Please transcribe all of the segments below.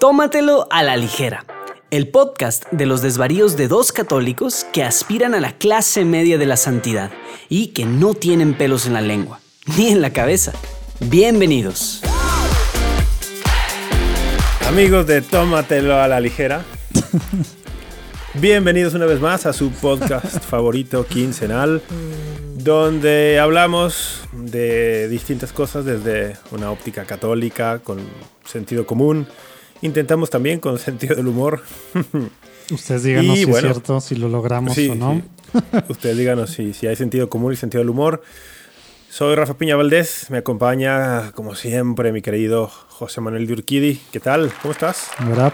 Tómatelo a la ligera. El podcast de los desvaríos de dos católicos que aspiran a la clase media de la santidad y que no tienen pelos en la lengua, ni en la cabeza. Bienvenidos. Amigos de Tómatelo a la ligera. Bienvenidos una vez más a su podcast favorito quincenal, donde hablamos de distintas cosas desde una óptica católica con sentido común. Intentamos también con sentido del humor. Ustedes díganos si es cierto, si lo logramos o no. Ustedes díganos si, si hay sentido común y sentido del humor. Soy Rafa Piña Valdés, me acompaña como siempre mi querido José Manuel Durquidi. ¿Qué tal? ¿Cómo estás? What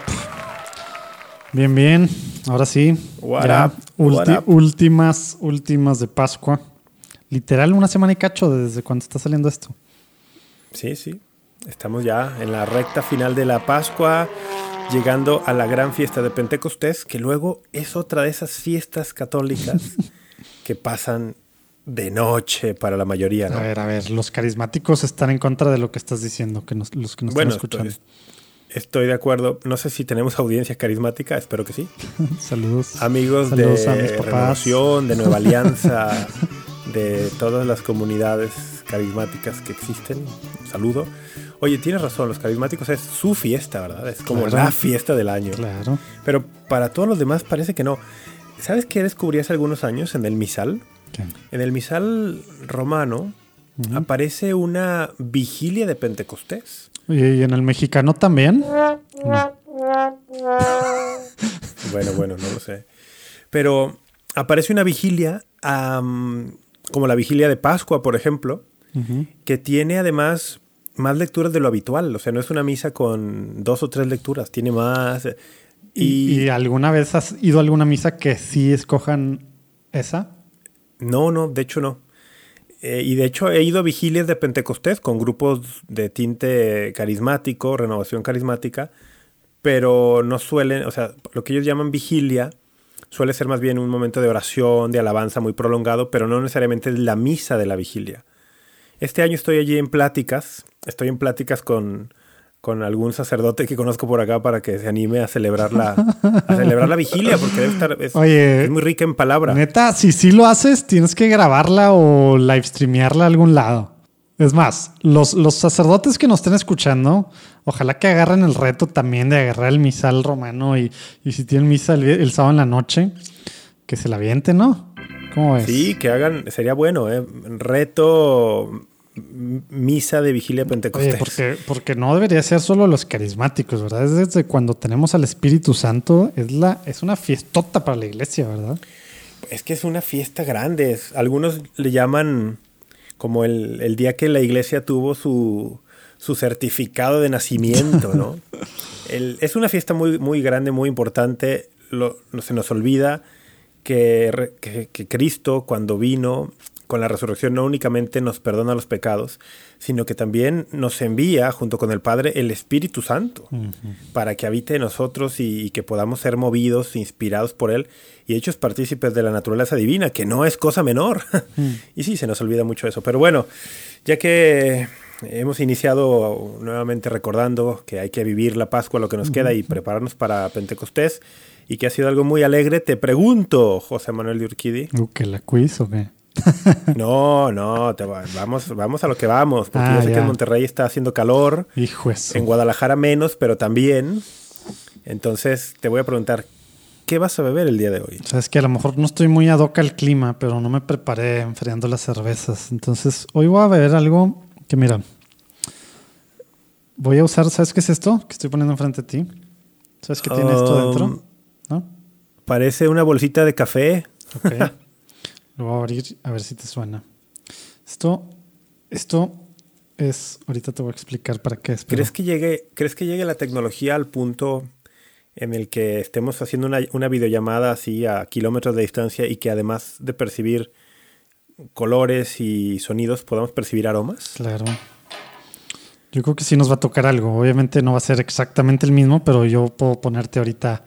Bien, bien. Ahora sí. ya últimas, últimas de Pascua. Literal una semana y cacho desde cuando está saliendo esto. Sí, sí. Estamos ya en la recta final de la Pascua, llegando a la gran fiesta de Pentecostés, que luego es otra de esas fiestas católicas que pasan de noche para la mayoría. A ver, a ver, los carismáticos están en contra de lo que estás diciendo, que los que nos están escuchando. Estoy de acuerdo. No sé si tenemos audiencia carismática, espero que sí. Saludos. Amigos de Renovación, de Nueva Alianza, de todas las comunidades carismáticas que existen. saludo. Oye, tienes razón, los carismáticos es su fiesta, ¿verdad? Es como la fiesta del año. Claro. Pero para todos los demás parece que no. ¿Sabes qué descubrí hace algunos años en el misal? En el misal romano aparece una vigilia de Pentecostés. ¿Y en el mexicano también? bueno, bueno, no lo sé. Pero aparece una vigilia, como la vigilia de Pascua, por ejemplo, que tiene además más lecturas de lo habitual. O sea, no es una misa con dos o tres lecturas, tiene más. ¿Y, ¿Y alguna vez has ido a alguna misa que sí escojan esa? No, no, de hecho no. Eh, y de hecho he ido a vigilias de Pentecostés con grupos de tinte carismático, renovación carismática, pero no suelen, o sea, lo que ellos llaman vigilia suele ser más bien un momento de oración, de alabanza muy prolongado, pero no necesariamente la misa de la vigilia. Este año estoy allí en pláticas, estoy en pláticas con, con algún sacerdote que conozco por acá para que se anime a celebrar la, a celebrar la vigilia, porque debe estar, es, muy rica en palabra. Neta, si sí lo haces, tienes que grabarla o live streamearla a algún lado. Es más, los, los sacerdotes que nos estén escuchando, ojalá que agarren el reto también de agarrar el misal romano y, y si tienen misa el, sábado en la noche, que se la avienten, ¿no? Sí, que hagan, sería bueno, ¿eh? Reto misa de vigilia pentecostés. porque, porque no debería ser solo los carismáticos, ¿verdad? Es desde cuando tenemos al Espíritu Santo, es, la, es una fiestota para la iglesia, ¿verdad? Es que es una fiesta grande. Algunos le llaman como el, día que la iglesia tuvo su, su certificado de nacimiento, ¿no? es una fiesta muy, muy grande, muy importante. Lo, se nos olvida que, que Cristo, cuando vino, con la resurrección no únicamente nos perdona los pecados, sino que también nos envía junto con el Padre el Espíritu Santo para que habite en nosotros y, que podamos ser movidos, inspirados por Él y hechos partícipes de la naturaleza divina, que no es cosa menor. y sí, se nos olvida mucho eso. Pero bueno, ya que hemos iniciado nuevamente recordando que hay que vivir la Pascua, lo que nos queda y prepararnos para Pentecostés y que ha sido algo muy alegre, te pregunto, José Manuel de Urquidi. Uh, ¿Que la quiz o qué? No, no, vamos, vamos a lo que vamos, porque yo ah, sé que en Monterrey está haciendo calor. Hijo En Guadalajara menos, pero también. Entonces te voy a preguntar, ¿qué vas a beber el día de hoy? Sabes que a lo mejor no estoy muy ad hoc al clima, pero no me preparé enfriando las cervezas. Entonces hoy voy a beber algo que mira, voy a usar, ¿sabes qué es esto que estoy poniendo enfrente de ti? ¿Sabes qué tiene esto dentro? Um, ¿No? Parece una bolsita de café. Ok. Lo voy a abrir a ver si te suena. Esto, esto es, ahorita te voy a explicar para qué es. ¿Crees, que llegue, ¿Crees que llegue la tecnología al punto en el que estemos haciendo una, una videollamada así a kilómetros de distancia y que además de percibir colores y sonidos podamos percibir aromas? Claro. Yo creo que sí nos va a tocar algo. Obviamente no va a ser exactamente el mismo, pero yo puedo ponerte ahorita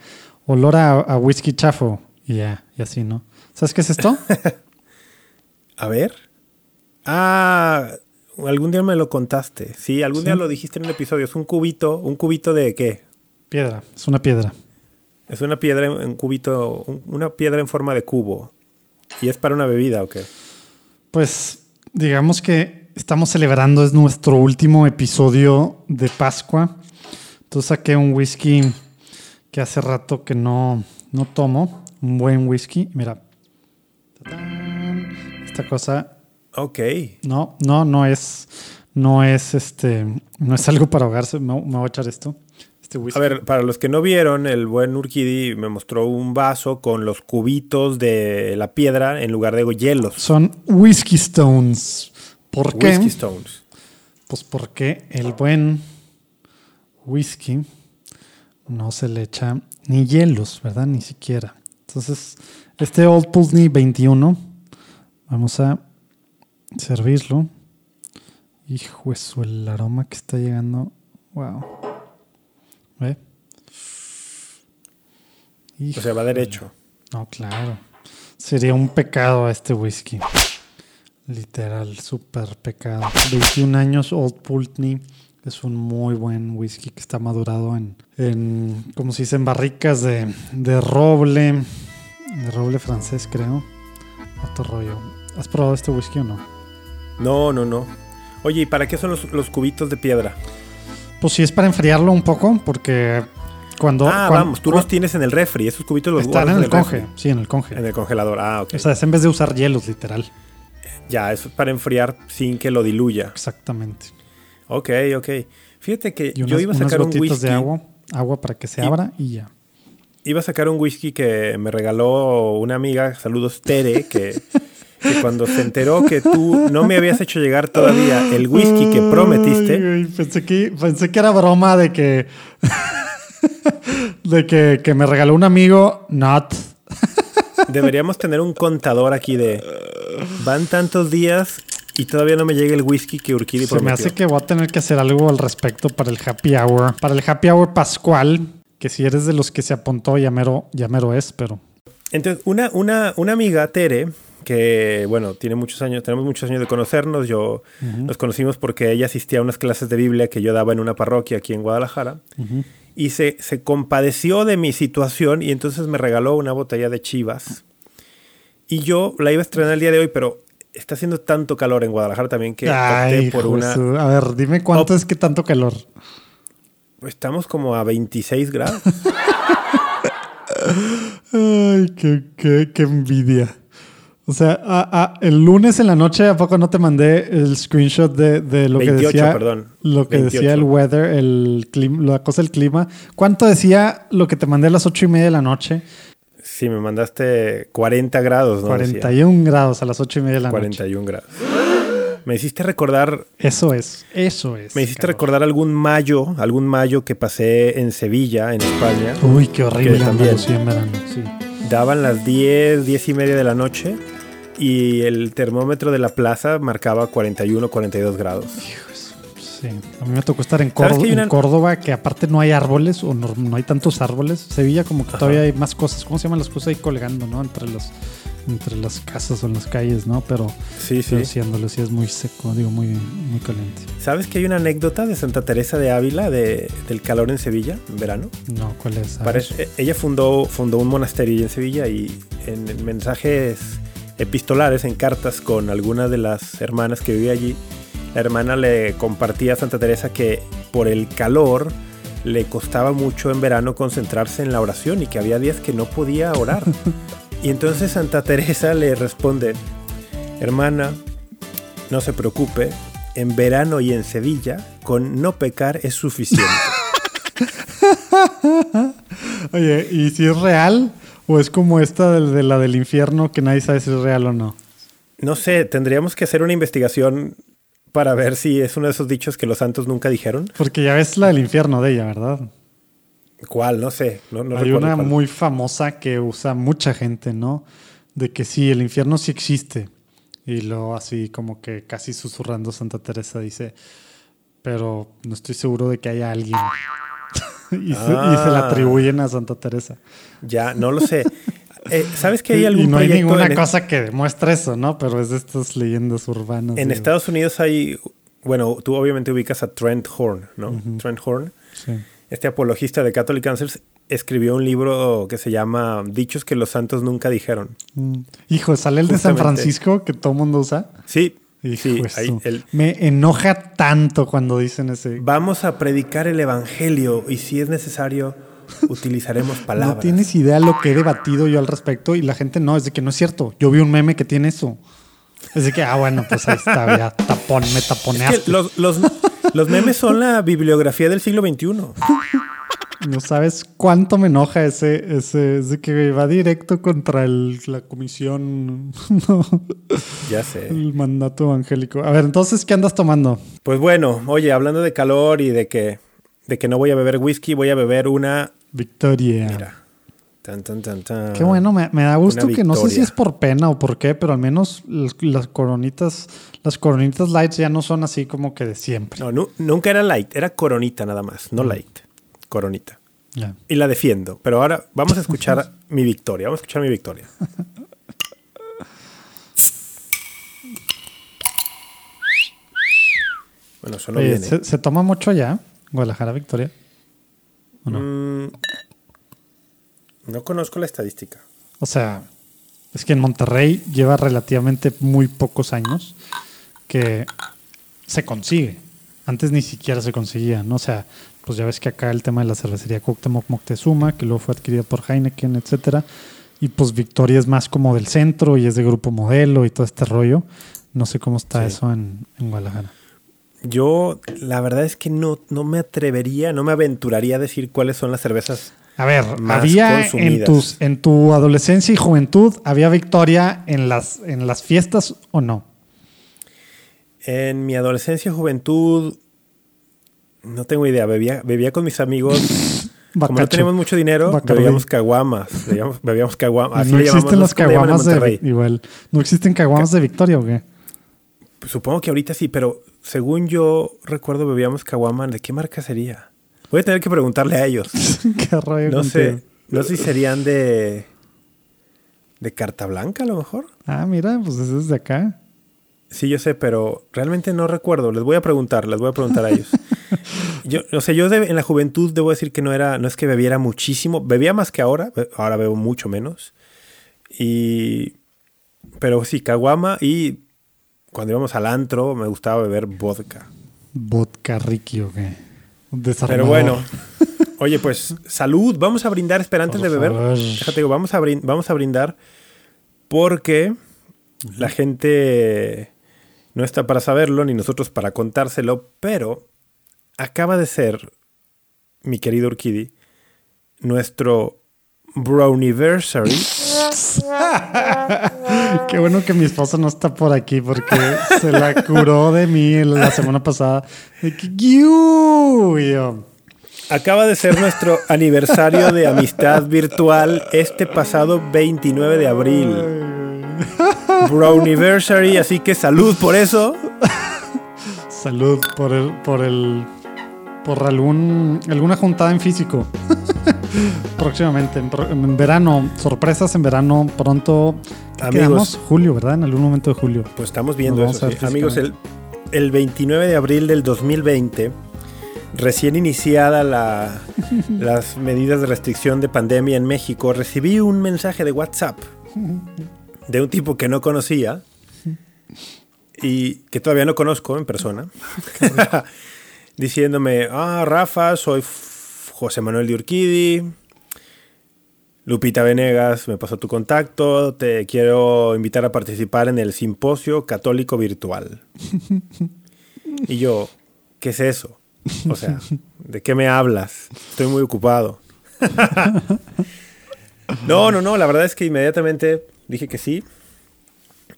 olor a, whisky chafo y ya, y así, ¿no? ¿Sabes qué es esto? a ver. Ah, algún día me lo contaste. Sí, algún día lo dijiste en un episodio. Es un cubito, un cubito de qué? Piedra, es una piedra. Es una piedra en en cubito, un- una piedra en forma de cubo. ¿Y es para una bebida o qué? Pues digamos que estamos celebrando, es nuestro último episodio de Pascua. Entonces saqué un whisky que hace rato que no, no tomo. Un buen whisky. Mira. ¡Tatán! Esta cosa Ok. no, no, no es, no es este, no es algo para ahogarse. Me, me voy a echar esto. Este whisky. A ver, para los que no vieron, el buen Urquidi me mostró un vaso con los cubitos de la piedra en lugar de hielos. Son whisky stones. ¿Por qué? Whiskey Stones. Pues porque el buen whisky no se le echa ni hielos, ¿verdad? Ni siquiera. Entonces, este Old Pulteney 21, vamos a servirlo. Hijo eso, el aroma que está llegando. Wow. ¿Ve? O sea, va derecho. No, claro. Sería un pecado a este whisky. Literal, súper pecado. 21 años, Old Pulteney. Es un muy buen whisky que está madurado en, en como se dice, en barricas de, de roble. De roble francés, creo. Otro rollo. ¿Has probado este whisky o no? No, no, no. Oye, ¿y para qué son los, los cubitos de piedra? Pues sí, es para enfriarlo un poco, porque cuando. ah, vamos, tú los tienes en el refri. Esos cubitos los Están en guardas el conge. refri. Sí, en el conge. En el congelador. Ah, ok. O sea, es en vez de usar hielos, literal. ya, eso es para enfriar sin que lo diluya. Exactamente. Ok, ok. Fíjate que unas, yo iba a unas sacar un whisky. de agua. Agua para que se Y- abra y ya. Iba a sacar un whisky que me regaló una amiga, saludos Tere, que, que cuando se enteró que tú no me habías hecho llegar todavía el whisky que prometiste, Ay, güey, pensé, que, pensé que era broma de que. de que, que me regaló un amigo. Not. deberíamos tener un contador aquí de van tantos días y todavía no me llega el whisky que Urquidi Se me hace que voy a tener que hacer algo al respecto para el happy hour. Para el happy hour pascual. Que si eres de los que se apuntó, ya mero, ya mero es, pero. Entonces, una, una, una amiga, Tere, que bueno, tiene muchos años, tenemos muchos años de conocernos, yo nos conocimos porque ella asistía a unas clases de Biblia que yo daba en una parroquia aquí en Guadalajara. Y se, se compadeció de mi situación y entonces me regaló una botella de chivas. Y yo la iba a estrenar el día de hoy, pero está haciendo tanto calor en Guadalajara también que Ay, opté por una... su- A ver, dime cuánto es que tanto calor. Estamos como a 26 grados. Ay, qué, qué, qué envidia. O sea, ah, ah, el lunes en la noche, ¿a poco no te mandé el screenshot de, de lo 28, que decía? perdón. Lo que 28. decía el weather, el clima, la cosa del clima. ¿Cuánto decía lo que te mandé a las ocho y media de la noche? Sí, me mandaste 40 grados, ¿no? Decía. 41 grados a las ocho y media de la noche. 41 grados. Me hiciste recordar, Eso es, eso es. me hiciste cabrón. recordar algún mayo, algún mayo que pasé en Sevilla, en España. Uy, qué horrible. Andalucía en verano. Sí. Daban las 10, 10 y media de la noche y el termómetro de la plaza marcaba 41, 42 grados. Sí, a mí me tocó estar en, ¿Sabes Córdoba, que una- en Córdoba, que aparte no hay árboles o no, no hay tantos árboles. Sevilla como que todavía hay más cosas. ¿Cómo se llaman las cosas ahí colgando, no? Entre las, entre las casas o en las calles, ¿no? Pero, Sí, sí. sí, es muy seco, digo, muy, muy caliente. ¿Sabes que hay una anécdota de Santa Teresa de Ávila de, del calor en Sevilla en verano? No, ¿cuál es? Parece- eh, ella fundó, fundó un monasterio en Sevilla y en mensajes epistolares, en cartas con alguna de las hermanas que vivía allí, la hermana le compartía a Santa Teresa que por el calor le costaba mucho en verano concentrarse en la oración y que había días que no podía orar. y entonces Santa Teresa le responde, hermana, no se preocupe, en verano y en Sevilla, con no pecar es suficiente. Oye, ¿y si es real? ¿O es como esta de, de la del infierno que nadie sabe si es real o no? No sé, tendríamos que hacer una investigación para ver si es uno de esos dichos que los santos nunca dijeron. Porque ya ves la del infierno de ella, ¿verdad? ¿Cuál? No sé. No, no Hay una cuál. muy famosa que usa mucha gente, ¿no? De que sí, el infierno sí existe. Y luego así como que casi susurrando Santa Teresa dice, pero no estoy seguro de que haya alguien. y, se, y se la Ah. atribuyen a Santa Teresa. Ya, no lo sé. Eh, ¿Sabes que hay algún y no hay ninguna en, cosa que demuestre eso, ¿no? Pero es de estas leyendas urbanas. en digo. Estados Unidos hay, bueno, tú obviamente ubicas a Trent Horn, ¿no? Trent Horn. Sí. este apologista de Catholic Answers, escribió un libro que se llama Dichos que los santos nunca dijeron. Mm. Hijo, sale el de San. Francisco que todo mundo usa. Sí, sí, ahí, el- Me enoja tanto cuando dicen ese. vamos a predicar el evangelio y si es necesario utilizaremos palabras. No tienes idea lo que he debatido yo al respecto y la gente no, es de que no es cierto. Yo vi un meme que tiene eso. Es de que, ah, bueno, pues ahí está, ya tapón, me Es taponeaste. que los, los, los memes son la bibliografía del siglo XXI. No sabes cuánto me enoja ese, ese, ese que va directo contra el- la comisión, no, Ya sé. el mandato evangélico. A ver, entonces, ¿qué andas tomando? Pues bueno, oye, hablando de calor y de que, de que no voy a beber whisky, voy a beber una. Victoria. Mira. Tan, tan, tan, tan. Qué bueno, me, me da gusto que no sé si es por pena o por qué, pero al menos las, las coronitas, las coronitas lights ya no son así como que de siempre. No, nu- nunca era light, era coronita nada más, Mm. no light. Coronita. Ya. Y la defiendo. Pero ahora vamos a escuchar mi victoria. Vamos a escuchar mi victoria. Bueno, sonó Oye, bien. ¿eh? ¿se, se toma mucho allá? Guadalajara, Victoria. ¿O no? Mm, no conozco la estadística. O sea, es que en Monterrey lleva relativamente muy pocos años que se consigue. Antes ni siquiera se conseguía, ¿no? O sea, pues ya ves que acá el tema de la cervecería Cuauhtémoc Moctezuma, que luego fue adquirida por Heineken, etcétera. Y pues Victoria es más como del centro y es de grupo modelo y todo este rollo. No sé cómo está Sí. eso en, en Guadalajara. Yo, la verdad es que no, no me atrevería, no me aventuraría a decir cuáles son las cervezas. A ver, Más había en, tus, en tu adolescencia y juventud, ¿había Victoria en las, en las fiestas o no? En mi adolescencia y juventud, no tengo idea. Bebía, bebía con mis amigos. Como no teníamos mucho dinero, bebíamos caguamas. Bebíamos, bebíamos caguamas. Así no existen las caguamas de, igual. No existen caguamas de Victoria o qué? Supongo que ahorita sí, pero según yo recuerdo bebíamos caguamas. ¿De qué marca sería? Voy a tener que preguntarle a ellos. qué rollo No sé. No sé si serían de. de carta blanca a lo mejor. Ah, mira, pues ese es de acá. Sí, yo sé, pero realmente no recuerdo. Les voy a preguntar, les voy a preguntar a ellos. Yo, o sea, yo de- en la juventud debo decir que no era, no es que bebiera muchísimo, bebía más que ahora, ahora bebo mucho menos. Y, pero sí, caguama y cuando íbamos al antro me gustaba beber vodka. Vodka Ricky o qué. Un Pero bueno, oye, pues salud, vamos a brindar, espera, antes Por de beber, favor. déjate digo, vamos a, brin- vamos a brindar porque la gente no está para saberlo, ni nosotros para contárselo, pero acaba de ser, mi querido Urquidi, nuestro Browniversary. Qué bueno que mi esposa no está por aquí porque se la curó de mí la semana pasada. Acaba de ser nuestro aniversario de amistad virtual este pasado 29 de abril. Browniversary, así que salud por eso. Salud por el, por el, por algún, alguna juntada en físico. Próximamente, en, verano, sorpresas en verano, pronto. ¿Qué Amigos. quedamos? Julio, ¿verdad? En algún momento de julio. Pues estamos viendo eso. sí. Amigos, el, el 29 de abril del 2020, recién iniciada la- las medidas de restricción de pandemia en México, recibí un mensaje de WhatsApp de un tipo que no conocía y que todavía no conozco en persona, diciéndome, ah, Rafa, soy José Manuel de Urquidi, Lupita Venegas me pasó tu contacto, te quiero invitar a participar en el simposio católico virtual. Y yo, ¿qué es eso? O sea, ¿de qué me hablas? Estoy muy ocupado. No, no, no, la verdad es que inmediatamente dije que sí.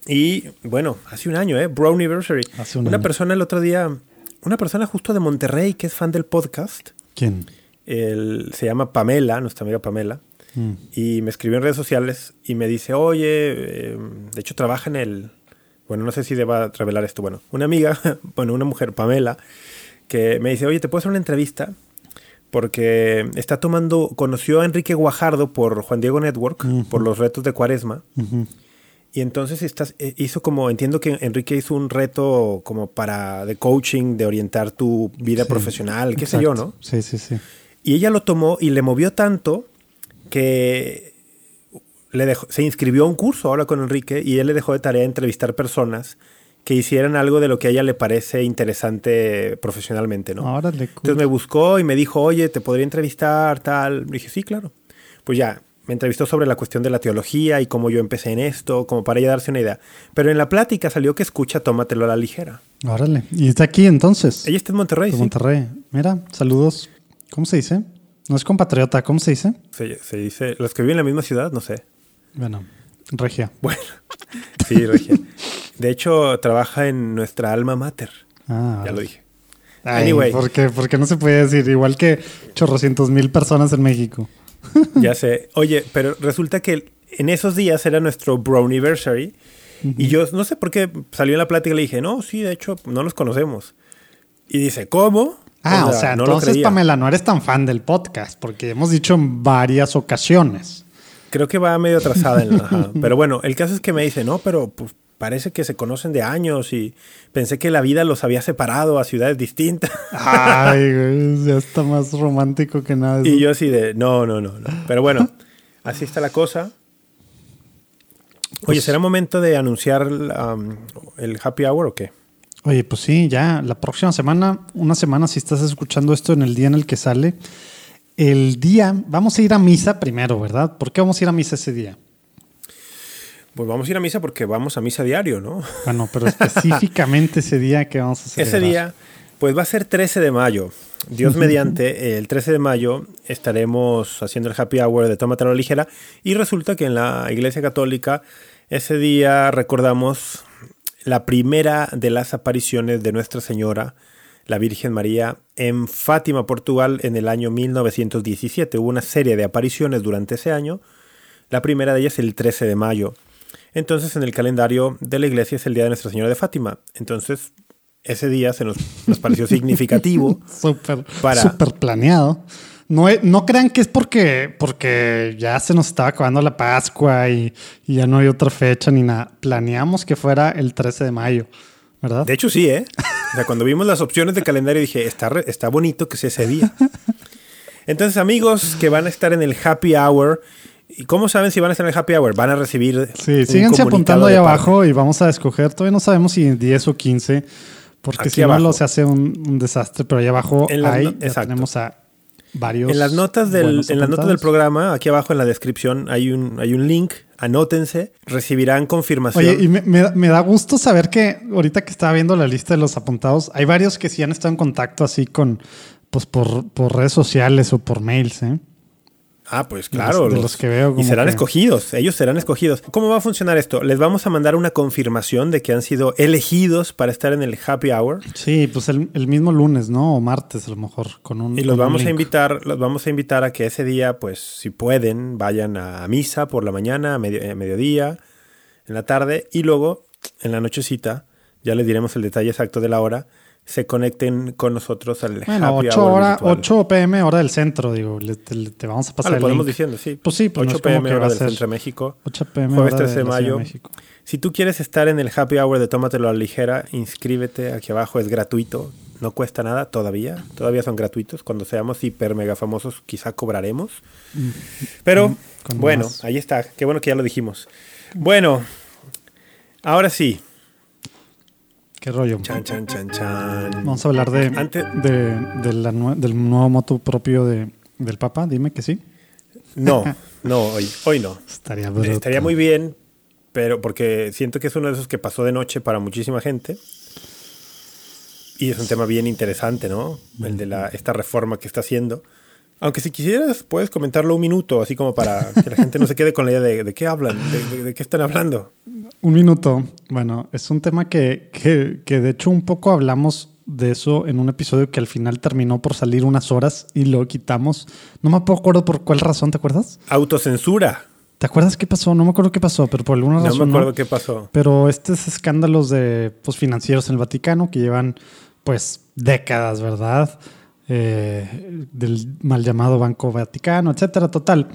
Y bueno, hace un año, ¿eh? Browniversary. Hace un una año. persona el otro día, una persona justo de Monterrey que es fan del podcast, ¿Quién? el- se llama Pamela, nuestra amiga Pamela, Mm. y me escribió en redes sociales y me dice, oye, eh, de hecho trabaja en el, bueno, no sé si deba revelar esto, bueno, una amiga, bueno, una mujer, Pamela, que me dice, oye, ¿te puedo hacer una entrevista? Porque está tomando, conoció a Enrique Guajardo por Juan Diego Network, Ujú. por los retos de Cuaresma, Ujú. y entonces estás, eh, hizo como, entiendo que Enrique hizo un reto como para de coaching, de orientar tu vida Sí, profesional, qué sé yo, ¿no? exacto. Sí, sí, sí. Y ella lo tomó y le movió tanto que le dejó, se inscribió a un curso ahora con Enrique y él le dejó de tarea entrevistar personas que hicieran algo de lo que a ella le parece interesante profesionalmente, ¿no? Órale, cool. Entonces me buscó y me dijo, oye, ¿te podría entrevistar tal? Le dije, sí, claro. Pues ya, me entrevistó sobre la cuestión de la teología y cómo yo empecé en esto, como para ella darse una idea. Pero en la plática salió que escucha Tómatelo a la ligera. Órale. ¿Y está aquí entonces? Ella está en Monterrey, de sí. Monterrey. Mira, saludos. ¿Cómo se dice? No es compatriota, ¿cómo se dice? Se, se dice, los que viven en la misma ciudad, no sé. Bueno, regia. Bueno, sí, Regia. De hecho, trabaja en nuestra alma mater. Ah, Ya lo dije. Ay, Anyway. ¿por qué? ¿Por qué no se puede decir? Igual que chorrocientos mil personas en México. Ya sé. Oye, pero resulta que en esos días era nuestro Browniversary. Y yo no sé por qué salió en la plática y le dije, no, sí, de hecho, no nos conocemos. Y dice, ¿cómo? Ah, o sea, no entonces. Pamela, no eres tan fan del podcast, porque hemos dicho en varias ocasiones. Creo que va medio atrasada. En la- ajá. Pero bueno, el caso es que me dice, no, pero pues, parece que se conocen de años y pensé que la vida los había separado a ciudades distintas. Ay, güey, ya está más romántico que nada. y yo así de, no, no, no, no. Pero bueno, así está la cosa. Oye, Pues- ¿será momento de anunciar um, el happy hour o qué? Oye, pues sí, ya la próxima semana, una semana si estás escuchando esto en el día en el que sale, el día, vamos a ir a misa primero, ¿verdad? ¿Por qué vamos a ir a misa ese día? Pues vamos a ir a misa porque vamos a misa diario, ¿no? Bueno, pero específicamente ese día que vamos a hacer. Ese día, pues va a ser 13 de mayo. Dios mediante, el 13 de mayo estaremos haciendo el happy hour de Tómatelo ligera y resulta que en la Iglesia Católica ese día recordamos la primera de las apariciones de Nuestra Señora, la Virgen María, en Fátima, Portugal, en el año 1917. Hubo una serie de apariciones durante ese año. La primera de ellas el 13 de mayo. Entonces, en el calendario de la iglesia es el día de Nuestra Señora de Fátima. Entonces, ese día se nos, nos pareció significativo. Súper, Para- planeado. No, no crean que es porque, porque ya se nos estaba acabando la Pascua y, y ya no hay otra fecha ni nada. Planeamos que fuera el 13 de mayo, ¿verdad? De hecho, sí, ¿eh? O sea, cuando vimos las opciones de calendario dije, está, re- está bonito que sea ese día. Entonces, amigos que van a estar en el happy hour, ¿y cómo saben si van a estar en el happy hour? Van a recibir. Sí, síganse apuntando ahí abajo y vamos a escoger. Todavía no sabemos si 10 o 15, porque Aquí si no abajo. lo se hace un, un desastre. Pero ahí abajo En ahí no- ya tenemos a varios. En las notas del, en las notas del programa, aquí abajo en la descripción, hay un, hay un link. Anótense, recibirán confirmación. Oye, y me, me da- me da gusto saber que ahorita que estaba viendo la lista de los apuntados, hay varios que sí han estado en contacto así con, pues por, por redes sociales o por mails, ¿eh? Ah, pues De claro. los- de los que veo y serán que- escogidos, ellos serán escogidos. ¿Cómo va a funcionar esto? Les vamos a mandar una confirmación de que han sido elegidos para estar en el happy hour Sí, pues el, el mismo lunes, ¿no? O martes a lo mejor, con un... y los con vamos a invitar, los vamos a invitar a que ese día, pues si pueden, vayan a misa por la mañana, a, medio- a mediodía, en la tarde y luego en la nochecita, ya les diremos el detalle exacto de la hora, se conecten con nosotros al Bueno, happy 8, hour hora, virtual. 8 pm hora del centro, digo, le- te, vamos a Ah, pasar lo el podemos link. diciendo, sí. Pues sí, pues no 8 es como pm hora del centro de México. 8 pm Jueves hora 13 de Ciudad mayo. México. Si tú quieres estar en el happy hour de Tómatelo a la ligera, inscríbete aquí abajo, es gratuito, no cuesta nada todavía, todavía son gratuitos. Cuando seamos hiper mega famosos, quizá cobraremos. Pero con bueno, más. ahí está, qué bueno que ya lo dijimos. Bueno, ahora sí. ¿Qué rollo? Chan, chan, chan, chan. Vamos a hablar de, Antes- de, de la nue- del nuevo moto propio de, del Papa. Dime que sí. No, no, hoy, hoy no. Estaría bruto. Estaría muy bien, pero porque siento que es uno de esos que pasó de noche para muchísima gente. Y es un tema bien interesante, ¿no? El de la, esta reforma que está haciendo. Aunque si quisieras, puedes comentarlo un minuto, así como para que la gente no se quede con la idea de, de qué hablan, de, de- de qué están hablando. Un minuto. Bueno, es un tema que, que, que de hecho un poco hablamos de eso en un episodio que al final terminó por salir unas horas y lo quitamos. No me acuerdo por cuál razón, ¿te acuerdas? Autocensura. ¿Te acuerdas qué pasó? No me acuerdo qué pasó, pero por alguna No razón. me acuerdo qué pasó. Pero estos escándalos de pues, financieros en el Vaticano que llevan pues décadas, ¿verdad? Eh, del mal llamado Banco Vaticano, etcétera. Total.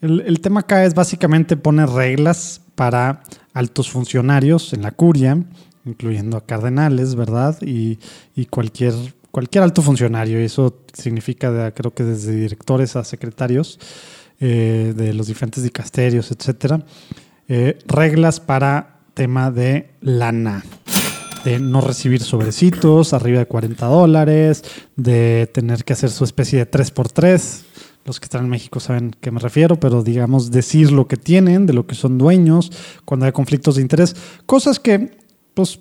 El, el tema acá es básicamente poner reglas para altos funcionarios en la curia, incluyendo a cardenales, ¿verdad? Y, cualquier cualquier alto funcionario, y eso significa creo que desde directores a secretarios eh, de los diferentes dicasterios, etcétera, eh, reglas para tema de lana de no recibir sobrecitos arriba de 40 dólares, de tener que hacer su especie de 3x3. Los que están en México saben a qué me refiero, pero digamos decir lo que tienen, de lo que son dueños, cuando hay conflictos de interés, cosas que pues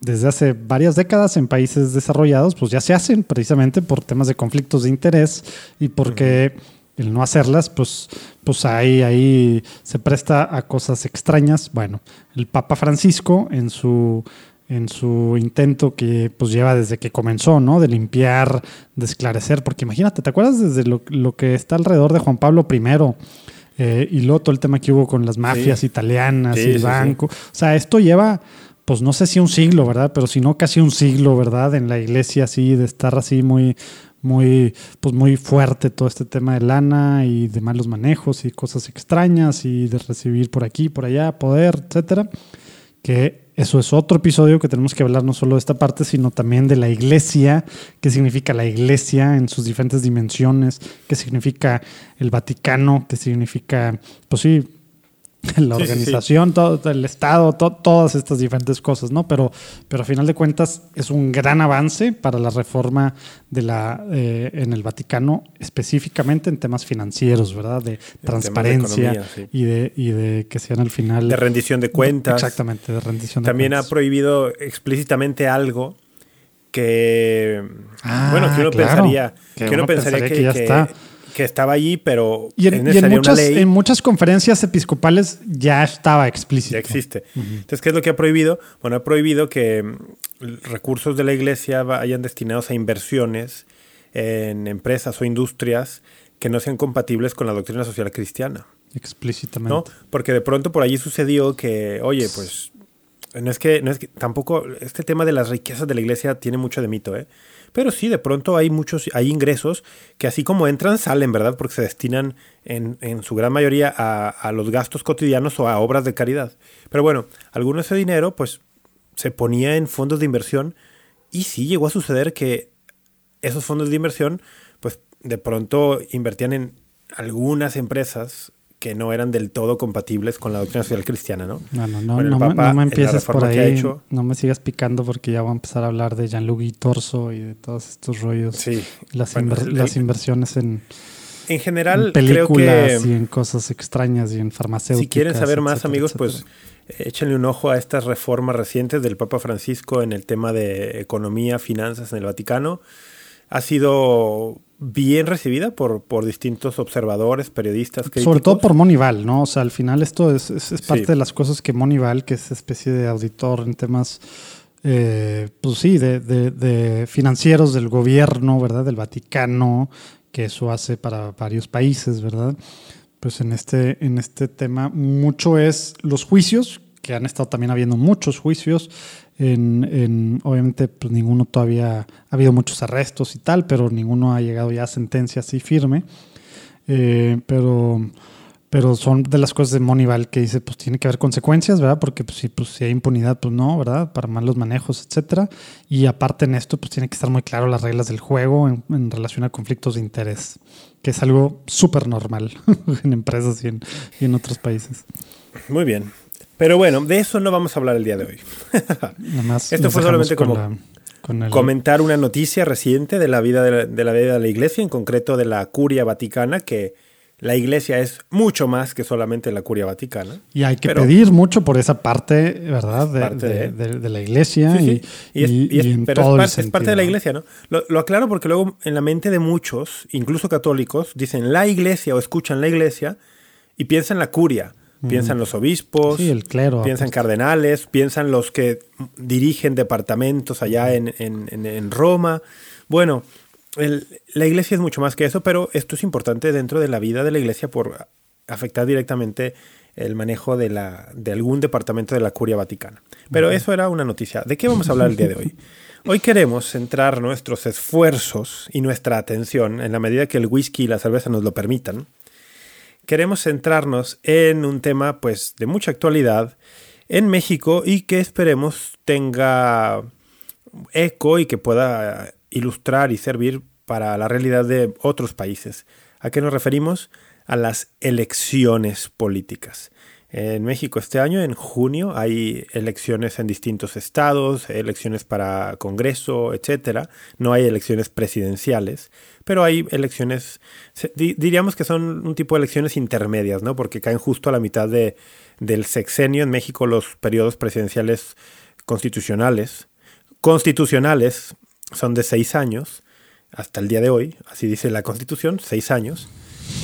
desde hace varias décadas en países desarrollados pues ya se hacen precisamente por temas de conflictos de interés y porque el no hacerlas, pues, pues ahí, ahí se presta a cosas extrañas. Bueno, el Papa Francisco en su, en su intento que pues lleva desde que comenzó, ¿no? De limpiar, de esclarecer, porque imagínate, ¿te acuerdas desde lo, que está alrededor de Juan Pablo I? Eh, y luego todo el tema que hubo con las mafias italianas y el banco. O sea, esto lleva, pues no sé si un siglo, ¿verdad? Pero si no casi un siglo, ¿verdad? En la iglesia así, de estar así muy, muy, pues muy fuerte todo este tema de lana y de malos manejos y cosas extrañas y de recibir por aquí, por allá, poder, etcétera. Que eso es otro episodio que tenemos que hablar no solo de esta parte, sino también de la iglesia, qué significa la iglesia en sus diferentes dimensiones, qué significa el Vaticano, qué significa, pues sí, la organización, todo el Estado, todas estas diferentes cosas, ¿no? Pero, pero a final de cuentas es un gran avance para la reforma de la eh, en el Vaticano, específicamente en temas financieros, ¿verdad? De transparencia y, de, y de que sean al final... De rendición de cuentas. Exactamente, de rendición de También ha prohibido explícitamente algo que... Ah, bueno, que uno pensaría, que uno pensaría que, ya está que estaba allí, pero y en, muchas, en, muchas, conferencias episcopales ya estaba explícito. Ya existe. Entonces, ¿qué es lo que ha prohibido? Bueno, ha prohibido que mm, recursos de la iglesia vayan destinados a inversiones en empresas o industrias que no sean compatibles con la doctrina social cristiana. Explícitamente. ¿no? Porque de pronto por allí sucedió que, oye, pues no es que, no es que tampoco este tema de las riquezas de la iglesia tiene mucho de mito, ¿eh? Pero sí, de pronto hay muchos, hay ingresos que así como entran, salen, ¿verdad? Porque se destinan en, en su gran mayoría a, a, los gastos cotidianos o a obras de caridad. Pero bueno, alguno de ese dinero, pues, se ponía en fondos de inversión y sí llegó a suceder que esos fondos de inversión, pues, de pronto invertían en algunas empresas que no eran del todo compatibles con la doctrina social cristiana, ¿no? No, no, no, no, me empieces por ahí, no me sigas picando porque ya voy a empezar a hablar de Jean-Luc Torso y de todos estos rollos. Sí. Las, las inversiones en, en general, películas y en cosas extrañas y en farmacéuticas. Si quieren saber más, amigos, pues échenle un ojo a estas reformas recientes del Papa Francisco en el tema de economía, finanzas en el Vaticano. Ha sido bien recibida por, por distintos observadores, periodistas. Críticos. Sobre todo por Monival, ¿no? O sea, al final esto es, es, parte de las cosas que Monival, que es especie de auditor en temas, eh, pues sí, de, de, financieros del gobierno, ¿verdad? Del Vaticano, que eso hace para varios países, ¿verdad? Pues en este, en este tema mucho es los juicios, que han estado también habiendo muchos juicios en, obviamente, pues ninguno todavía ha habido muchos arrestos y tal, pero ninguno ha llegado ya a sentencia así firme. Eh, pero, pero son de las cosas de Monival que dice, pues tiene que haber consecuencias, ¿verdad? Porque pues, si, pues, si hay impunidad, pues no, ¿verdad? Para malos manejos, etcétera. Y aparte en esto, pues tiene que estar muy claro las reglas del juego en, relación a conflictos de interés, que es algo súper normal en empresas y en, y en otros países. Muy bien. Pero bueno, de eso no vamos a hablar el día de hoy. Esto fue solamente como comentar una noticia reciente de la, vida de la, vida de la iglesia, en concreto de la curia vaticana, que la iglesia es mucho más que solamente la curia vaticana. Y hay que pedir mucho por esa parte, ¿verdad? De, la iglesia. Y, es, pero es, parte de la iglesia, ¿no? Lo, lo, aclaro porque luego en la mente de muchos, incluso católicos, dicen la iglesia o escuchan la iglesia y piensan la curia. Piensan los obispos, el clero, piensan cardenales, piensan los que dirigen departamentos allá en, en, Roma. Bueno, la iglesia es mucho más que eso, pero esto es importante dentro de la vida de la iglesia por afectar directamente el manejo de, la, de algún departamento de la curia vaticana. Pero eso era una noticia. ¿De qué vamos a hablar el día de hoy? Hoy queremos centrar nuestros esfuerzos y nuestra atención, en la medida que el whisky y la cerveza nos lo permitan, queremos centrarnos en un tema pues de mucha actualidad en México y que esperemos tenga eco y que pueda ilustrar y servir para la realidad de otros países. ¿A qué nos referimos? A las elecciones políticas. En México este año, en junio, hay elecciones en distintos estados, elecciones para Congreso, etc. No hay elecciones presidenciales, pero hay elecciones, diríamos que son un tipo de elecciones intermedias, ¿no? Porque caen justo a la mitad de, del sexenio. En México los periodos presidenciales constitucionales, constitucionales, son de seis años, hasta el día de hoy, así dice la Constitución, seis años.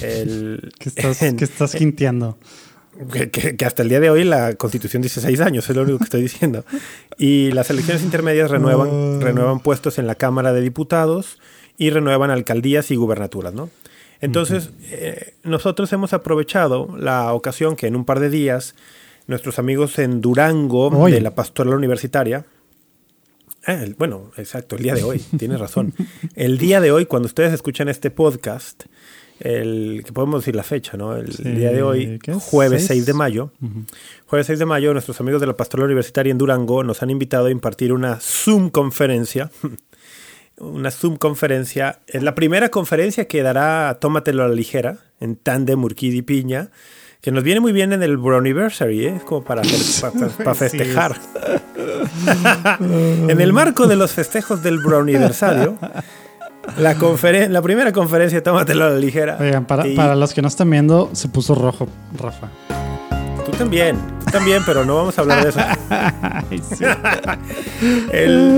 El, ¿Qué estás, ¿qué estás jinteando? Que, hasta el día de hoy la constitución dice seis años, es lo único que estoy diciendo. Y las elecciones intermedias renuevan, renuevan puestos en la Cámara de Diputados y renuevan alcaldías y gubernaturas, ¿no? Entonces, eh, nosotros hemos aprovechado la ocasión que en un par de días nuestros amigos en Durango de la Pastoral Universitaria, eh, bueno, exacto, el día de hoy, tienes razón. El día de hoy, cuando ustedes escuchan este podcast, el que podemos decir la fecha, ¿no? El día de hoy, jueves 6, de mayo. Jueves 6 de mayo, nuestros amigos de la Pastoral Universitaria en Durango nos han invitado a impartir una Zoom conferencia. una Zoom conferencia. Es la primera conferencia que dará Tómatelo a la ligera en Tandem, Urquidi y Piña. Que nos viene muy bien en el Browniversary, ¿eh? como para, para, festejar. en el marco de los festejos del Browniversario, la, la primera conferencia, tómatelo a la ligera. Oigan, para, los que no están viendo, se puso rojo, Rafa. Tú también, tú también, pero no vamos a hablar de eso.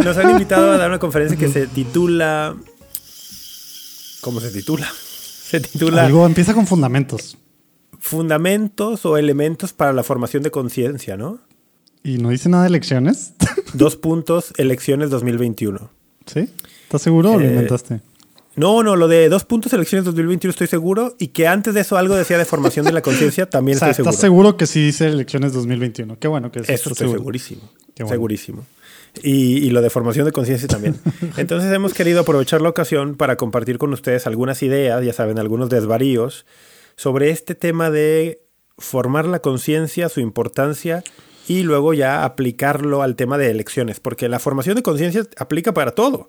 nos han invitado a dar una conferencia que se titula. ¿Cómo se titula? Se titula. Algo empieza con fundamentos. Fundamentos o elementos para la formación de conciencia, ¿no? ¿Y no dice nada de elecciones? Dos puntos, elecciones 2021. ¿Sí? ¿Estás seguro o lo eh, inventaste? No, no, lo de dos puntos elecciones 2021 estoy seguro y que antes de eso algo decía de formación de la conciencia también estoy seguro. ¿Estás seguro que sí dice elecciones 2021? Qué bueno que es. Eso estoy segurísimo. Segurísimo. Y, y, lo de formación de conciencia también. Entonces hemos querido aprovechar la ocasión para compartir con ustedes algunas ideas, ya saben, algunos desvaríos sobre este tema de formar la conciencia, su importancia y luego ya aplicarlo al tema de elecciones, porque la formación de conciencia aplica para todo.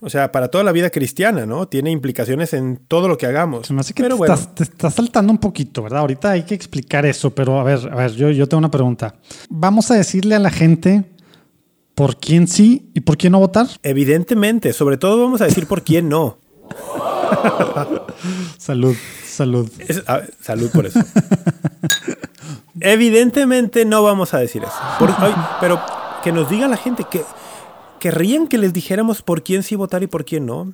O sea, para toda la vida cristiana, ¿no? Tiene implicaciones en todo lo que hagamos. Se que pero te, estás, te, estás, saltando un poquito, ¿verdad? Ahorita hay que explicar eso, pero a ver, a ver, yo, yo tengo una pregunta. Vamos a decirle a la gente por quién sí y por quién no votar. Evidentemente, sobre todo vamos a decir por quién no. salud, salud. salud por eso. Evidentemente no vamos a decir eso. pero que nos diga la gente que ¿Querrían que les dijéramos por quién sí votar y por quién no?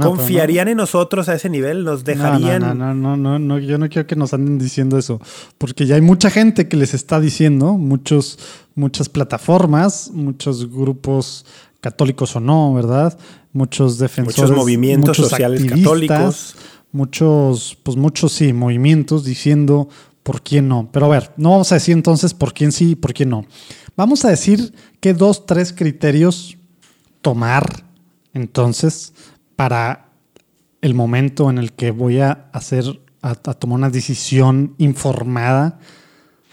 ¿Confiarían en nosotros a ese nivel? ¿Nos dejarían...? No, no, no, no, no, yo no quiero que nos anden diciendo eso, porque ya hay mucha gente que les está diciendo, muchos, muchas plataformas, muchos grupos católicos o no, ¿verdad? Muchos defensores... Muchos movimientos sociales católicos. Muchos, pues muchos sí, movimientos diciendo por quién no. Pero a ver, no vamos a decir entonces por quién sí y por quién no. Vamos a decir que dos, tres criterios tomar entonces para el momento en el que voy a hacer, a, tomar una decisión informada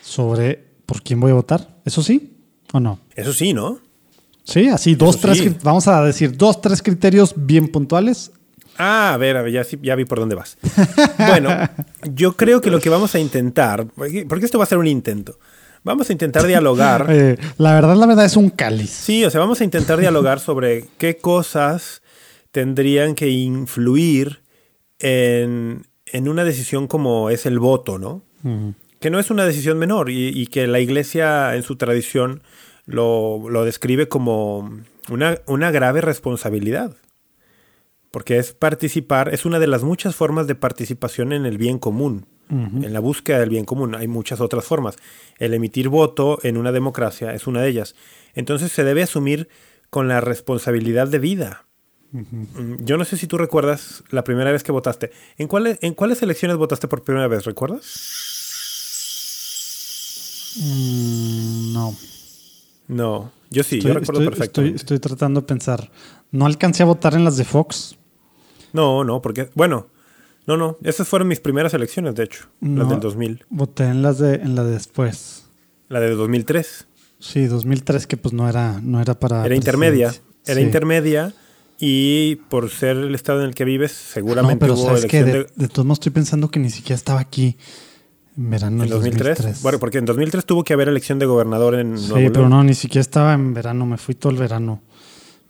sobre por quién voy a votar. ¿Eso sí o no? Eso sí, ¿no? Sí, así, dos, tres, vamos a decir dos, tres criterios bien puntuales. Ah, a ver, a ver, ya, ya vi por dónde vas. bueno, yo creo que lo que vamos a intentar, porque esto va a ser un intento, Vamos a intentar dialogar. la verdad, la verdad es un cáliz. Sí, o sea, vamos a intentar dialogar sobre qué cosas tendrían que influir en, una decisión como es el voto, ¿no? Que no es una decisión menor y, que la iglesia en su tradición lo, describe como una, una grave responsabilidad. Porque es participar, es una de las muchas formas de participación en el bien común. En la búsqueda del bien común hay muchas otras formas. El emitir voto en una democracia es una de ellas. Entonces se debe asumir con la responsabilidad de vida. Mm, yo no sé si tú recuerdas la primera vez que votaste. ¿En cuáles, ¿En cuáles elecciones votaste por primera vez? ¿Recuerdas? Mm, no. No, yo sí, yo recuerdo perfectamente. Estoy, estoy, tratando de pensar. No alcancé a votar en las de Fox. No, no, porque, bueno, no, no, esas fueron mis primeras elecciones, de hecho, las del 2000. Voté en las de en la de después. La de 2003. Sí, 2003 que pues no era, no era para... Era intermedia. Era Sí. intermedia y por ser el estado en el que vives, No, seguramente pero hubo sabes que de, de, de todos modos estoy pensando que ni siquiera estaba aquí en verano en del 2003. 2003. Bueno, porque en 2003 tuvo que haber elección de gobernador en Sí, Nuevo pero León. no, ni siquiera estaba en verano, me fui todo el verano.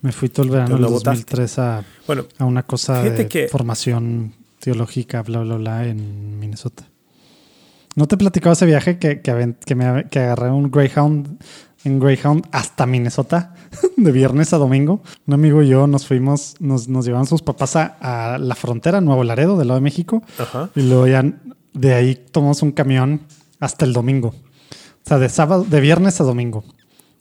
Me fui todo el verano no votaste. 2003 a, Bueno, a una cosa de que- formación teológica, bla, bla, bla, en Minnesota. ¿No te he platicado ese viaje que, que, que me, que agarré un Greyhound en Greyhound hasta Minnesota, de viernes a domingo? Un amigo y yo nos fuimos, nos, nos llevaban sus papás a, a la frontera, Nuevo Laredo, del lado de México, Ajá. y luego ya de ahí tomamos un camión hasta el domingo. O sea, de sábado, de viernes a domingo.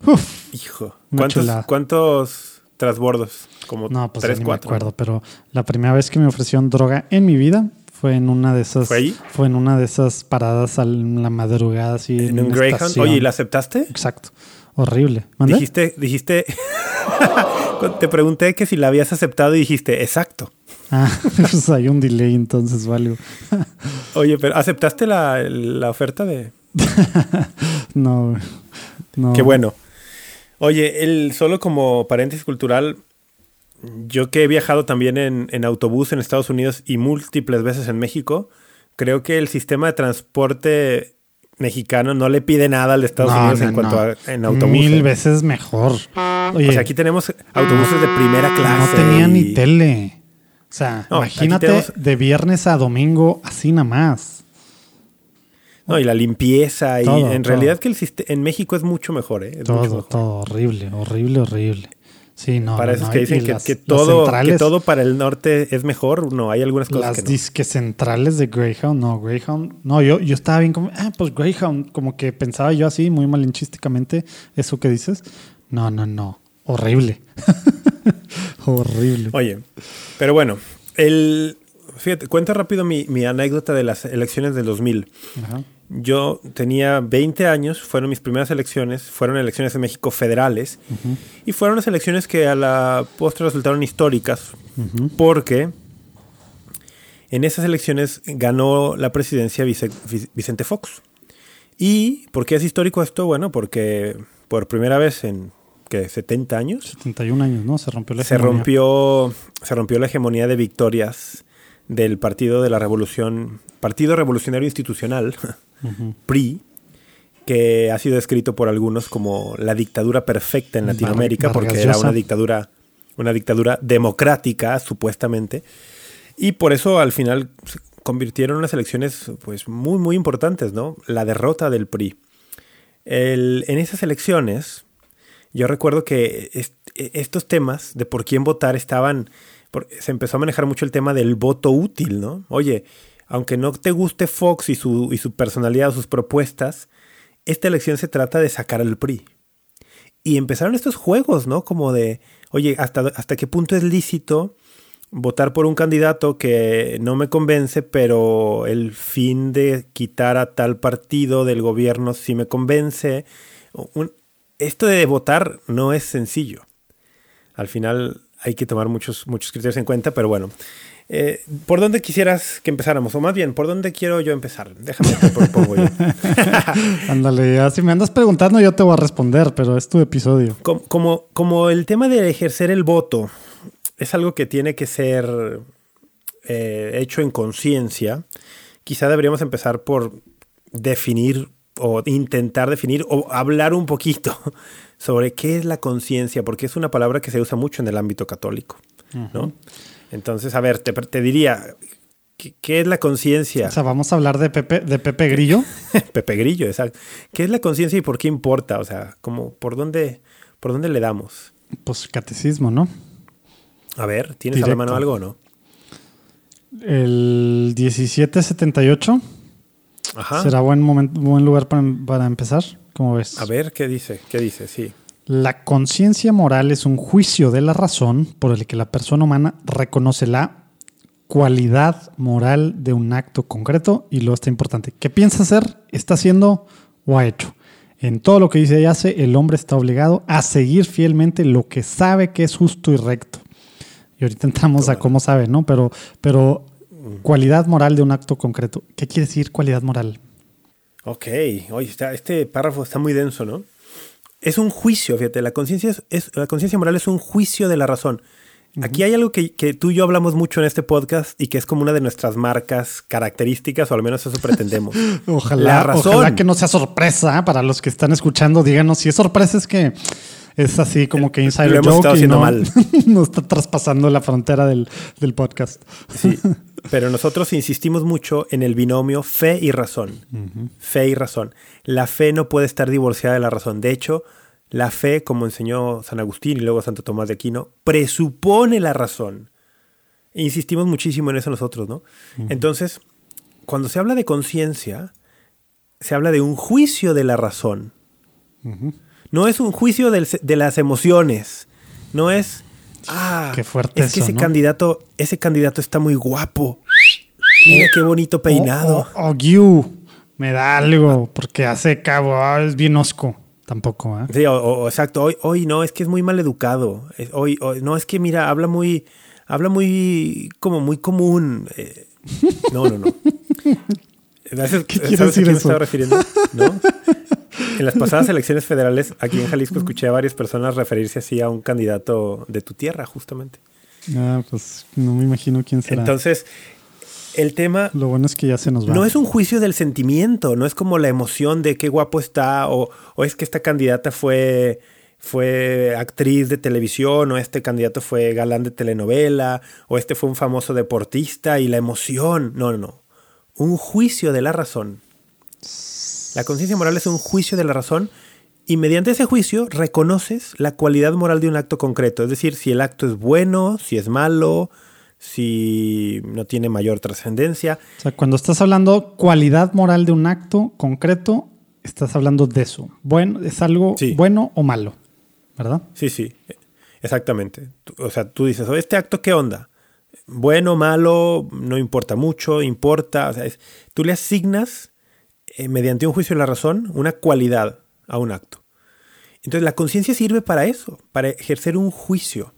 Uf, hijo. ¿Cuántos. ¿Cuántos trasbordos? Como No, pues tres, cuatro. me acuerdo, pero la primera vez que me ofrecieron droga en mi vida fue en una de esas. ¿Fue ahí? fue en una de esas paradas a la madrugada, así. En un Greyhound. estación. Oye, ¿y la aceptaste? Exacto. Horrible. ¿Mandé? Dijiste, dijiste. Te pregunté que si la habías aceptado y dijiste, exacto. Ah, pues hay un delay entonces, o algo. Oye, pero ¿aceptaste la, la oferta de.? No, no. Qué bueno. Oye, el, solo como paréntesis cultural, yo que he viajado también en, en autobús en Estados Unidos y múltiples veces en México, creo que el sistema de transporte mexicano no le pide nada al de Estados No, Unidos no, en cuanto no. a en autobús. Mil veces mejor. Oye, O sea, aquí tenemos autobuses de primera no clase. tenía ni y- tele. O sea, No, imagínate tenemos- de viernes a domingo así nada más. No, y la limpieza. y Todo, en todo. realidad que el en México es mucho mejor, ¿eh? Es mucho Todo, mejor. todo horrible, horrible, horrible. Sí, no. Para no, esos que dicen que, las- que las todo, que todo para el norte es mejor, no, hay algunas cosas Las que no. disques centrales de Greyhound, no, Greyhound, no, yo, yo estaba bien como, ah, pues Greyhound, como que pensaba yo así, muy malinchísticamente, eso que dices. No, no, no, horrible. horrible. Oye, pero bueno, el, fíjate, cuento rápido mi, mi anécdota de las elecciones del 2000. Ajá. Yo tenía 20 años, fueron mis primeras elecciones, fueron elecciones en México federales y fueron unas elecciones que a la postre resultaron históricas porque en esas elecciones ganó la presidencia Vice- Vi- Vicente Fox. ¿Y por qué es histórico esto? Bueno, porque por primera vez en ¿qué, 70 años 71 años, ¿no? Se rompió la se hegemonía. rompió, se rompió la hegemonía de victorias del Partido de la Revolución, Partido Revolucionario Institucional. PRI, que ha sido descrito por algunos como la dictadura perfecta en Latinoamérica, porque era una dictadura, una dictadura democrática, supuestamente. Y por eso al final se convirtieron en unas elecciones pues, muy, muy importantes, ¿no? La derrota del PRI. El- en esas elecciones, yo recuerdo que est- estos temas de por quién votar estaban. Por- se empezó a manejar mucho el tema del voto útil, ¿no? Oye, aunque no te guste Fox y su, y su personalidad o sus propuestas, esta elección se trata de sacar al PRI. Y empezaron estos juegos, ¿no? Como de, oye, ¿hasta, hasta qué punto es lícito votar por un candidato que no me convence, pero el fin de quitar a tal partido del gobierno sí me convence? Esto de votar no es sencillo. Al final hay que tomar muchos, muchos criterios en cuenta, pero bueno. Eh, ¿Por dónde quisieras que empezáramos? O más bien, ¿por dónde quiero yo empezar? Déjame te propongo yo. Ándale, ya si me andas preguntando yo te voy a responder, pero es tu episodio. como, como, como el tema de ejercer el voto es algo que tiene que ser eh, hecho en conciencia, quizá deberíamos empezar por definir o intentar definir o hablar un poquito sobre qué es la conciencia, porque es una palabra que se usa mucho en el ámbito católico, ¿no? Entonces, a ver, te, te diría, ¿qué, qué es la conciencia? O sea, vamos a hablar de Pepe, de Pepe Grillo. Pepe Grillo, exacto. ¿Qué es la conciencia y por qué importa? O sea, como, ¿por dónde, por dónde le damos? Pues catecismo, ¿no? A ver, ¿tienes a la Directo. mano algo o no? El 1778 Ajá. será buen momento, buen lugar para, para empezar. ¿Cómo ves? A ver, ¿qué dice? ¿Qué dice? Sí. La conciencia moral es un juicio de la razón por el que la persona humana reconoce la cualidad moral de un acto concreto y luego está importante. ¿Qué piensa hacer, está haciendo o ha hecho? En todo lo que dice y hace, el hombre está obligado a seguir fielmente lo que sabe que es justo y recto. Y ahorita entramos a cómo sabe, ¿no? Pero, pero cualidad moral de un acto concreto. ¿Qué quiere decir cualidad moral? Ok. Oye, está, este párrafo está muy denso, ¿no? es un juicio, fíjate, la conciencia es, la conciencia moral es un juicio de la razón. Aquí hay algo que, que tú y yo hablamos mucho en este podcast y que es como una de nuestras marcas características, o al menos eso pretendemos. Ojalá, La razón. ojalá que no sea sorpresa para los que están escuchando. Díganos si es sorpresa, es que es así como que insider Lo hemos joke estado y haciendo no, mal. no está traspasando la frontera del, del podcast. Sí, pero nosotros insistimos mucho en el binomio fe y razón. Fe y razón. La fe no puede estar divorciada de la razón. De hecho, la fe, como enseñó San Agustín y luego Santo Tomás de Aquino, presupone la razón. E insistimos muchísimo en eso nosotros, ¿no? Entonces, cuando se habla de conciencia, se habla de un juicio de la razón. No es un juicio del- de las emociones. No es. Ah, Qué fuerte es que eso, ese ¿no? candidato, ese candidato está muy guapo. Mira qué bonito peinado. O, o- o Gyu, me da algo porque hace cabo, ah, es bien osco. Tampoco, ¿eh? Sí, o, o- exacto. Hoy, hoy no, es que es muy mal educado. Hoy, hoy- no, es que mira, habla muy, habla muy, como muy común. Eh, no, no, no. ¿Sabes, ¿Qué quiere ¿sabes a me estaba refiriendo? ¿No? En las pasadas elecciones federales, aquí en Jalisco, escuché a varias personas referirse así a un candidato de tu tierra, justamente. Ah, pues no me imagino quién será. Entonces, el tema Lo bueno es que ya se nos va. no es un juicio del sentimiento, no es como la emoción de qué guapo está, o, o es que esta candidata fue, fue actriz de televisión, o este candidato fue galán de telenovela, o este fue un famoso deportista, y la emoción. No, no, no. Un juicio de la razón. La conciencia moral es un juicio de la razón. Y mediante ese juicio reconoces la cualidad moral de un acto concreto. Es decir, si el acto es bueno, si es malo, si no tiene mayor trascendencia. O sea, cuando estás hablando cualidad moral de un acto concreto, estás hablando de eso. Bueno, es algo Sí. bueno o malo, ¿verdad? Sí, sí, exactamente. O sea, tú dices, "Oh, ¿este acto qué onda? Bueno, malo, no importa mucho, importa. O sea, es- tú le asignas, eh, mediante un juicio de la razón, una cualidad a un acto. Entonces, la conciencia sirve para eso, para ejercer un juicio.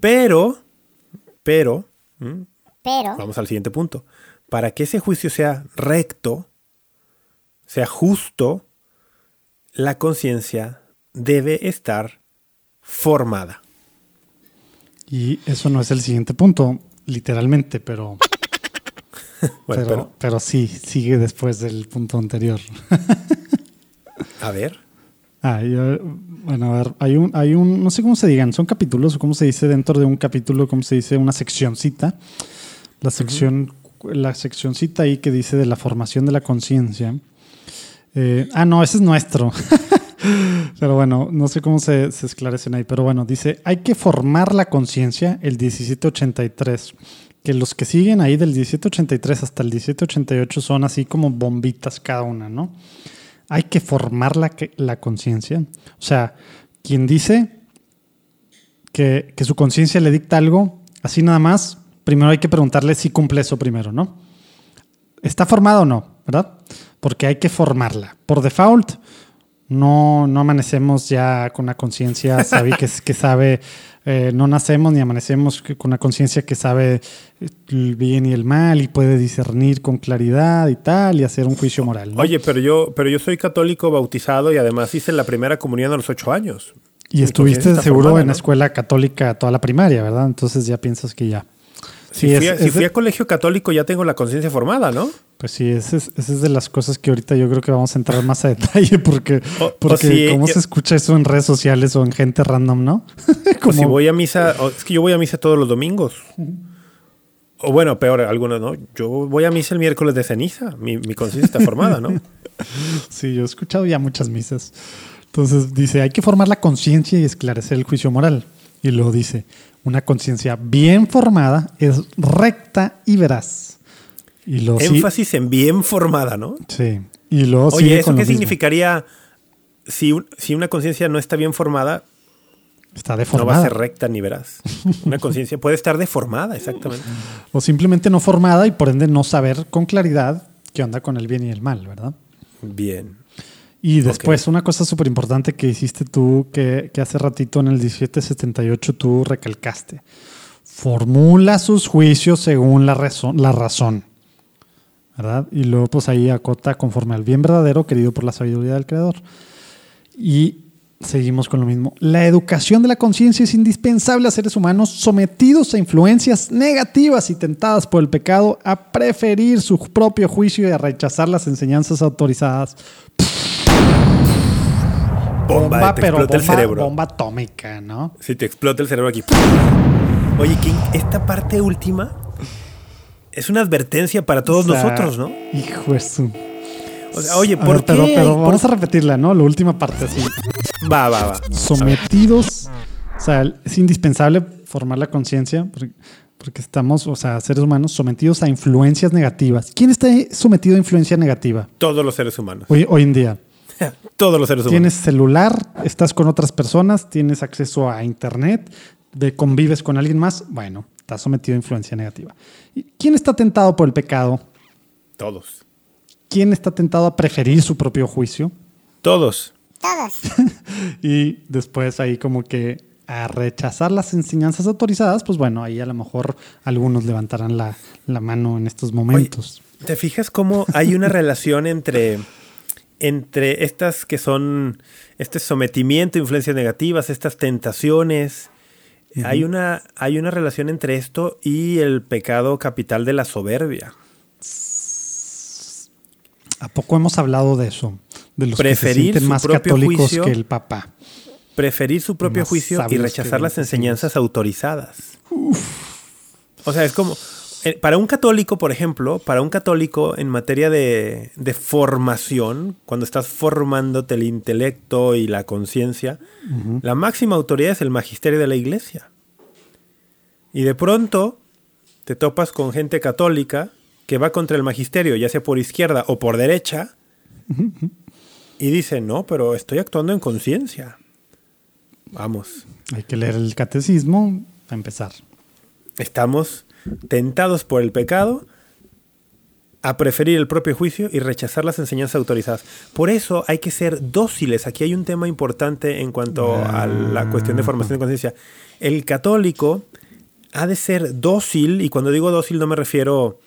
Pero, pero, ¿m? Pero, Vamos al siguiente punto. Para que ese juicio sea recto, sea justo, la conciencia debe estar formada. Y eso no es el siguiente punto, literalmente, pero, Bueno, pero, pero, pero sí, sigue después del punto anterior. a ver. Ah, yo- bueno, a ver, hay un, hay un, no sé cómo se digan, son capítulos o cómo se dice dentro de un capítulo, cómo se dice una seccioncita. La sección, la seccioncita ahí que dice de la formación de la conciencia. Eh, ah, no, ese es nuestro. pero bueno, no sé cómo se, se esclarecen ahí. Pero bueno, dice, hay que formar la conciencia el 1783. Que los que siguen ahí del 1783 hasta el 1788 son así como bombitas cada una, ¿no? hay que formar la, la conciencia. O sea, quien dice que, que su conciencia le dicta algo, así nada más, primero hay que preguntarle si cumple eso primero, ¿no? ¿Está formada o no? ¿Verdad? Porque hay que formarla. Por default, no, no amanecemos ya con una conciencia que, que sabe, eh, no nacemos ni amanecemos con una conciencia que sabe el bien y el mal y puede discernir con claridad y tal y hacer un juicio moral. ¿no? Oye, pero yo, pero yo soy católico bautizado y además hice la primera comunión a los ocho años. Y estuviste seguro formada, en ¿no? escuela católica toda la primaria, ¿verdad? Entonces ya piensas que ya. Si, Sí, fui, es- a, si es fui de- a colegio católico ya tengo la conciencia formada, ¿no? Pues sí, esa es, esa es de las cosas que ahorita yo creo que vamos a entrar más a detalle porque, O- o porque si- cómo yo- se escucha eso en redes sociales o en gente random, ¿no? Como- si voy a misa, es que yo voy a misa todos los domingos. O bueno, peor, algunos no. Yo voy a misa el miércoles de ceniza. Mi, mi conciencia está formada, ¿no? Sí, yo he escuchado ya muchas misas. Entonces dice, hay que formar la conciencia y esclarecer el juicio moral. Y luego dice, una conciencia bien formada es recta y veraz. Y sí, Énfasis en bien formada, ¿no? sí. Y luego Oye, sigue ¿eso con qué lo significaría si, un- si una conciencia no está bien formada? Está No va a deformada. ser recta ni veraz. Una conciencia puede estar deformada, exactamente. O simplemente no formada y por ende no saber con claridad qué onda con el bien y el mal, ¿verdad? Bien. Y después, una cosa súper importante que hiciste tú, que, que hace ratito en el 1778 tú recalcaste. Formula sus juicios según la razón, la razón. ¿Verdad? Y luego, pues ahí acota conforme al bien verdadero querido por la sabiduría del Creador. Y seguimos con lo mismo. La educación de la conciencia es indispensable a seres humanos sometidos a influencias negativas y tentadas por el pecado a preferir su propio juicio y a rechazar las enseñanzas autorizadas. Bomba, te pero explota el bomba- cerebro. bomba atómica, ¿no? Si te explota el cerebro aquí. Oye, King, esta parte última es una advertencia para todos O sea, nosotros, ¿no? Hijo de su- O sea, oye, ¿por ver, qué? pero ¿Por- vamos a repetirla, ¿no? La última parte así. Va, va, va. sometidos, o sea, es indispensable formar la conciencia porque, porque estamos, o sea, seres humanos sometidos a influencias negativas. ¿Quién está sometido a influencia negativa Todos los seres humanos. hoy, hoy en día? Todos los seres humanos. Tienes celular, estás con otras personas, tienes acceso a internet, de, convives con alguien más, bueno, estás sometido a influencia negativa. ¿Y ¿Quién está tentado por el pecado? Todos. ¿Quién está tentado a preferir su propio juicio? Todos. Y después ahí como que a rechazar las enseñanzas autorizadas, pues bueno, ahí a lo mejor algunos levantarán la, la mano en estos momentos. ¿Te fijas cómo hay una relación entre, entre estas que son este sometimiento, influencias negativas, estas tentaciones? hay, una, hay una relación entre esto y el pecado capital de la soberbia. ¿A poco hemos hablado de eso? De los que se Preferir sienten su más propio católicos juicio. que el Papa. Preferir su propio Más juicio y rechazar que las enseñanzas autorizadas. O sea, es como, para un católico, por ejemplo, para un católico en materia de, de formación, cuando estás formándote el intelecto y la conciencia, la máxima autoridad es el magisterio de la iglesia. Y de pronto te topas con gente católica que va contra el magisterio, ya sea por izquierda o por derecha, y dice, no, pero estoy actuando en conciencia. Vamos, Hay que leer el catecismo para empezar. estamos tentados por el pecado a preferir el propio juicio y rechazar las enseñanzas autorizadas. Por eso hay que ser dóciles. Aquí hay un tema importante en cuanto a la cuestión de formación de conciencia. El católico ha de ser dócil, y cuando digo dócil no me refiero...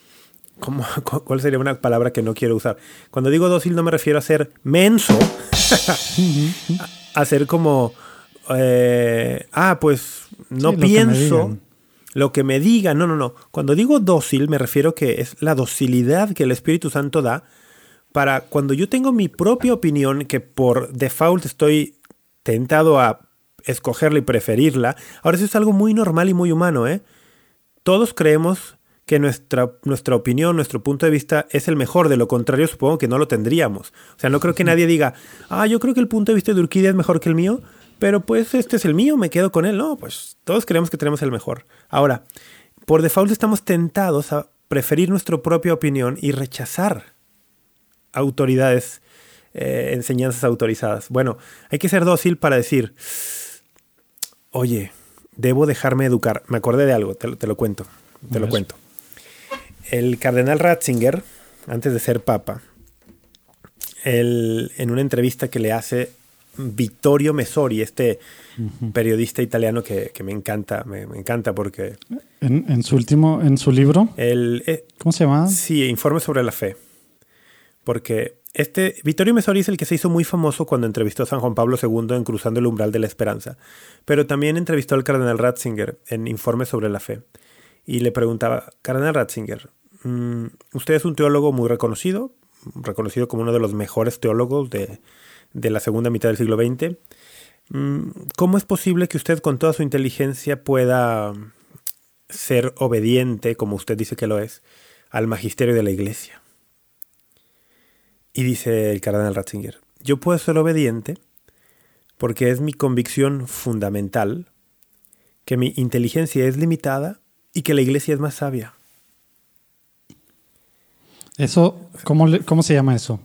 ¿cómo- cu- ¿Cuál sería una palabra que no quiero usar? Cuando digo dócil no me refiero a ser menso, a, a ser como... eh, ah, pues no Sí, pienso. Lo que me diga, no, no, no. Cuando digo dócil me refiero que es la docilidad que el Espíritu Santo da para cuando yo tengo mi propia opinión que por default estoy tentado a escogerla y preferirla. Ahora eso es algo muy normal y muy humano, ¿eh? Todos creemos que nuestra, nuestra opinión, nuestro punto de vista es el mejor, de lo contrario supongo que no lo tendríamos. O sea, no creo que nadie diga, ah, yo creo que el punto de vista de Urquídea es mejor que el mío, pero pues este es el mío, me quedo con él. No, pues todos creemos que tenemos el mejor. Ahora, por default estamos tentados a preferir nuestra propia opinión y rechazar autoridades, eh, enseñanzas autorizadas. Bueno, hay que ser dócil para decir, oye, debo dejarme educar. Me acordé de algo, te, lo- te lo cuento, te lo cuento. El cardenal Ratzinger, antes de ser papa, él, en una entrevista que le hace Vittorio Messori, este periodista italiano que, que me encanta, me, me encanta porque En, en su último, en su libro, eh, ¿cómo se llama? Sí, informe sobre la fe. Porque este Vittorio Messori es el que se hizo muy famoso cuando entrevistó a San Juan Pablo II en Cruzando el umbral de la esperanza. Pero también entrevistó al cardenal Ratzinger en Informe sobre la fe. Y le preguntaba, Cardenal Ratzinger, mm, usted es un teólogo muy reconocido, reconocido como uno de los mejores teólogos de, de la segunda mitad del siglo XX. Mm, ¿Cómo es posible que usted con toda su inteligencia pueda ser obediente, como usted dice que lo es, al magisterio de la iglesia? Y dice el cardenal Ratzinger, yo puedo ser obediente porque es mi convicción fundamental que mi inteligencia es limitada y que la iglesia es más sabia. Eso, ¿cómo, ¿cómo se llama eso?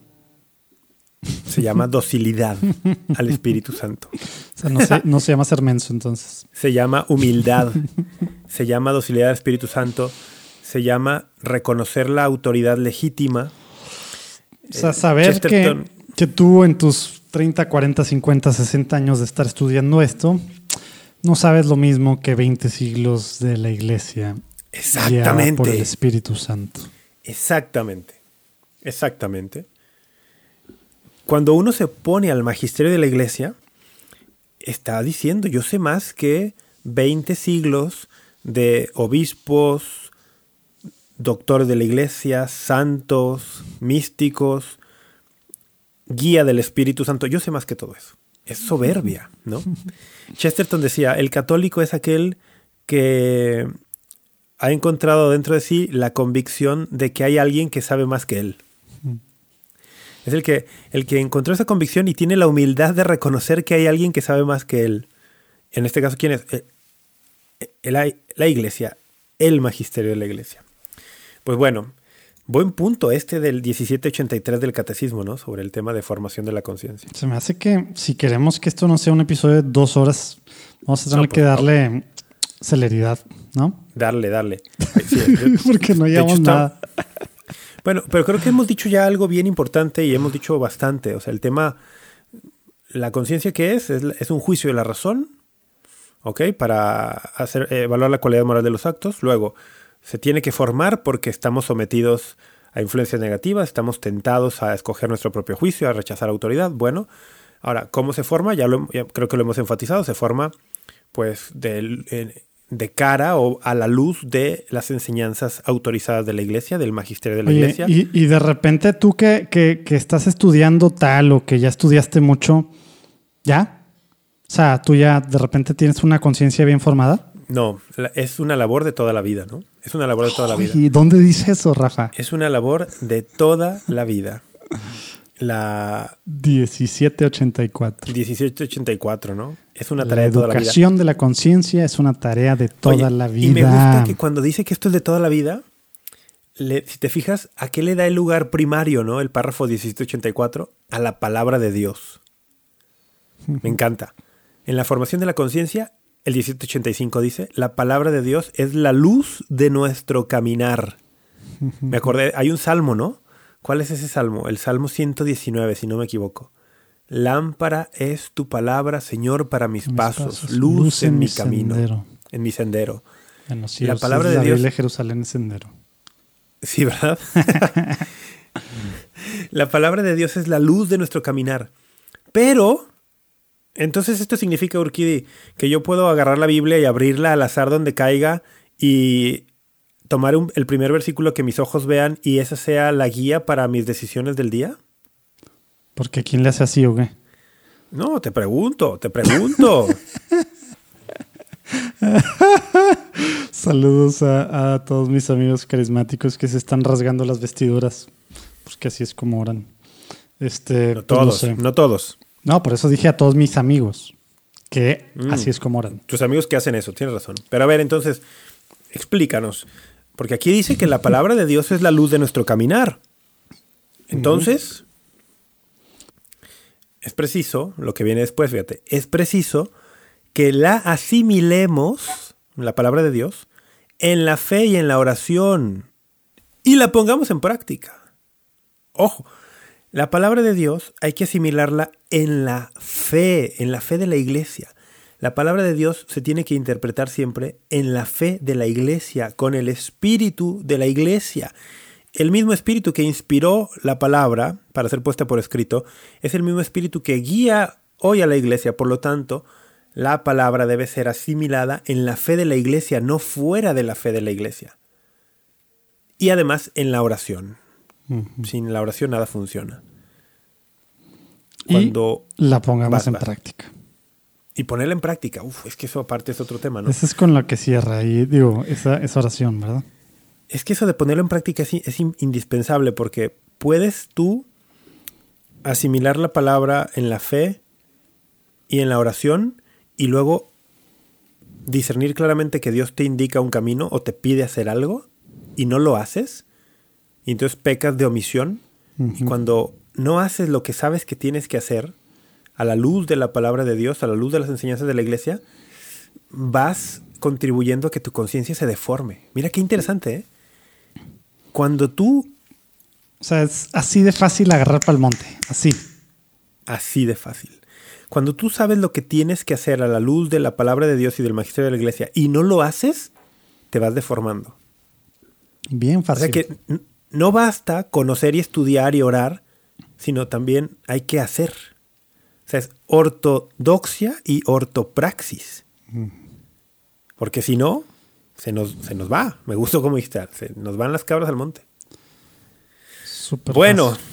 Se llama docilidad al Espíritu Santo. O sea, no se, no se llama ser menso entonces. Se llama humildad. Se llama docilidad al Espíritu Santo. Se llama reconocer la autoridad legítima. O sea, Eh, saber que, Chesterton- que tú en tus 30, 40, 50, 60 años de estar estudiando esto, no sabes lo mismo que 20 siglos de la iglesia. Exactamente. Por el Espíritu Santo. Exactamente. Exactamente. Cuando uno se pone al magisterio de la iglesia, está diciendo, yo sé más que 20 siglos de obispos, doctores de la iglesia, santos, místicos, guía del Espíritu Santo. Yo sé más que todo eso. Es soberbia, ¿no? Chesterton decía, el católico es aquel que ha encontrado dentro de sí la convicción de que hay alguien que sabe más que él. Es el que, el que encontró esa convicción y tiene la humildad de reconocer que hay alguien que sabe más que él. En este caso, ¿quién es? Eh, eh, la, iglesia, el magisterio de la iglesia. Pues bueno, buen punto este del 1783 del catecismo, ¿no? Sobre el tema de formación de la conciencia. Se me hace que si queremos que esto no sea un episodio de dos horas, vamos a tener No, que pues, darle celeridad, ¿no? Darle, darle. Sí, Porque no hecho, llevamos está- nada. Bueno, pero creo que hemos dicho ya algo bien importante y hemos dicho bastante. O sea, el tema, la conciencia que es, es, es un juicio de la razón, ¿ok? Para hacer, evaluar la cualidad moral de los actos. Luego, se tiene que formar porque estamos sometidos a influencias negativas, estamos tentados a escoger nuestro propio juicio, a rechazar autoridad. Bueno, ahora, ¿cómo se forma? Ya, lo, ya creo que lo hemos enfatizado, se forma pues del- de cara o a la luz de las enseñanzas autorizadas de la iglesia, del magisterio de la Oye, iglesia. y, y de repente tú que, que- que estás estudiando tal o que ya estudiaste mucho, ¿ya? O sea, tú ya de repente tienes una conciencia bien formada. No, es una labor de toda la vida, ¿no? Es una labor de toda la vida. ¿Y dónde dice eso, Rafa? Es una labor de toda la vida. La 1784. 1784, ¿no? Es una La tarea de toda la vida. educación de la conciencia es una tarea de toda Oye, la vida. Y me gusta que cuando dice que esto es de toda la vida, le- si te fijas, ¿a qué le da el lugar primario, no? El párrafo 1784, a la palabra de Dios. Me encanta. En la formación de la conciencia, el 1785 dice, la palabra de Dios es la luz de nuestro caminar. Me acordé, hay un salmo, ¿no? ¿Cuál es ese salmo? El salmo 119, si no me equivoco. Lámpara es tu palabra, Señor, para mis, Mis pasos, pasos, luz, en, mi camino, sendero. en mi sendero. Bueno, sí, la o sea, palabra de la Dios- Biblia Jerusalén es sendero. Sí, ¿verdad? la palabra de Dios es la luz de nuestro caminar. Pero, entonces esto significa, Urquidi, que yo puedo agarrar la Biblia y abrirla al azar donde caiga y tomar un- el primer versículo que mis ojos vean y esa sea la guía para mis decisiones del día. Porque ¿quién le hace así o qué? No, te pregunto, te pregunto. Saludos a, a todos mis amigos carismáticos que se están rasgando las vestiduras. Porque así es como oran. Este, No pues, todos, sé. no todos. No, por eso dije a todos mis amigos que Mm. así es como oran. Tus amigos que hacen eso, tienes razón. Pero a ver, entonces, explícanos. Porque aquí dice que la palabra de Dios es la luz de nuestro caminar. Entonces, es preciso, lo que viene después, fíjate, es preciso que la asimilemos, la palabra de Dios, en la fe y en la oración. Y la pongamos en práctica. Ojo, la palabra de Dios hay que asimilarla en la fe, en la fe de la iglesia. La palabra de Dios se tiene que interpretar siempre en la fe de la iglesia, con el espíritu de la iglesia. El mismo espíritu que inspiró la palabra para ser puesta por escrito es el mismo espíritu que guía hoy a la iglesia. Por lo tanto, la palabra debe ser asimilada en la fe de la iglesia, no fuera de la fe de la iglesia. Y además en la oración. Sin la oración nada funciona. Y Cuando la pongamos Vas, en vas. práctica. Y ponerla en práctica, uf, es que eso aparte es otro tema, ¿no? Esa es con la que cierra ahí, digo, esa, esa oración, ¿verdad? Es que eso de ponerlo en práctica es, es in- indispensable porque puedes tú asimilar la palabra en la fe y en la oración y luego discernir claramente que Dios te indica un camino o te pide hacer algo y no lo haces y entonces pecas de omisión y cuando no haces lo que sabes que tienes que hacer a la luz de la palabra de Dios, a la luz de las enseñanzas de la iglesia, vas contribuyendo a que tu conciencia se deforme. Mira qué interesante, ¿eh? Cuando tú, O sea, es así de fácil agarrar para el monte, así. así de fácil, cuando tú sabes lo que tienes que hacer a la luz de la palabra de Dios y del magisterio de la iglesia y no lo haces, te vas deformando. Bien O fácil. sea que no basta conocer y estudiar y orar sino también hay que hacer. O sea, es ortodoxia y ortopraxis. Porque si no, se nos, se nos va. Me gustó cómo dijiste, se nos van las cabras al monte. Súper Bueno, fácil.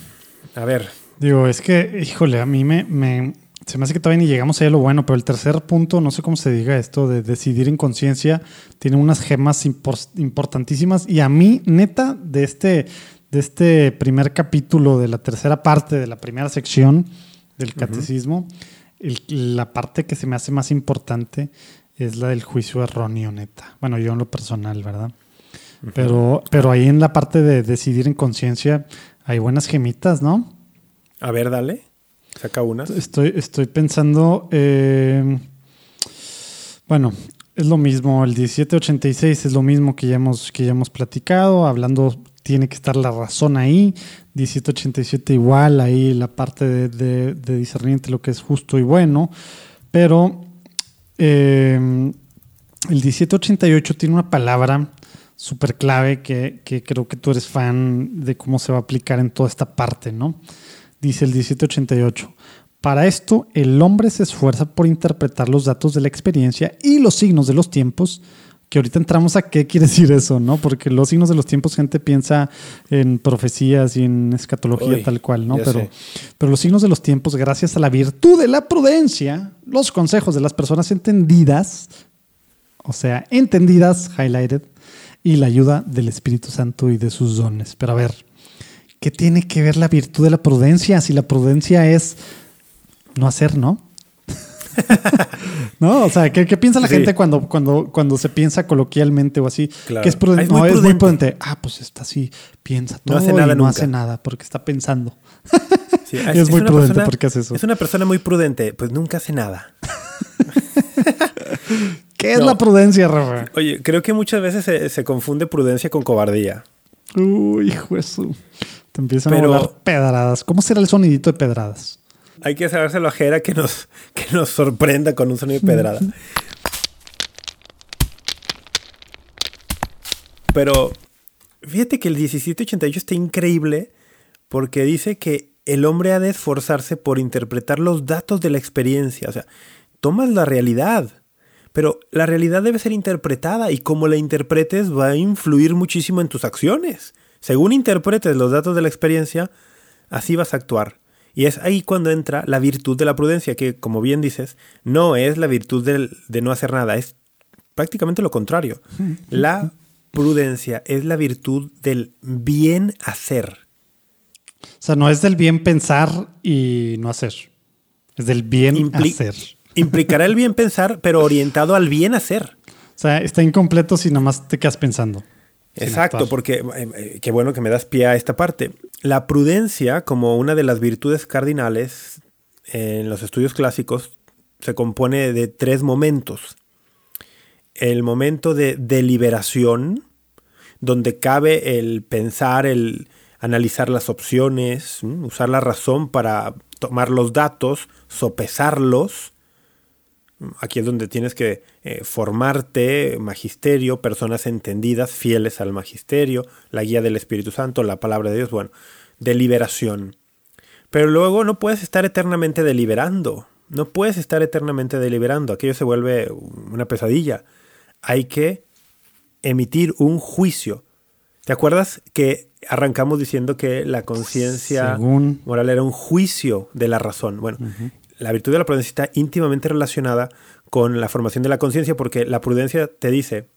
a ver, Digo, es que, híjole, a mí me, me- Se me hace que todavía ni llegamos a lo bueno, pero el tercer punto, no sé cómo se diga esto, de decidir en conciencia, tiene unas gemas impor- importantísimas. Y a mí, neta, de este, de este primer capítulo, de la tercera parte, de la primera sección del catecismo, el- la parte que se me hace más importante es la del juicio erróneo, neta. Bueno, yo en lo personal, ¿verdad? Pero, pero ahí en la parte de decidir en conciencia hay buenas gemitas, ¿no? a ver, dale. Saca unas. Estoy, estoy pensando. eh, bueno, es lo mismo. El 1786 es lo mismo que ya hemos, que ya hemos platicado. Hablando, tiene que estar la razón ahí. 1787 igual, ahí la parte de, de, de discernir lo que es justo y bueno. Pero eh, el 1788 tiene una palabra súper clave que, que creo que tú eres fan de cómo se va a aplicar en toda esta parte, ¿no? Dice el 1788. Para esto, el hombre se esfuerza por interpretar los datos de la experiencia y los signos de los tiempos, que ahorita entramos a qué quiere decir eso, ¿no? Porque los signos de los tiempos, gente piensa en profecías y en escatología Uy, tal cual, ¿no? Pero, sé. pero los signos de los tiempos, gracias a la virtud de la prudencia, los consejos de las personas entendidas, o sea, entendidas, highlighted, y la ayuda del Espíritu Santo y de sus dones. Pero a ver, ¿qué tiene que ver la virtud de la prudencia? Si la prudencia es no hacer, ¿no? ¿No? O sea, ¿qué, qué piensa la Sí. gente cuando, cuando, cuando se piensa coloquialmente o así? Claro. Que es prudente. Ah, es no, es muy prudente. Ah, pues está así, piensa No todo hace nada y no nunca. hace nada porque está pensando. Sí, Y es muy prudente persona- porque hace eso. Es una persona muy prudente, pues nunca hace nada. ¿Qué es No. la prudencia, Rafa? Oye, creo que muchas veces se, se confunde prudencia con cobardía. Uy, hijo de su- Te empiezan Pero- a volar pedradas. ¿Cómo será el sonidito de pedradas? Hay que sabérselo a Jera que nos, que nos sorprenda con un sonido de pedrada. Pero fíjate que el 1788 está increíble porque dice que el hombre ha de esforzarse por interpretar los datos de la experiencia. O sea, tomas la realidad, pero la realidad debe ser interpretada y como la interpretes va a influir muchísimo en tus acciones. Según interpretes los datos de la experiencia, así vas a actuar. Y es ahí cuando entra la virtud de la prudencia, que como bien dices, no es la virtud del- de no hacer nada, es prácticamente lo contrario. La prudencia es la virtud del bien hacer. O sea, no es del bien pensar y no hacer. Es del bien Impli- hacer. Implicará el bien pensar, pero orientado al bien hacer. O sea, está incompleto si nomás te quedas pensando. Exacto, porque eh, eh, qué bueno que me das pie a esta parte. La prudencia, como una de las virtudes cardinales en los estudios clásicos, se compone de tres momentos. El momento de deliberación, donde cabe el pensar, el analizar las opciones, ¿m? usar la razón para tomar los datos, sopesarlos. Aquí es donde tienes que eh, formarte, magisterio, personas entendidas, fieles al magisterio, la guía del Espíritu Santo, la palabra de Dios, bueno, deliberación. Pero luego no puedes estar eternamente deliberando, no puedes estar eternamente deliberando, aquello se vuelve una pesadilla. Hay que emitir un juicio. ¿Te acuerdas que arrancamos diciendo que la conciencia Según- moral era un juicio de la razón? Bueno, la virtud de la prudencia está íntimamente relacionada con la formación de la conciencia porque la prudencia te dice,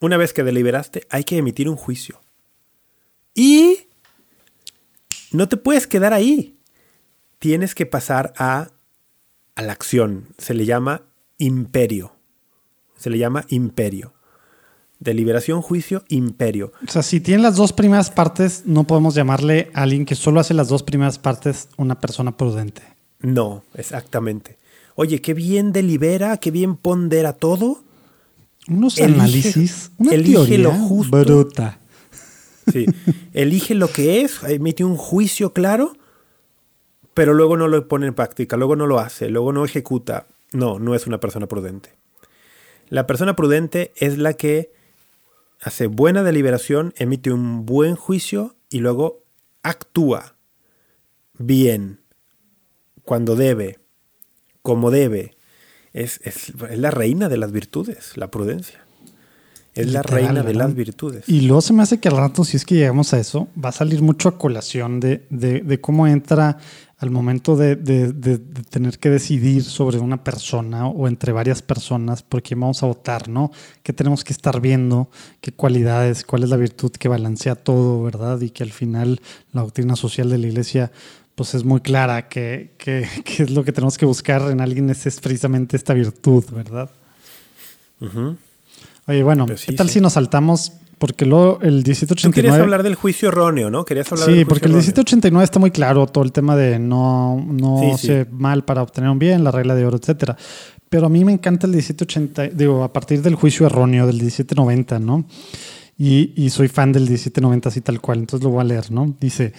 una vez que deliberaste, hay que emitir un juicio. Y no te puedes quedar ahí. Tienes que pasar a, a la acción. Se le llama imperio. Se le llama imperio. Deliberación, juicio, imperio. O sea, si tiene las dos primeras partes, no podemos llamarle a alguien que solo hace las dos primeras partes una persona prudente. No, exactamente. Oye, qué bien delibera, qué bien pondera todo. Unos Elige- análisis, una elige teoría lo justo. bruta. Sí. Elige lo que es, emite un juicio claro, pero luego no lo pone en práctica, luego no lo hace, luego no ejecuta. No, no es una persona prudente. La persona prudente es la que hace buena deliberación, emite un buen juicio y luego actúa. bien, cuando debe, como debe, es, es, es la reina de las virtudes, la prudencia. Es la reina de las virtudes. Y luego se me hace que al rato, si es que llegamos a eso, va a salir mucho a colación de, de- de cómo entra al momento de, de- de- de tener que decidir sobre una persona o entre varias personas por quién vamos a votar, ¿no? ¿Qué tenemos que estar viendo? ¿Qué cualidades? ¿Cuál es la virtud que balancea todo, verdad? Y que al final la doctrina social de la iglesia pues es muy clara que, que, que es lo que tenemos que buscar en alguien es, es precisamente esta virtud, ¿verdad? Ujú. Oye, bueno, Pues sí, ¿qué tal sí. si nos saltamos? Porque luego el Tú querías 1789... hablar del juicio erróneo, ¿no? Querías hablar Sí, del porque el erróneo. 1789 está muy claro todo el tema de no, no Sí, hace mal para obtener un bien, la regla de oro, etcétera. Pero a mí me encanta el 1780, digo, a partir del juicio erróneo del 1790, ¿no? Y, y soy fan del 1790 así tal cual, entonces lo voy a leer, ¿no? Dice,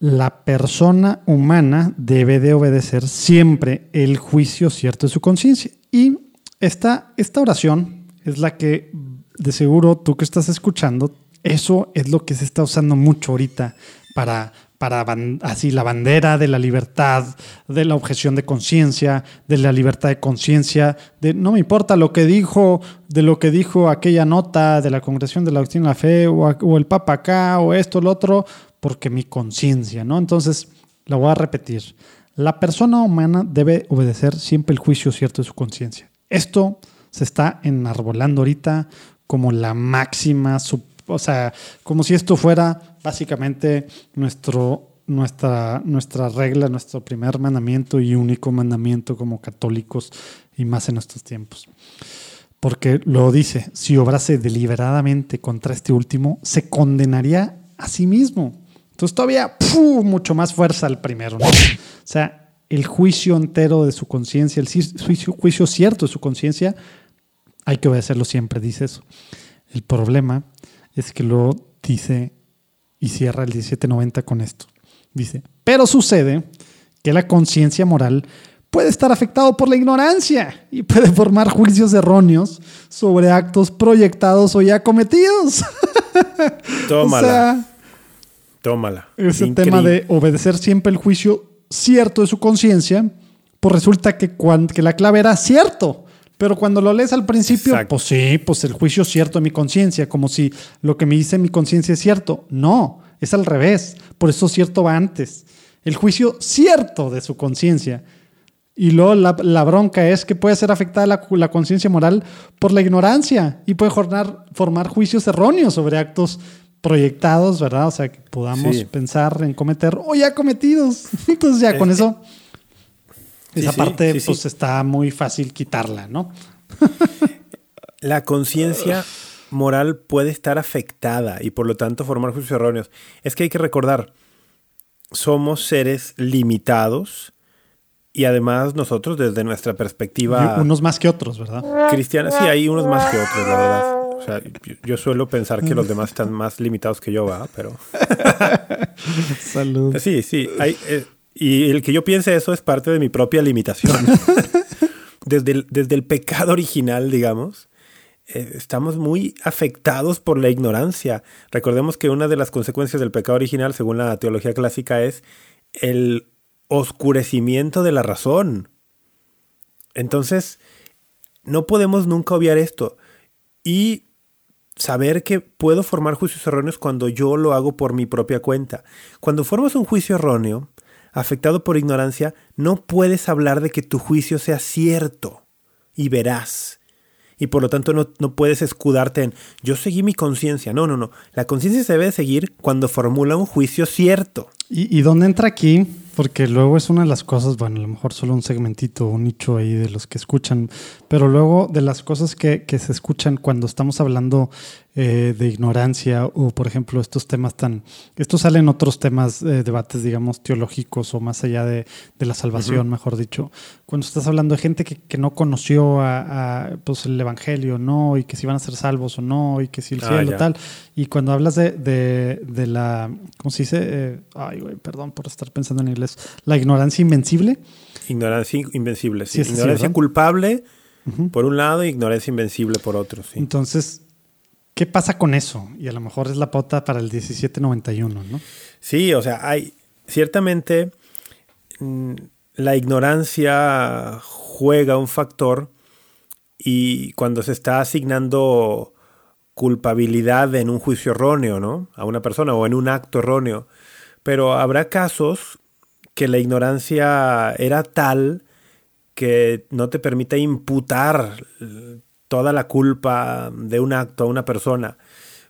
la persona humana debe de obedecer siempre el juicio cierto de su conciencia. Y esta, esta oración es la que de seguro tú que estás escuchando, eso es lo que se está usando mucho ahorita para, para así la bandera de la libertad, de la objeción de conciencia, de la libertad de conciencia, de no me importa lo que dijo, de lo que dijo aquella nota de la Congregación de la Doctrina de la Fe o el Papa acá o esto, lo otro, porque mi conciencia, ¿no? Entonces, la voy a repetir. La persona humana debe obedecer siempre el juicio cierto de su conciencia. Esto se está enarbolando ahorita como la máxima, o sea, como si esto fuera básicamente nuestro, nuestra, nuestra regla, nuestro primer mandamiento y único mandamiento como católicos y más en estos tiempos. Porque lo dice, si obrase deliberadamente contra este último, se condenaría a sí mismo. Entonces todavía mucho más fuerza al primero. ¿no? O sea, el juicio entero de su conciencia, el ci- juicio, juicio cierto de su conciencia, hay que obedecerlo siempre, dice eso. El problema es que lo dice y cierra el 1790 con esto. Dice, pero sucede que la conciencia moral puede estar afectado por la ignorancia y puede formar juicios erróneos sobre actos proyectados o ya cometidos. Tómala, O sea, tómala. ese Increíble. tema de obedecer siempre el juicio cierto de su conciencia, pues resulta que, que la clave era cierto. Pero cuando lo lees al principio, Exacto. pues sí, pues el juicio cierto de mi conciencia, como si lo que me dice mi conciencia es cierto. No, es al revés. Por eso cierto va antes. El juicio cierto de su conciencia. Y luego la, la bronca es que puede ser afectada la, la conciencia moral por la ignorancia y puede formar, formar juicios erróneos sobre actos proyectados, ¿verdad? O sea, que podamos Sí. pensar en cometer o ya cometidos. Entonces ya con eso, Sí, esa sí, parte pues está muy fácil quitarla, ¿no? La conciencia moral puede estar afectada y por lo tanto formar juicios erróneos. Es que hay que recordar, somos seres limitados y además nosotros desde nuestra perspectiva Y unos más que otros, ¿verdad? cristiana, sí, hay unos más que otros, la verdad. O sea, yo, yo suelo pensar que los demás están más limitados que yo, ¿va? Pero Salud. sí, sí. hay, eh, y el que yo piense eso es parte de mi propia limitación. desde, el, desde el pecado original, digamos, eh, estamos muy afectados por la ignorancia. Recordemos que una de las consecuencias del pecado original, según la teología clásica, es el oscurecimiento de la razón. Entonces, no podemos nunca obviar esto. Y saber que puedo formar juicios erróneos cuando yo lo hago por mi propia cuenta. Cuando formas un juicio erróneo, afectado por ignorancia, no puedes hablar de que tu juicio sea cierto y veraz. Y por lo tanto no, no puedes escudarte en yo seguí mi conciencia. No, no, no. La conciencia se debe seguir cuando formula un juicio cierto. ¿Y, ¿Y dónde entra aquí? Porque luego es una de las cosas, bueno, a lo mejor solo un segmentito, un nicho ahí de los que escuchan, pero luego de las cosas que, que se escuchan cuando estamos hablando eh, de ignorancia o, por ejemplo, estos temas tan... Esto sale en otros temas, eh, debates, digamos, teológicos o más allá de, de la salvación, mejor dicho. Cuando estás hablando de gente que, que no conoció a, a, pues, el Evangelio, ¿no? Y que si van a ser salvos o no, y que si el Ah, cielo, tal. Y cuando hablas de, de, de la, ¿cómo se dice? Eh, ay, güey, perdón por estar pensando en inglés. La ignorancia invencible. Ignorancia invencible. sí. Sí, ignorancia culpable por un lado y ignorancia invencible por otro. Sí. Entonces, ¿qué pasa con eso? Y a lo mejor es la pauta para el 1791, ¿no? Sí, o sea, hay. ciertamente mm, la ignorancia juega un factor y cuando se está asignando culpabilidad en un juicio erróneo, ¿no? A una persona o en un acto erróneo. Pero habrá casos que la ignorancia era tal que no te permite imputar toda la culpa de un acto a una persona,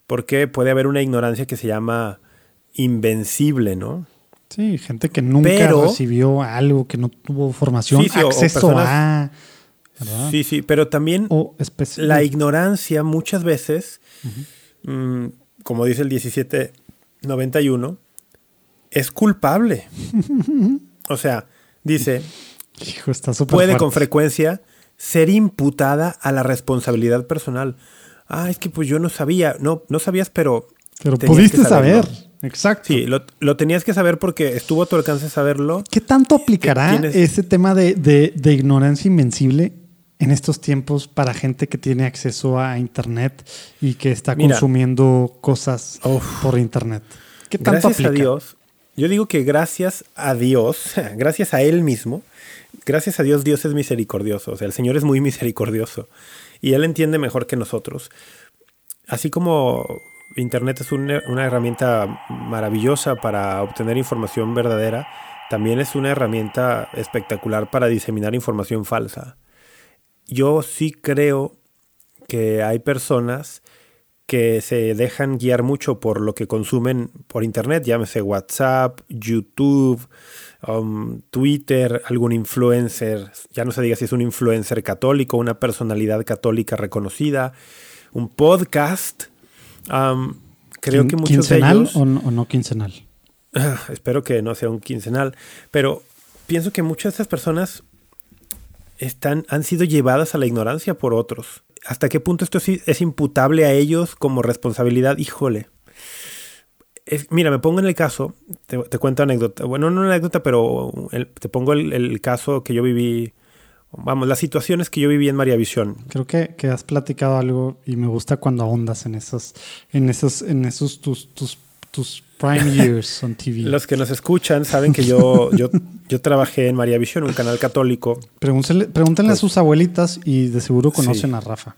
porque puede haber una ignorancia que se llama invencible, ¿no? Sí, gente que nunca recibió algo, que no tuvo formación, acceso a... Sí, sí, pero también la ignorancia muchas veces, mm, como dice el 1791, es culpable. o sea, dice, puede con frecuencia ser imputada a la responsabilidad personal. Ah, es que pues yo no sabía, no, no sabías, pero... Pero pudiste saber. Exacto. Sí, lo, tenías que saber porque estuvo a tu alcance saberlo. ¿Qué tanto aplicará ese tema de, de, ignorancia invencible en estos tiempos para gente que tiene acceso a Internet y que está consumiendo cosas por Internet? ¿Qué tanto gracias a Dios, yo digo que gracias a Dios, gracias a Él mismo, gracias a Dios, Dios es misericordioso. O sea, el Señor es muy misericordioso y Él entiende mejor que nosotros. Así como Internet es una, herramienta maravillosa para obtener información verdadera, también es una herramienta espectacular para diseminar información falsa. Yo sí creo que hay personas que se dejan guiar mucho por lo que consumen por Internet, llámese WhatsApp, YouTube, um, Twitter, algún influencer, ya no se diga si es un influencer católico, una personalidad católica reconocida, un podcast creo que muchos ¿Quincenal o, no, quincenal? espero que no sea un quincenal, pero pienso que muchas de estas personas están, han sido llevadas a la ignorancia por otros. ¿Hasta qué punto esto es, imputable a ellos como responsabilidad? Híjole. Mira, me pongo en el caso, te, cuento anécdota. Bueno, no una anécdota, pero te pongo el, caso que yo viví vamos, las situaciones que yo viví en María Visión. Creo que, que, has platicado algo y me gusta cuando ahondas en esos, en esos, en esos tus, tus, tus prime years on TV. Los que nos escuchan saben que yo, yo, yo trabajé en María Visión, un canal católico. Pregúntenle, pregúntenle a pues sus abuelitas y de seguro conocen a Rafa.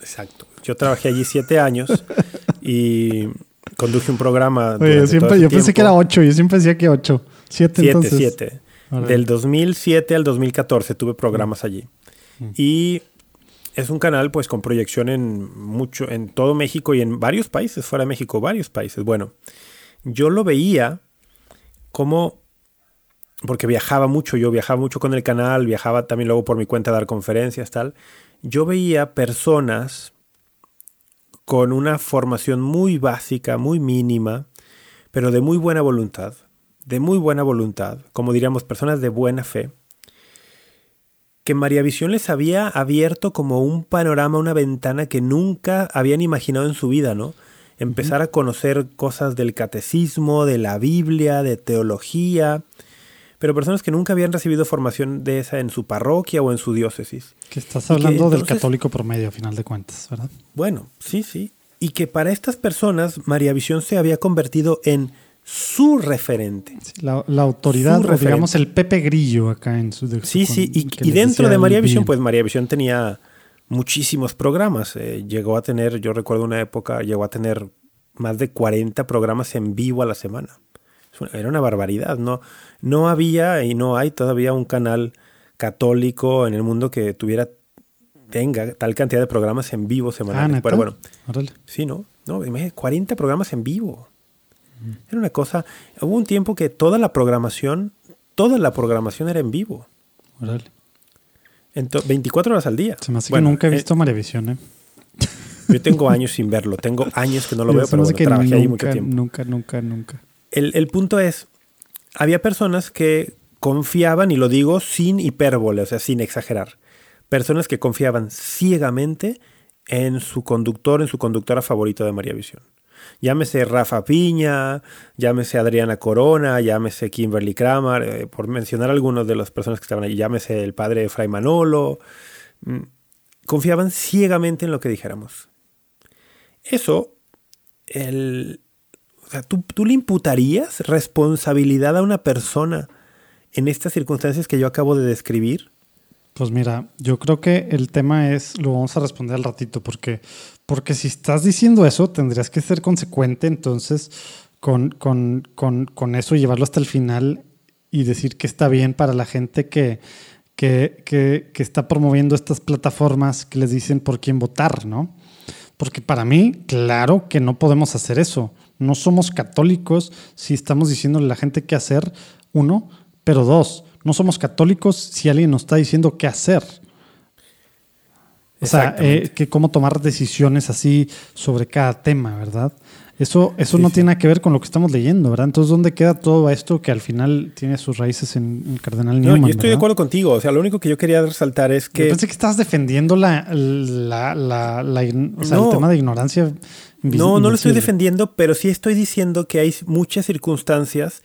Exacto. Yo trabajé allí siete años y conduje un programa. Oye, siempre, yo pensé que era ocho, yo siempre decía que ocho. Siete, siete entonces. Siete. Del 2007 al 2014 tuve programas allí. Mm. Y es un canal pues con proyección en mucho en todo México y en varios países fuera de México, varios países. Bueno, yo lo veía como porque viajaba mucho, yo viajaba mucho con el canal, viajaba también luego por mi cuenta a dar conferencias, tal. Yo veía personas con una formación muy básica, muy mínima, pero de muy buena voluntad, de muy buena voluntad, como diríamos, personas de buena fe, que María Visión les había abierto como un panorama, una ventana que nunca habían imaginado en su vida, ¿no? Empezar a conocer cosas del catecismo, de la Biblia, de teología, pero personas que nunca habían recibido formación de esa en su parroquia o en su diócesis. Que estás hablando del católico promedio, a final de cuentas, ¿verdad? Bueno, sí, sí. Y que para estas personas María Visión se había convertido en su referente. la, autoridad, digamos el Pepe Grillo acá en su... sí, sí, y, dentro de María Visión, pues María Visión tenía muchísimos programas. Eh, llegó a tener, yo recuerdo una época, llegó a tener más de 40 programas en vivo a la semana. Era una barbaridad, ¿no? No había y no hay todavía un canal católico en el mundo que tuviera, tenga tal cantidad de programas en vivo semanales. Ah, Pero bueno, sí, ¿no? No, 40 programas en vivo. Era una cosa. Hubo un tiempo que toda la programación, toda la programación era en vivo. Órale. 24 horas al día. Se me hace que nunca he visto eh, Maravisión, ¿eh? Yo tengo años sin verlo. Tengo años que no lo veo, pero bueno, trabajé nunca, ahí mucho tiempo. Nunca, nunca, nunca. El, punto es, había personas que confiaban, y lo digo sin hipérbole, o sea, sin exagerar, personas que confiaban ciegamente en su conductor, en su conductora favorita de María Visión. Llámese Rafa Piña, llámese Adriana Corona, llámese Kimberly Kramer, eh, por mencionar algunos de las personas que estaban allí, llámese el padre Fray Manolo. Mm, confiaban ciegamente en lo que dijéramos. Eso, el, O sea, ¿tú, ¿tú le imputarías responsabilidad a una persona en estas circunstancias que yo acabo de describir? Pues mira, yo creo que el tema es, lo vamos a responder al ratito, porque, porque si estás diciendo eso, tendrías que ser consecuente entonces con, con, con, con eso llevarlo hasta el final y decir que está bien para la gente que, que, que, que está promoviendo estas plataformas que les dicen por quién votar, ¿no? Porque para mí, claro que no podemos hacer eso. No somos católicos si estamos diciéndole a la gente qué hacer, uno, pero dos, no somos católicos si alguien nos está diciendo qué hacer. O sea, eh, que cómo tomar decisiones así sobre cada tema, ¿verdad? Eso, eso Sí, no sí. tiene nada que ver con lo que estamos leyendo, ¿verdad? Entonces, ¿dónde queda todo esto que al final tiene sus raíces en, en Cardenal No, Newman? yo estoy de acuerdo contigo. O sea, lo único que yo quería resaltar es Yo que. pensé que estabas defendiendo la, la, la, la ign- o sea, No. el tema de ignorancia. No, no lo estoy defendiendo, pero sí estoy diciendo que hay muchas circunstancias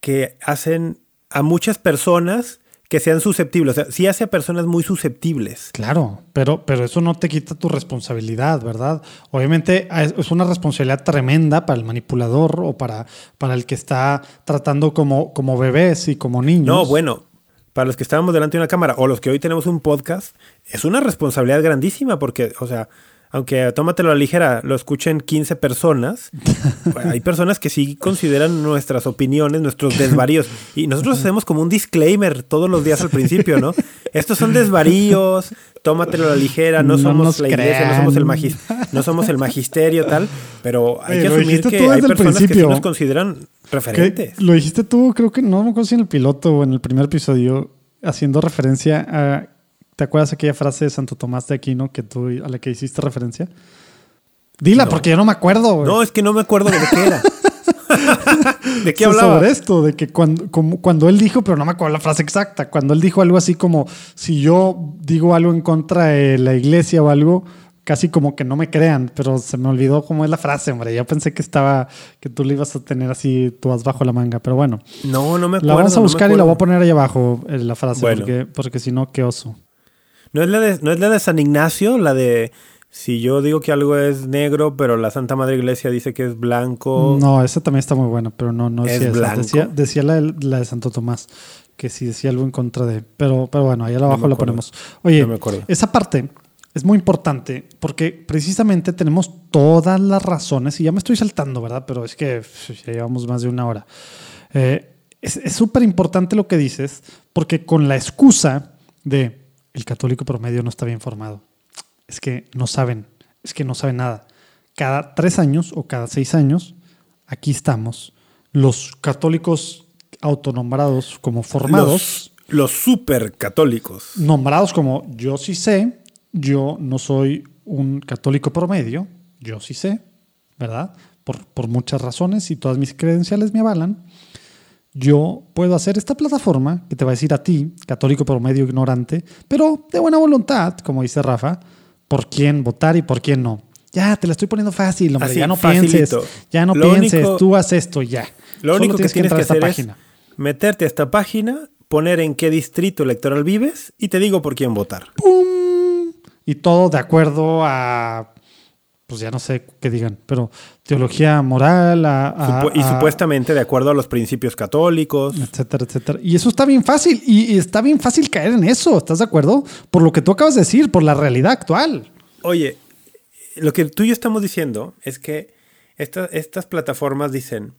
que hacen a muchas personas que sean susceptibles. O sea, sí hace a personas muy susceptibles. Claro, pero, pero eso no te quita tu responsabilidad, ¿verdad? Obviamente es es una responsabilidad tremenda para el manipulador o para, para el que está tratando como, como bebés y como niños. No, bueno, para los que estábamos delante de una cámara o los que hoy tenemos un podcast, es una responsabilidad grandísima porque, o sea, aunque tómatelo a la ligera, lo escuchen 15 personas, hay personas que sí consideran nuestras opiniones, nuestros desvaríos. Y nosotros hacemos como un disclaimer todos los días al principio, ¿no? Estos son desvaríos, tómatelo a la ligera, no, No somos la iglesia, no somos, el magis- no somos el magisterio, tal, pero hay Oye, que asumir que hay personas que sí principio. nos consideran referentes. lo dijiste tú, creo que no me acuerdo si en el piloto o en el primer episodio, haciendo referencia a. ¿Te acuerdas aquella frase de Santo Tomás de Aquino que tú, a la que hiciste referencia? Dila, No. porque yo no me acuerdo. güey. No, es que no me acuerdo de qué era. ¿De qué hablaba? Sobre esto, de que cuando, como, cuando él dijo, pero no me acuerdo la frase exacta, cuando él dijo algo así como, si yo digo algo en contra de la iglesia o algo, casi como que no me crean, pero se me olvidó cómo es la frase, hombre. Yo pensé que estaba, que tú le ibas a tener así, tú vas bajo la manga, pero bueno. No, no me acuerdo. La vamos a no buscar y la voy a poner ahí abajo, eh, la frase, Bueno. porque, porque si no, qué oso. ¿No es, la de, ¿No es la de San Ignacio? La de si yo digo que algo es negro, pero la Santa Madre Iglesia dice que es blanco. No, esa también está muy buena, pero no, no ¿Es blanco? Decía, decía la, de- la de Santo Tomás, que sí decía algo en contra de. Pero, pero bueno, ahí abajo la acuerdo. ponemos. Oye, No esa parte es muy importante porque precisamente tenemos todas las razones, y ya me estoy saltando, ¿verdad? Pero es que ya llevamos más de una hora. Eh, es es súper importante lo que dices, porque con la excusa de el católico promedio no está bien formado, es que no saben, es que no saben nada. Cada tres años o cada seis años, aquí estamos, los católicos autonombrados como formados, Los, los super católicos. nombrados como yo sí sé, yo no soy un católico promedio, yo sí sé, ¿verdad? Por, por muchas razones y todas mis credenciales me avalan. Yo puedo hacer esta plataforma que te va a decir a ti, católico promedio ignorante, pero de buena voluntad, como dice Rafa, por quién votar y por quién no. Ya, te la estoy poniendo fácil, hombre. Así, ya no facilito. pienses, ya no Lo pienses, único- tú haz esto, ya. Lo Solo único que tienes entrar que a esta hacer página. es meterte a esta página, poner en qué distrito electoral vives y te digo por quién votar. ¡Pum! Y todo de acuerdo a, pues ya no sé qué digan, pero teología moral, a, a- Supu- y supuestamente de acuerdo a los principios católicos. etcétera, etcétera. Y eso está bien fácil, y, está bien fácil caer en eso, ¿estás de acuerdo? Por lo que tú acabas de decir, por la realidad actual. Oye, lo que tú y yo estamos diciendo es que esta- estas plataformas dicen,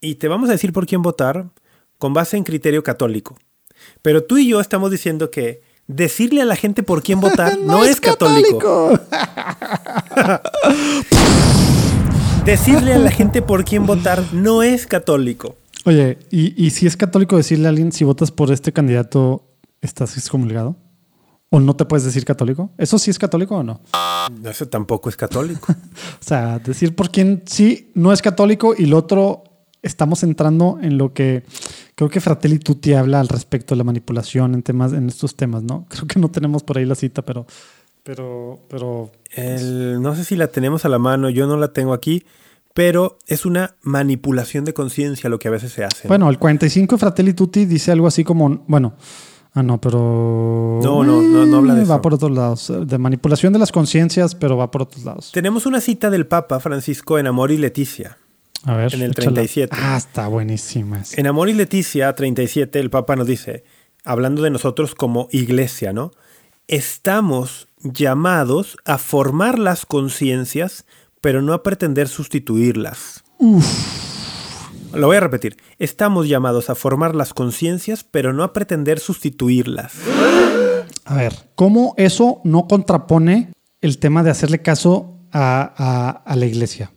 y te vamos a decir por quién votar con base en criterio católico. Pero tú y yo estamos diciendo que decirle a la gente por quién votar no, es católico. Decirle a la gente por quién votar no es católico. Oye, ¿y, y si es católico decirle a alguien si votas por este candidato, estás excomulgado? ¿O no te puedes decir católico? ¿Eso sí es católico o no? No, Eso tampoco es católico. O sea, decir por quién sí no es católico y lo otro estamos entrando en lo que creo que Fratelli Tutti habla al respecto de la manipulación en temas en estos temas, ¿no? Creo que no tenemos por ahí la cita, pero pero pero El- no sé si la tenemos a la mano, yo no la tengo aquí, pero es una manipulación de conciencia lo que a veces se hace. ¿no? bueno, el 45 de Fratelli Tutti dice algo así como, bueno, ah no, pero No, no, no, no habla de Eh, Va eso. por otros lados, de manipulación de las conciencias, pero va por otros lados. Tenemos una cita del Papa Francisco en Amor y Leticia. A ver. En el échala. 37. Ah, está buenísima. En Amor y Leticia 37, el Papa nos dice, hablando de nosotros como iglesia, ¿no? Estamos llamados a formar las conciencias, pero no a pretender sustituirlas. Lo voy a repetir. Estamos llamados a formar las conciencias, pero no a pretender sustituirlas. A ver, ¿cómo eso no contrapone el tema de hacerle caso a, a- a la iglesia?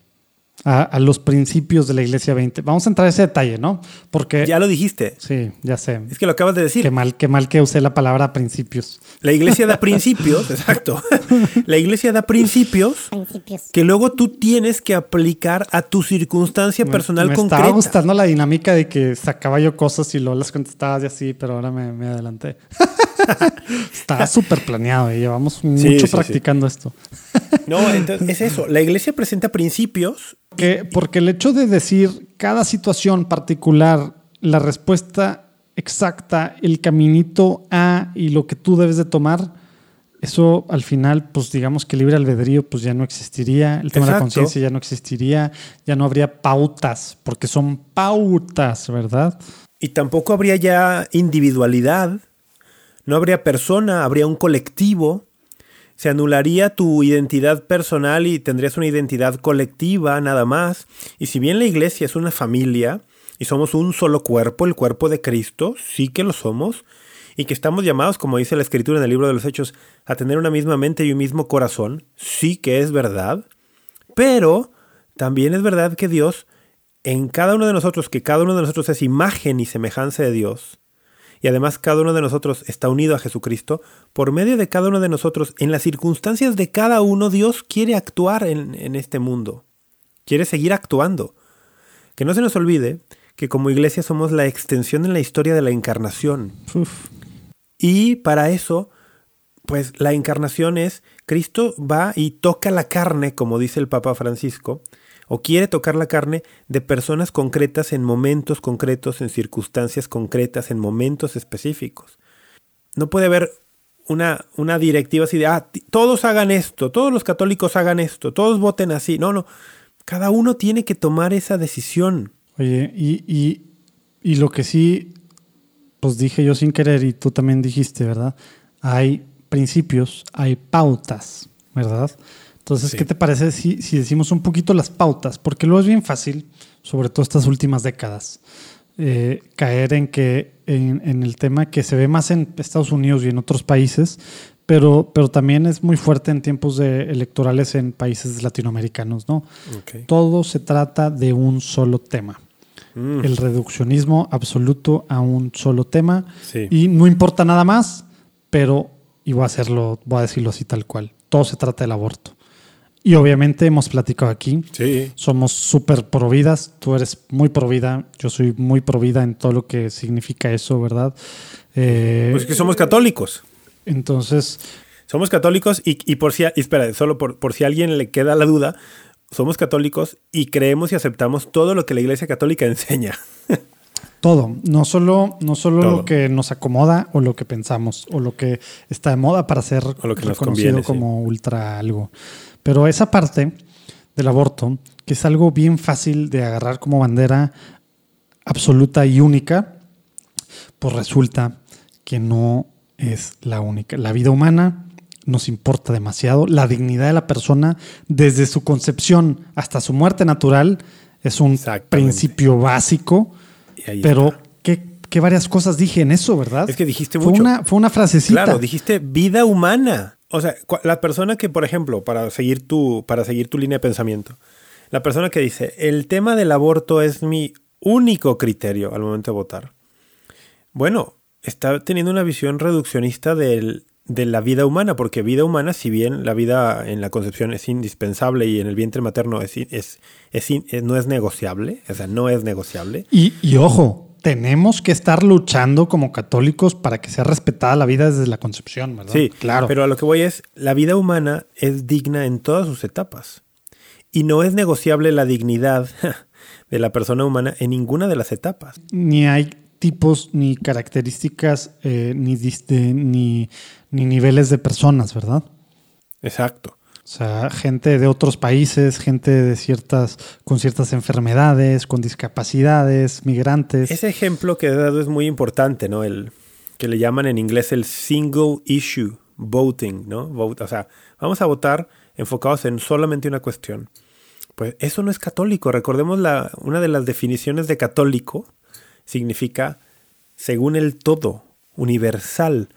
A, a los principios de la iglesia 20. Vamos a entrar a ese detalle, ¿no? Porque... Ya lo dijiste. Sí, ya sé. Es que lo acabas de decir. Qué mal, qué mal que usé la palabra principios. La iglesia da principios, exacto. La iglesia da principios principios. que luego tú tienes que aplicar a tu circunstancia personal me, me concreta. estaba gustando la dinámica de que sacaba yo cosas y luego las contestabas y así, pero ahora me, me adelanté. Estaba súper planeado y llevamos mucho Sí, sí, sí. practicando esto. No, entonces es eso. La iglesia presenta principios. Que, porque el hecho de decir cada situación particular, la respuesta exacta, el caminito A y lo que tú debes de tomar, eso al final, pues digamos que libre albedrío, pues ya no existiría, el tema de la conciencia ya no existiría, ya no habría pautas, porque son pautas, ¿verdad? Y tampoco habría ya individualidad. No habría persona, habría un colectivo. Se anularía tu identidad personal y tendrías una identidad colectiva nada más. Y si bien la iglesia es una familia y somos un solo cuerpo, el cuerpo de Cristo, sí que lo somos, y que estamos llamados, como dice la escritura en el libro de los Hechos, a tener una misma mente y un mismo corazón, sí que es verdad, pero también es verdad que Dios, en cada uno de nosotros, que cada uno de nosotros es imagen y semejanza de Dios, y además cada uno de nosotros está unido a Jesucristo, por medio de cada uno de nosotros, en las circunstancias de cada uno, Dios quiere actuar en, en este mundo, quiere seguir actuando. Que no se nos olvide que como iglesia somos la extensión en la historia de la encarnación. Uf. Y para eso, pues la encarnación es, Cristo va y toca la carne, como dice el Papa Francisco, o quiere tocar la carne de personas concretas en momentos concretos, en circunstancias concretas, en momentos específicos. No puede haber una, una directiva así de, ah, todos hagan esto, todos los católicos hagan esto, todos voten así. No, no. Cada uno tiene que tomar esa decisión. Oye, y, y, y lo que sí, pues dije yo sin querer y tú también dijiste, ¿verdad? Hay principios, hay pautas, ¿verdad? Entonces, Sí. ¿qué te parece si, si decimos un poquito las pautas? Porque luego es bien fácil, sobre todo estas últimas décadas, eh, caer en que en, en el tema que se ve más en Estados Unidos y en otros países, pero, pero también es muy fuerte en tiempos de electorales en países latinoamericanos, ¿no? Todo se trata de un solo tema. Mm. El reduccionismo absoluto a un solo tema. Sí. Y no importa nada más, pero, y voy a hacerlo, voy a decirlo así tal cual, todo se trata del aborto. Y obviamente hemos platicado aquí, Sí. somos súper providas, tú eres muy provida, yo soy muy provida en todo lo que significa eso, ¿verdad? Eh, Pues que somos católicos. entonces, Somos católicos y, y por si, y espera, solo por, por si a alguien le queda la duda, somos católicos y creemos y aceptamos todo lo que la Iglesia Católica enseña. Todo, no solo, no solo Todo. lo que nos acomoda o lo que pensamos o lo que está de moda para ser O lo que nos reconocido conviene, sí. como ultra algo. Pero esa parte del aborto, que es algo bien fácil de agarrar como bandera absoluta y única, pues resulta que no es la única. La vida humana nos importa demasiado. La dignidad de la persona, desde su concepción hasta su muerte natural, es un principio básico. Pero qué, qué varias cosas dije en eso, ¿verdad? Es que dijiste fue mucho. Una, fue una frasecita. Claro, dijiste vida humana. O sea, la persona que, por ejemplo, para seguir tu, para seguir tu línea de pensamiento, la persona que dice, el tema del aborto es mi único criterio al momento de votar. Bueno, está teniendo una visión reduccionista del- de la vida humana, porque vida humana, si bien la vida en la concepción es indispensable y en el vientre materno es, es, es eh, no es negociable, o sea, no es negociable. Y, y ojo, tenemos que estar luchando como católicos para que sea respetada la vida desde la concepción, ¿verdad? Sí, claro. Pero a lo que voy es, la vida humana es digna en todas sus etapas. Y no es negociable la dignidad de la persona humana en ninguna de las etapas. ni hay tipos, ni características, eh, ni, ni, ni niveles de personas, ¿verdad? Exacto. O sea, gente de otros países, gente de ciertas, con ciertas enfermedades, con discapacidades, migrantes. Ese ejemplo que he dado es muy importante, ¿no? El que le llaman en inglés el single issue voting, ¿no? o sea, vamos a votar enfocados en solamente una cuestión. Pues eso no es católico. Recordemos la, una de las definiciones de católico significa según el todo, universal.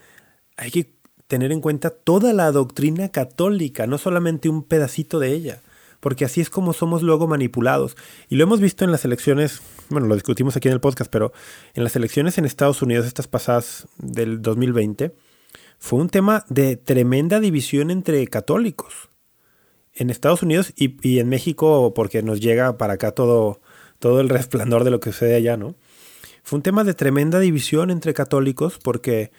Hay que tener en cuenta toda la doctrina católica, no solamente un pedacito de ella, porque así es como somos luego manipulados. Y lo hemos visto en las elecciones, bueno, lo discutimos aquí en el podcast, pero en las elecciones en Estados Unidos, estas pasadas del 2020, fue un tema de tremenda división entre católicos. En Estados Unidos y, en México, porque nos llega para acá todo, todo el resplandor de lo que sucede allá, ¿no? Fue un tema de tremenda división entre católicos porque,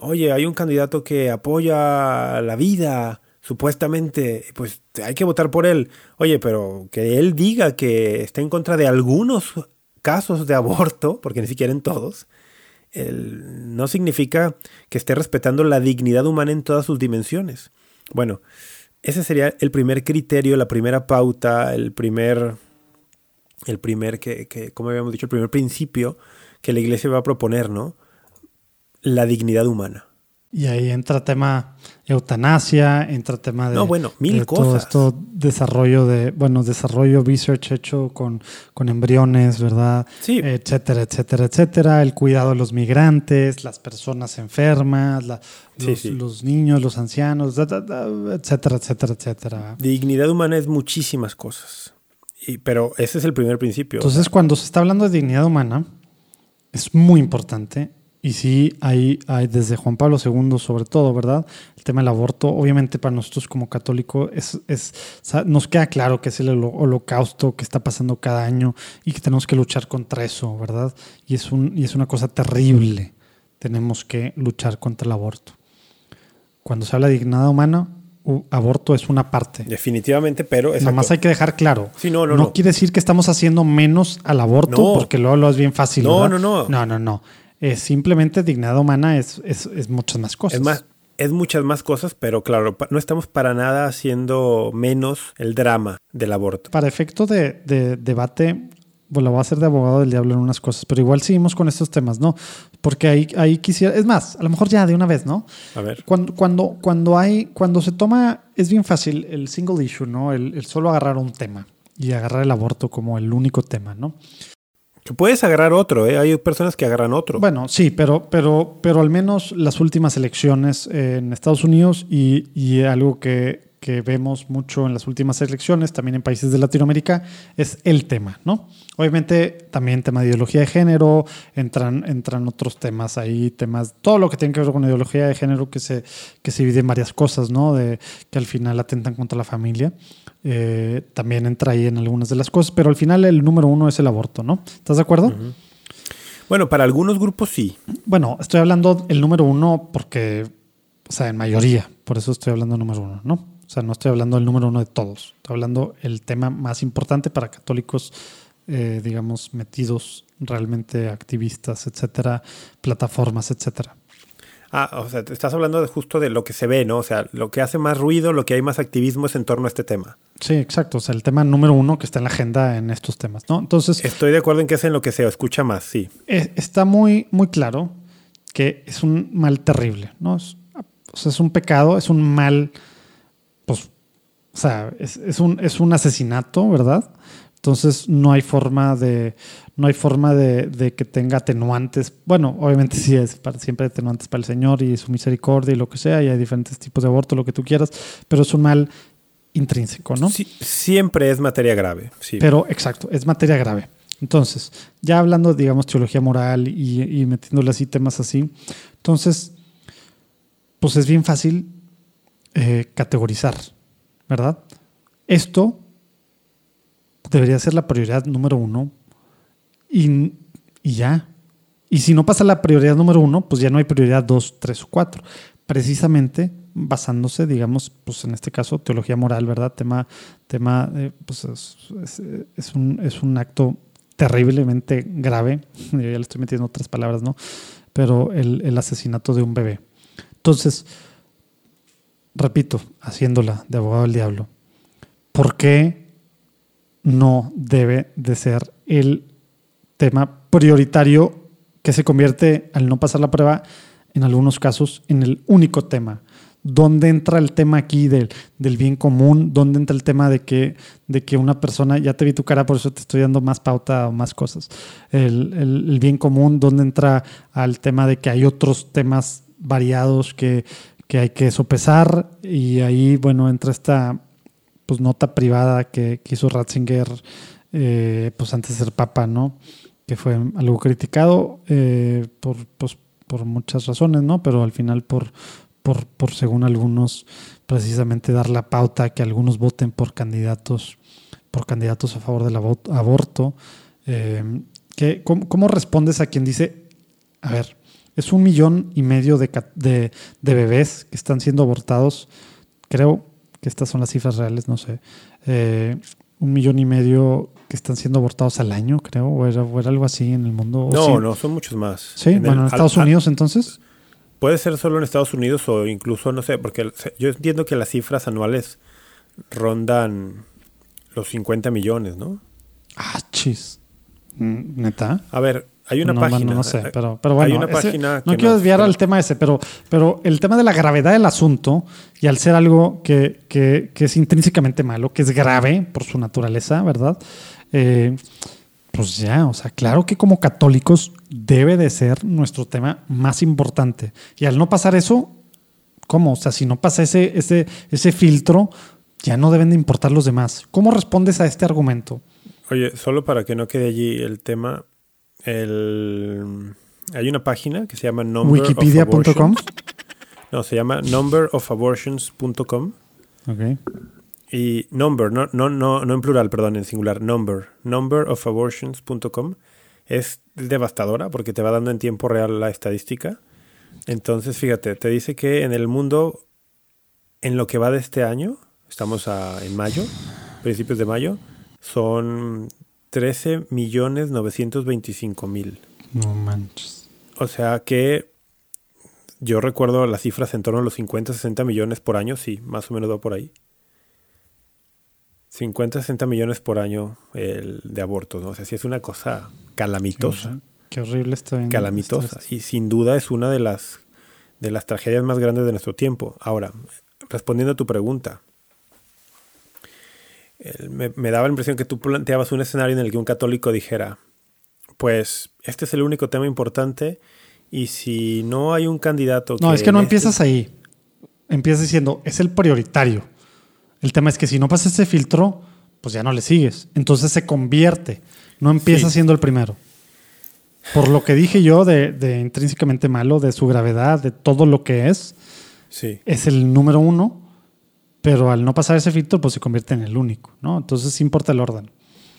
oye, hay un candidato que apoya la vida, supuestamente, pues hay que votar por él. Oye, pero que él diga que está en contra de algunos casos de aborto, porque ni siquiera en todos, no significa que esté respetando la dignidad humana en todas sus dimensiones. Bueno, ese sería el primer criterio, la primera pauta, el primer, el primer que, que como habíamos dicho, el primer principio que la iglesia va a proponer, ¿no? La dignidad humana. Y ahí entra tema eutanasia, entra tema de, no, bueno, mil cosas. todo esto desarrollo de, bueno, desarrollo research hecho con, con embriones, ¿verdad? Sí. Etcétera, etcétera, etcétera. El cuidado de los migrantes, las personas enfermas, los, niños, los ancianos, etcétera, etcétera, etcétera. Dignidad humana es muchísimas cosas. Y, pero ese es el primer principio. Entonces, cuando se está hablando de dignidad humana, es muy importante. Y sí, hay, hay desde Juan Pablo II sobre todo, ¿verdad? El tema del aborto, obviamente para nosotros como católico, es, es, nos queda claro que es el holocausto que está pasando cada año y que tenemos que luchar contra eso, ¿verdad? Y es, un, y es una cosa terrible. Tenemos que luchar contra el aborto. Cuando se habla de dignidad humana, aborto es una parte. Definitivamente, pero... Nada más hay que dejar claro. Sí, no, no, no, quiere decir que estamos haciendo menos al aborto porque luego lo es bien fácil. No, no, no. No, no, no. Es simplemente dignidad humana es, es, muchas más cosas. Es más, es muchas más cosas, pero claro, no estamos para nada haciendo menos el drama del aborto. Para efecto de, de debate, bueno, voy a ser de abogado del diablo en unas cosas, pero igual seguimos con estos temas, ¿no? Porque ahí, ahí quisiera, es más, a lo mejor ya de una vez, ¿no? A ver. Cuando, cuando, cuando hay, cuando se toma, es bien fácil el single issue, ¿no? El, solo agarrar un tema y agarrar el aborto como el único tema, ¿no? Puedes agarrar otro, ¿eh? Hay personas que agarran otro. Bueno, sí, pero, pero, pero al menos las últimas elecciones en Estados Unidos y, y algo que, que vemos mucho en las últimas elecciones, también en países de Latinoamérica, es el tema, ¿no? Obviamente también tema de ideología de género, entran, entran otros temas ahí, temas, todo lo que tiene que ver con ideología de género que se, que se divide en varias cosas, ¿no? De que al final atentan contra la familia. Eh, también entra ahí en algunas de las cosas, pero al final el número uno es el aborto, ¿no? ¿Estás de acuerdo? Bueno, para algunos grupos sí. Bueno, estoy hablando el número uno porque, o sea, en mayoría, por eso estoy hablando número uno, ¿no? O sea, no estoy hablando del número uno de todos. Estoy hablando el tema más importante para católicos, eh, digamos, metidos realmente activistas, etcétera, plataformas, etcétera. Ah, o sea, te estás hablando de justo de lo que se ve, ¿no? O sea, lo que hace más ruido, lo que hay más activismo es en torno a este tema. Sí, exacto. O sea, el tema número uno que está en la agenda en estos temas, ¿no? Entonces. Estoy de acuerdo en que es en lo que se escucha más, sí. Eh, está muy, muy claro que es un mal terrible, ¿no? o sea, es un pecado, es un mal pues, o sea, es, un, es un asesinato, ¿verdad? Entonces no hay forma de, no hay forma de, que tenga atenuantes. Bueno, obviamente sí es para, siempre atenuantes para el Señor y su misericordia y lo que sea, y hay diferentes tipos de aborto, lo que tú quieras, pero es un mal intrínseco, ¿no? Sí, siempre es materia grave, sí. Pero exacto, es materia grave. Entonces, ya hablando, digamos, teología moral y, y metiéndole así temas así, entonces, pues es bien fácil eh, categorizar, ¿verdad? Esto debería ser la prioridad número uno y, ya. Y si no pasa la prioridad número uno, pues ya no hay prioridad dos, tres o cuatro. Precisamente basándose, digamos, pues en este caso, teología moral, ¿verdad? Tema, tema pues es, un, es un acto terriblemente grave. Yo ya le estoy metiendo otras palabras, ¿no? Pero el, el asesinato de un bebé. Entonces, repito, haciéndola de abogado del diablo, ¿por qué no debe de ser el tema prioritario que se convierte, al no pasar la prueba, en algunos casos, en el único tema? ¿Dónde entra el tema aquí del, del, bien común? ¿Dónde entra el tema de que, de que una persona, ya te vi tu cara, por eso te estoy dando más pauta o más cosas? El, el, bien común, ¿dónde entra al tema de que hay otros temas variados que, que hay que sopesar? Y ahí, bueno, entra esta pues, nota privada que, que hizo Ratzinger eh, pues antes de ser papa, ¿no? Que fue algo criticado eh, por, pues, por muchas razones, ¿no? Pero al final por por, por, según algunos, precisamente dar la pauta que algunos voten por candidatos, por candidatos a favor del aborto. Eh, ¿qué, cómo, respondes a quien dice, a ver, es un millón y medio de, de, bebés que están siendo abortados? Creo que estas son las cifras reales, no sé. Eh, un millón y medio que están siendo abortados al año, creo, o era, o era algo así en el mundo. No, sí? no, son muchos más. Sí, en bueno, el, en Estados al, Unidos entonces. Puede ser solo en Estados Unidos o incluso, no sé, porque yo entiendo que las cifras anuales rondan los 50 millones, ¿no? Ah, chis. ¿Neta? A ver, hay una no, página. No, no sé, pero, pero bueno. Hay una ese, página no quiero desviar al tema ese, pero, pero el tema de la gravedad del asunto y al ser algo que, que, que es intrínsecamente malo, que es grave por su naturaleza, ¿verdad? Eh, pues ya, o sea, claro que como católicos debe de ser nuestro tema más importante. Y al no pasar eso, ¿cómo? O sea, si no pasa ese, ese, ese filtro, ya no deben de importar los demás. ¿Cómo respondes a este argumento? Oye, solo para que no quede allí el tema, el... hay una página que se llama wikipedia.com. No, se llama numberofabortions.com. Ok. Y number, no, no, no, no en plural, perdón, en singular, number, numberofabortions.com es devastadora porque te va dando en tiempo real la estadística. Entonces, fíjate, te dice que en el mundo, en lo que va de este año, estamos a, en mayo, principios de mayo, son 13 millones 925 mil. No manches. O sea que yo recuerdo las cifras en torno a los 50, 60 millones por año, sí, más o menos va por ahí. 50, 60 millones por año el de abortos, ¿no? O sea, sí es una cosa calamitosa. Qué horrible está bien. Calamitosa. Y sin duda es una de las, de las tragedias más grandes de nuestro tiempo. Ahora, respondiendo a tu pregunta, me, me, daba la impresión que tú planteabas un escenario en el que un católico dijera, pues este es el único tema importante y si no hay un candidato... No, que es que no este... empiezas ahí. Empiezas diciendo, es el prioritario. El tema es que si no pasa ese filtro, pues ya no le sigues. Entonces se convierte. No empieza sí. siendo el primero. Por lo que dije yo de, de, intrínsecamente malo, de su gravedad, de todo lo que es, sí. es el número uno, pero al no pasar ese filtro, pues se convierte en el único, ¿no? Entonces importa el orden.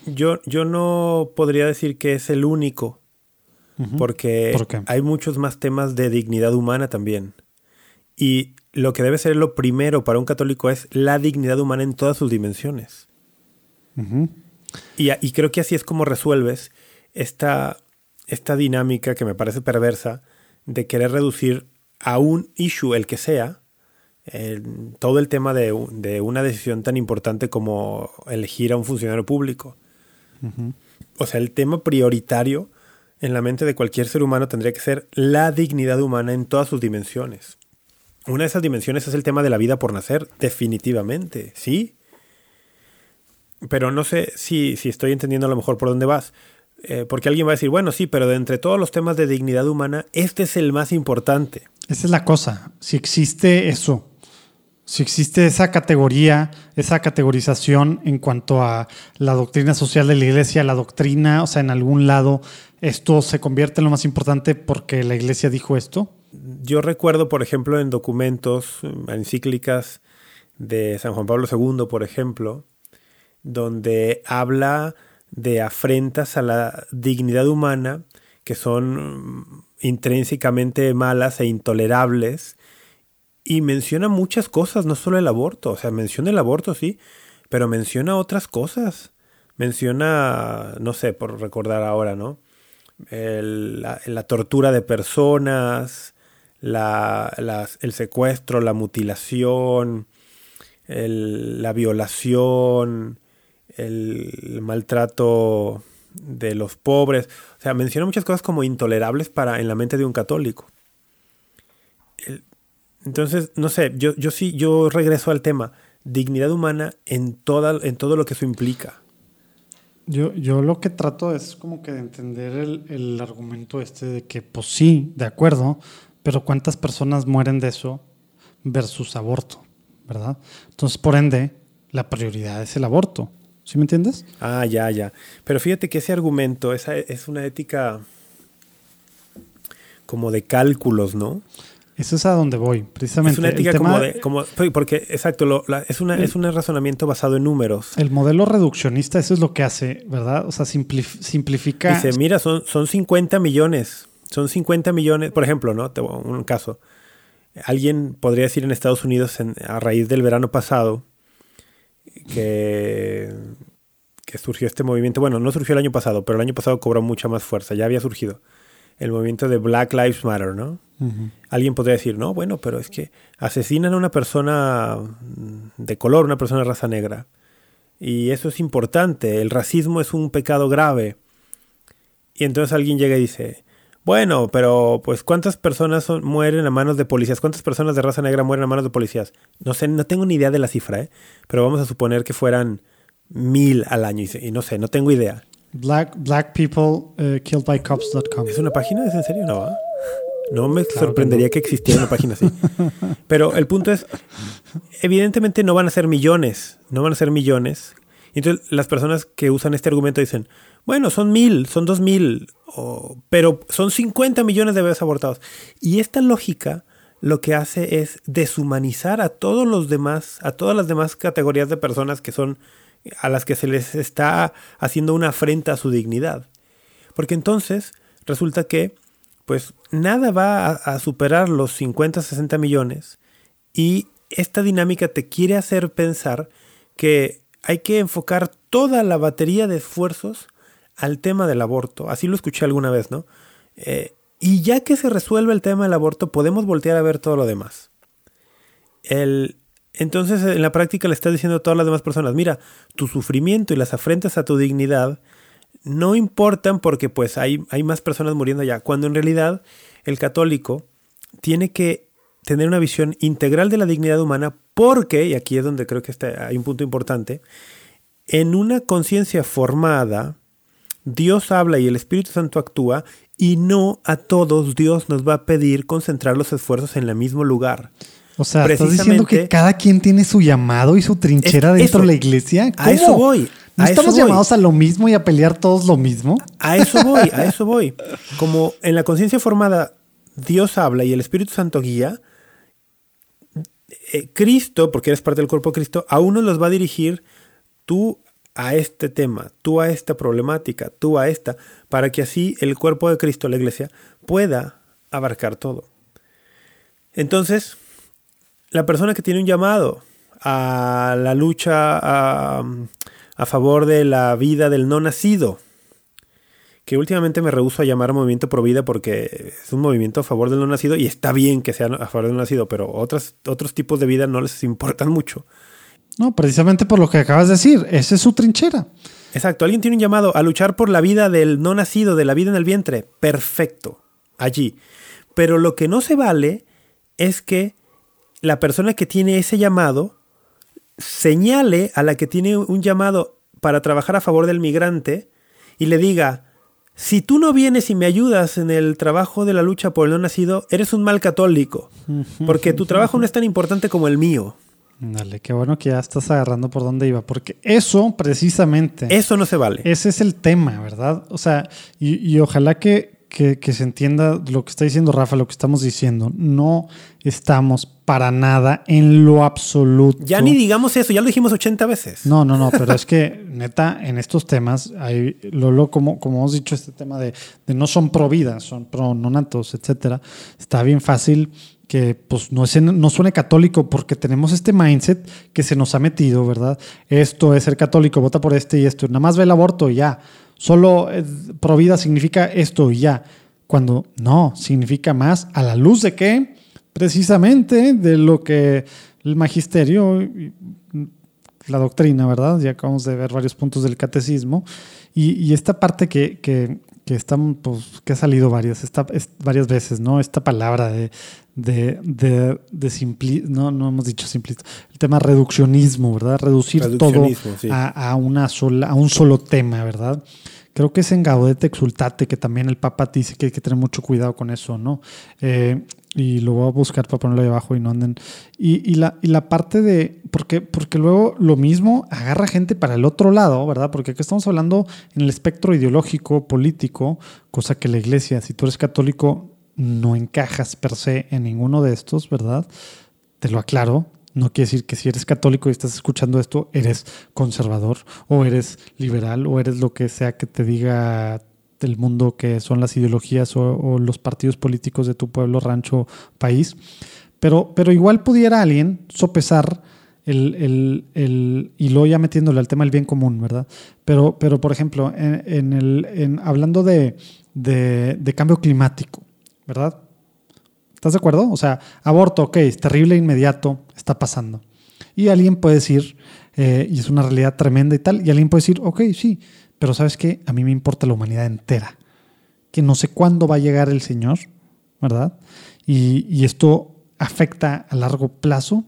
Yo, yo no podría decir que es el único, uh -huh. porque ¿Por hay muchos más temas de dignidad humana también. Y lo que debe ser lo primero para un católico es la dignidad humana en todas sus dimensiones. Uh -huh. y, y, creo que así es como resuelves esta, esta dinámica que me parece perversa de querer reducir a un issue, el que sea, todo el tema de, de, una decisión tan importante como elegir a un funcionario público. Uh -huh. O sea, el tema prioritario en la mente de cualquier ser humano tendría que ser la dignidad humana en todas sus dimensiones. Una de esas dimensiones es el tema de la vida por nacer, definitivamente, ¿sí? Pero no sé si, si estoy entendiendo a lo mejor por dónde vas. Eh, porque alguien va a decir, bueno, sí, pero de entre todos los temas de dignidad humana, este es el más importante. Esa es la cosa. Si existe eso, si existe esa categoría, esa categorización en cuanto a la doctrina social de la iglesia, la doctrina, o sea, en algún lado, esto se convierte en lo más importante porque la iglesia dijo esto. Yo recuerdo, por ejemplo, en documentos, encíclicas de San Juan Pablo II, por ejemplo, donde habla de afrentas a la dignidad humana que son intrínsecamente malas e intolerables y menciona muchas cosas, no solo el aborto, o sea, menciona el aborto, sí, pero menciona otras cosas. Menciona, no sé, por recordar ahora, ¿no? El, la, la tortura de personas, la, el secuestro, la mutilación, el- la violación, el maltrato de los pobres. O sea, menciona muchas cosas como intolerables para en la mente de un católico. El- entonces, no sé, yo, yo sí, yo regreso al tema. Dignidad humana en, toda, en todo lo que eso implica. Yo, yo lo que trato es como que de entender el, el argumento este de que, pues sí, de acuerdo, pero ¿cuántas personas mueren de eso versus aborto? ¿Verdad? Entonces, por ende, la prioridad es el aborto. ¿Sí me entiendes? Ah, ya, ya. Pero fíjate que ese argumento, esa es una ética como de cálculos, ¿no? Eso es a donde voy, precisamente. Es una ética tema- como de, como, porque, exacto, lo- la- es, una, es un razonamiento basado en números. El modelo reduccionista, eso es lo que hace, ¿verdad? O sea, simplif- simplifica. Dice, mira, son, son 50 millones. Son 50 millones, por ejemplo, ¿no? Un caso. Alguien podría decir en Estados Unidos en- a raíz del verano pasado que, que surgió este movimiento. Bueno, no surgió el año pasado, pero el año pasado cobró mucha más fuerza. Ya había surgido el movimiento de Black Lives Matter, ¿no? Alguien podría decir, no, bueno, pero es que asesinan a una persona mm, de color, una persona de raza negra. Y eso es importante. El racismo es un pecado grave. Y entonces alguien llega y dice, bueno, pero pues ¿cuántas personas son- mueren a manos de policías? ¿Cuántas personas de raza negra mueren a manos de policías? No sé, no tengo ni idea de la cifra, ¿eh? Pero vamos a suponer que fueran mil al año. Y, y no sé, no tengo idea. Black, black people uh, killed by cops.com. ¿Es una página? ¿Es en serio? No, ¿ah? No me Claro que sorprendería no. que, existiera una página así. Pero el punto es, evidentemente no van a ser millones, no van a ser millones. Entonces las personas que usan este argumento dicen, bueno, son mil, son dos mil, o- pero son 50 millones de bebés abortados. Y esta lógica lo que hace es deshumanizar a todos los demás, a todas las demás categorías de personas que son a las que se les está haciendo una afrenta a su dignidad. Porque entonces resulta que pues nada va a, superar los 50, 60 millones y esta dinámica te quiere hacer pensar que hay que enfocar toda la batería de esfuerzos al tema del aborto. Así lo escuché alguna vez, ¿no? Eh, y ya que se resuelve el tema del aborto, podemos voltear a ver todo lo demás. El, entonces, en la práctica le estás diciendo a todas las demás personas, mira, tu sufrimiento y las afrentas a tu dignidad no importan porque pues hay, más personas muriendo allá, cuando en realidad el católico tiene que tener una visión integral de la dignidad humana porque, y aquí es donde creo que está, hay un punto importante, en una conciencia formada, Dios habla y el Espíritu Santo actúa y no a todos Dios nos va a pedir concentrar los esfuerzos en el mismo lugar. O sea, estás diciendo que cada quien tiene su llamado y su trinchera Es- dentro eso. de la iglesia. A eso voy, ¿No a estamos llamados a lo mismo y a pelear todos lo mismo? A eso voy, a eso voy. Como en la conciencia formada Dios habla y el Espíritu Santo guía, eh, Cristo, porque eres parte del cuerpo de Cristo, a uno los va a dirigir tú a este tema, tú a esta problemática, tú a esta, para que así el cuerpo de Cristo, la iglesia, pueda abarcar todo. Entonces, la persona que tiene un llamado a la lucha a, a favor de la vida del no nacido, que últimamente me rehuso a llamar movimiento pro vida porque es un movimiento a favor del no nacido y está bien que sea a favor del no nacido, pero otras, otros tipos de vida no les importan mucho. No, precisamente por lo que acabas de decir. Esa es su trinchera. Exacto, alguien tiene un llamado a luchar por la vida del no nacido, de la vida en el vientre. Perfecto, allí. Pero lo que no se vale es que la persona que tiene ese llamado señale a la que tiene un llamado para trabajar a favor del migrante y le diga, si tú no vienes y me ayudas en el trabajo de la lucha por el no nacido, eres un mal católico, porque tu trabajo no es tan importante como el mío. Dale, qué bueno que ya estás agarrando por dónde iba, porque eso precisamente, Eso no se vale. ese es el tema, ¿verdad? O sea, y, y ojalá que, que- que se entienda lo que está diciendo Rafa, lo que estamos diciendo. No estamos para nada en lo absoluto. Ya ni digamos eso, ya lo dijimos 80 veces. No, no, no, pero es que neta, en estos temas, hay, Lolo, como, como hemos dicho, este tema de, de no son pro vida, son pro nonatos, etcétera, está bien fácil que pues no, es, no suene católico porque tenemos este mindset que se nos ha metido, ¿verdad? Esto es ser católico, vota por este y esto, nada más ve el aborto y ya. Solo eh, pro vida significa esto y ya. Cuando no, significa más a la luz de qué? Precisamente de lo que el magisterio, la doctrina, ¿verdad? Ya acabamos de ver varios puntos del catecismo. Y, esta parte que, que, que, están, pues, que ha salido varias, esta, varias veces, ¿no? Esta palabra de, de, de, de no, no hemos dicho simplista, el tema reduccionismo, ¿verdad? Reducir todo a, una sola, a un solo tema, ¿verdad? Creo que es en Gaudete Exultate que también el Papa dice que hay que tener mucho cuidado con eso, ¿no? Eh, y lo voy a buscar para ponerlo ahí abajo y no anden. Y, y, la, y la parte de. Porque, porque luego lo mismo agarra gente para el otro lado, ¿verdad? Porque aquí estamos hablando en el espectro ideológico, político, cosa que la iglesia, si tú eres católico, no encajas per se en ninguno de estos, ¿verdad? Te lo aclaro. No quiere decir que si eres católico y estás escuchando esto, eres conservador o eres liberal o eres lo que sea que te diga el mundo que son las ideologías o, los partidos políticos de tu pueblo, rancho, país. Pero, pero igual pudiera alguien sopesar el, el, y luego ya metiéndole al tema del bien común, ¿verdad? Pero, pero por ejemplo, en, el, en, hablando de, de, cambio climático, ¿verdad? ¿Estás de acuerdo? O sea, aborto, ok, es terrible, inmediato, está pasando. Y alguien puede decir, eh, y es una realidad tremenda y tal, y alguien puede decir, ok, sí, pero sabes qué, a mí me importa la humanidad entera, que no sé cuándo va a llegar el Señor, ¿verdad? Y, y esto afecta a largo plazo.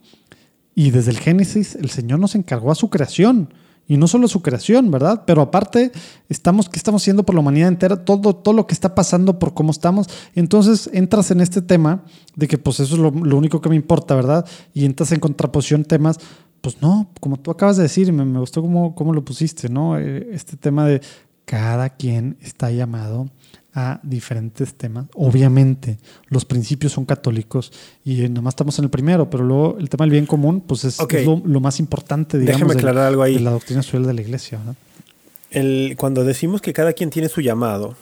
Y desde el Génesis, el Señor nos encargó a su creación. Y no solo su creación, ¿verdad? Pero aparte, estamos, ¿qué estamos haciendo por la humanidad entera? Todo, todo lo que está pasando por cómo estamos. Entonces entras en este tema de que pues eso es lo, único que me importa, ¿verdad? Y entras en contraposición temas pues no, como tú acabas de decir, me, me gustó cómo, cómo, lo pusiste, ¿no? Eh, este tema de cada quien está llamado a diferentes temas. Obviamente, los principios son católicos y nada más estamos en el primero, pero luego el tema del bien común, pues es, lo, más importante, digamos, Déjame aclarar algo ahí. de la doctrina social de la iglesia. ¿no? El, cuando decimos que cada quien tiene su llamado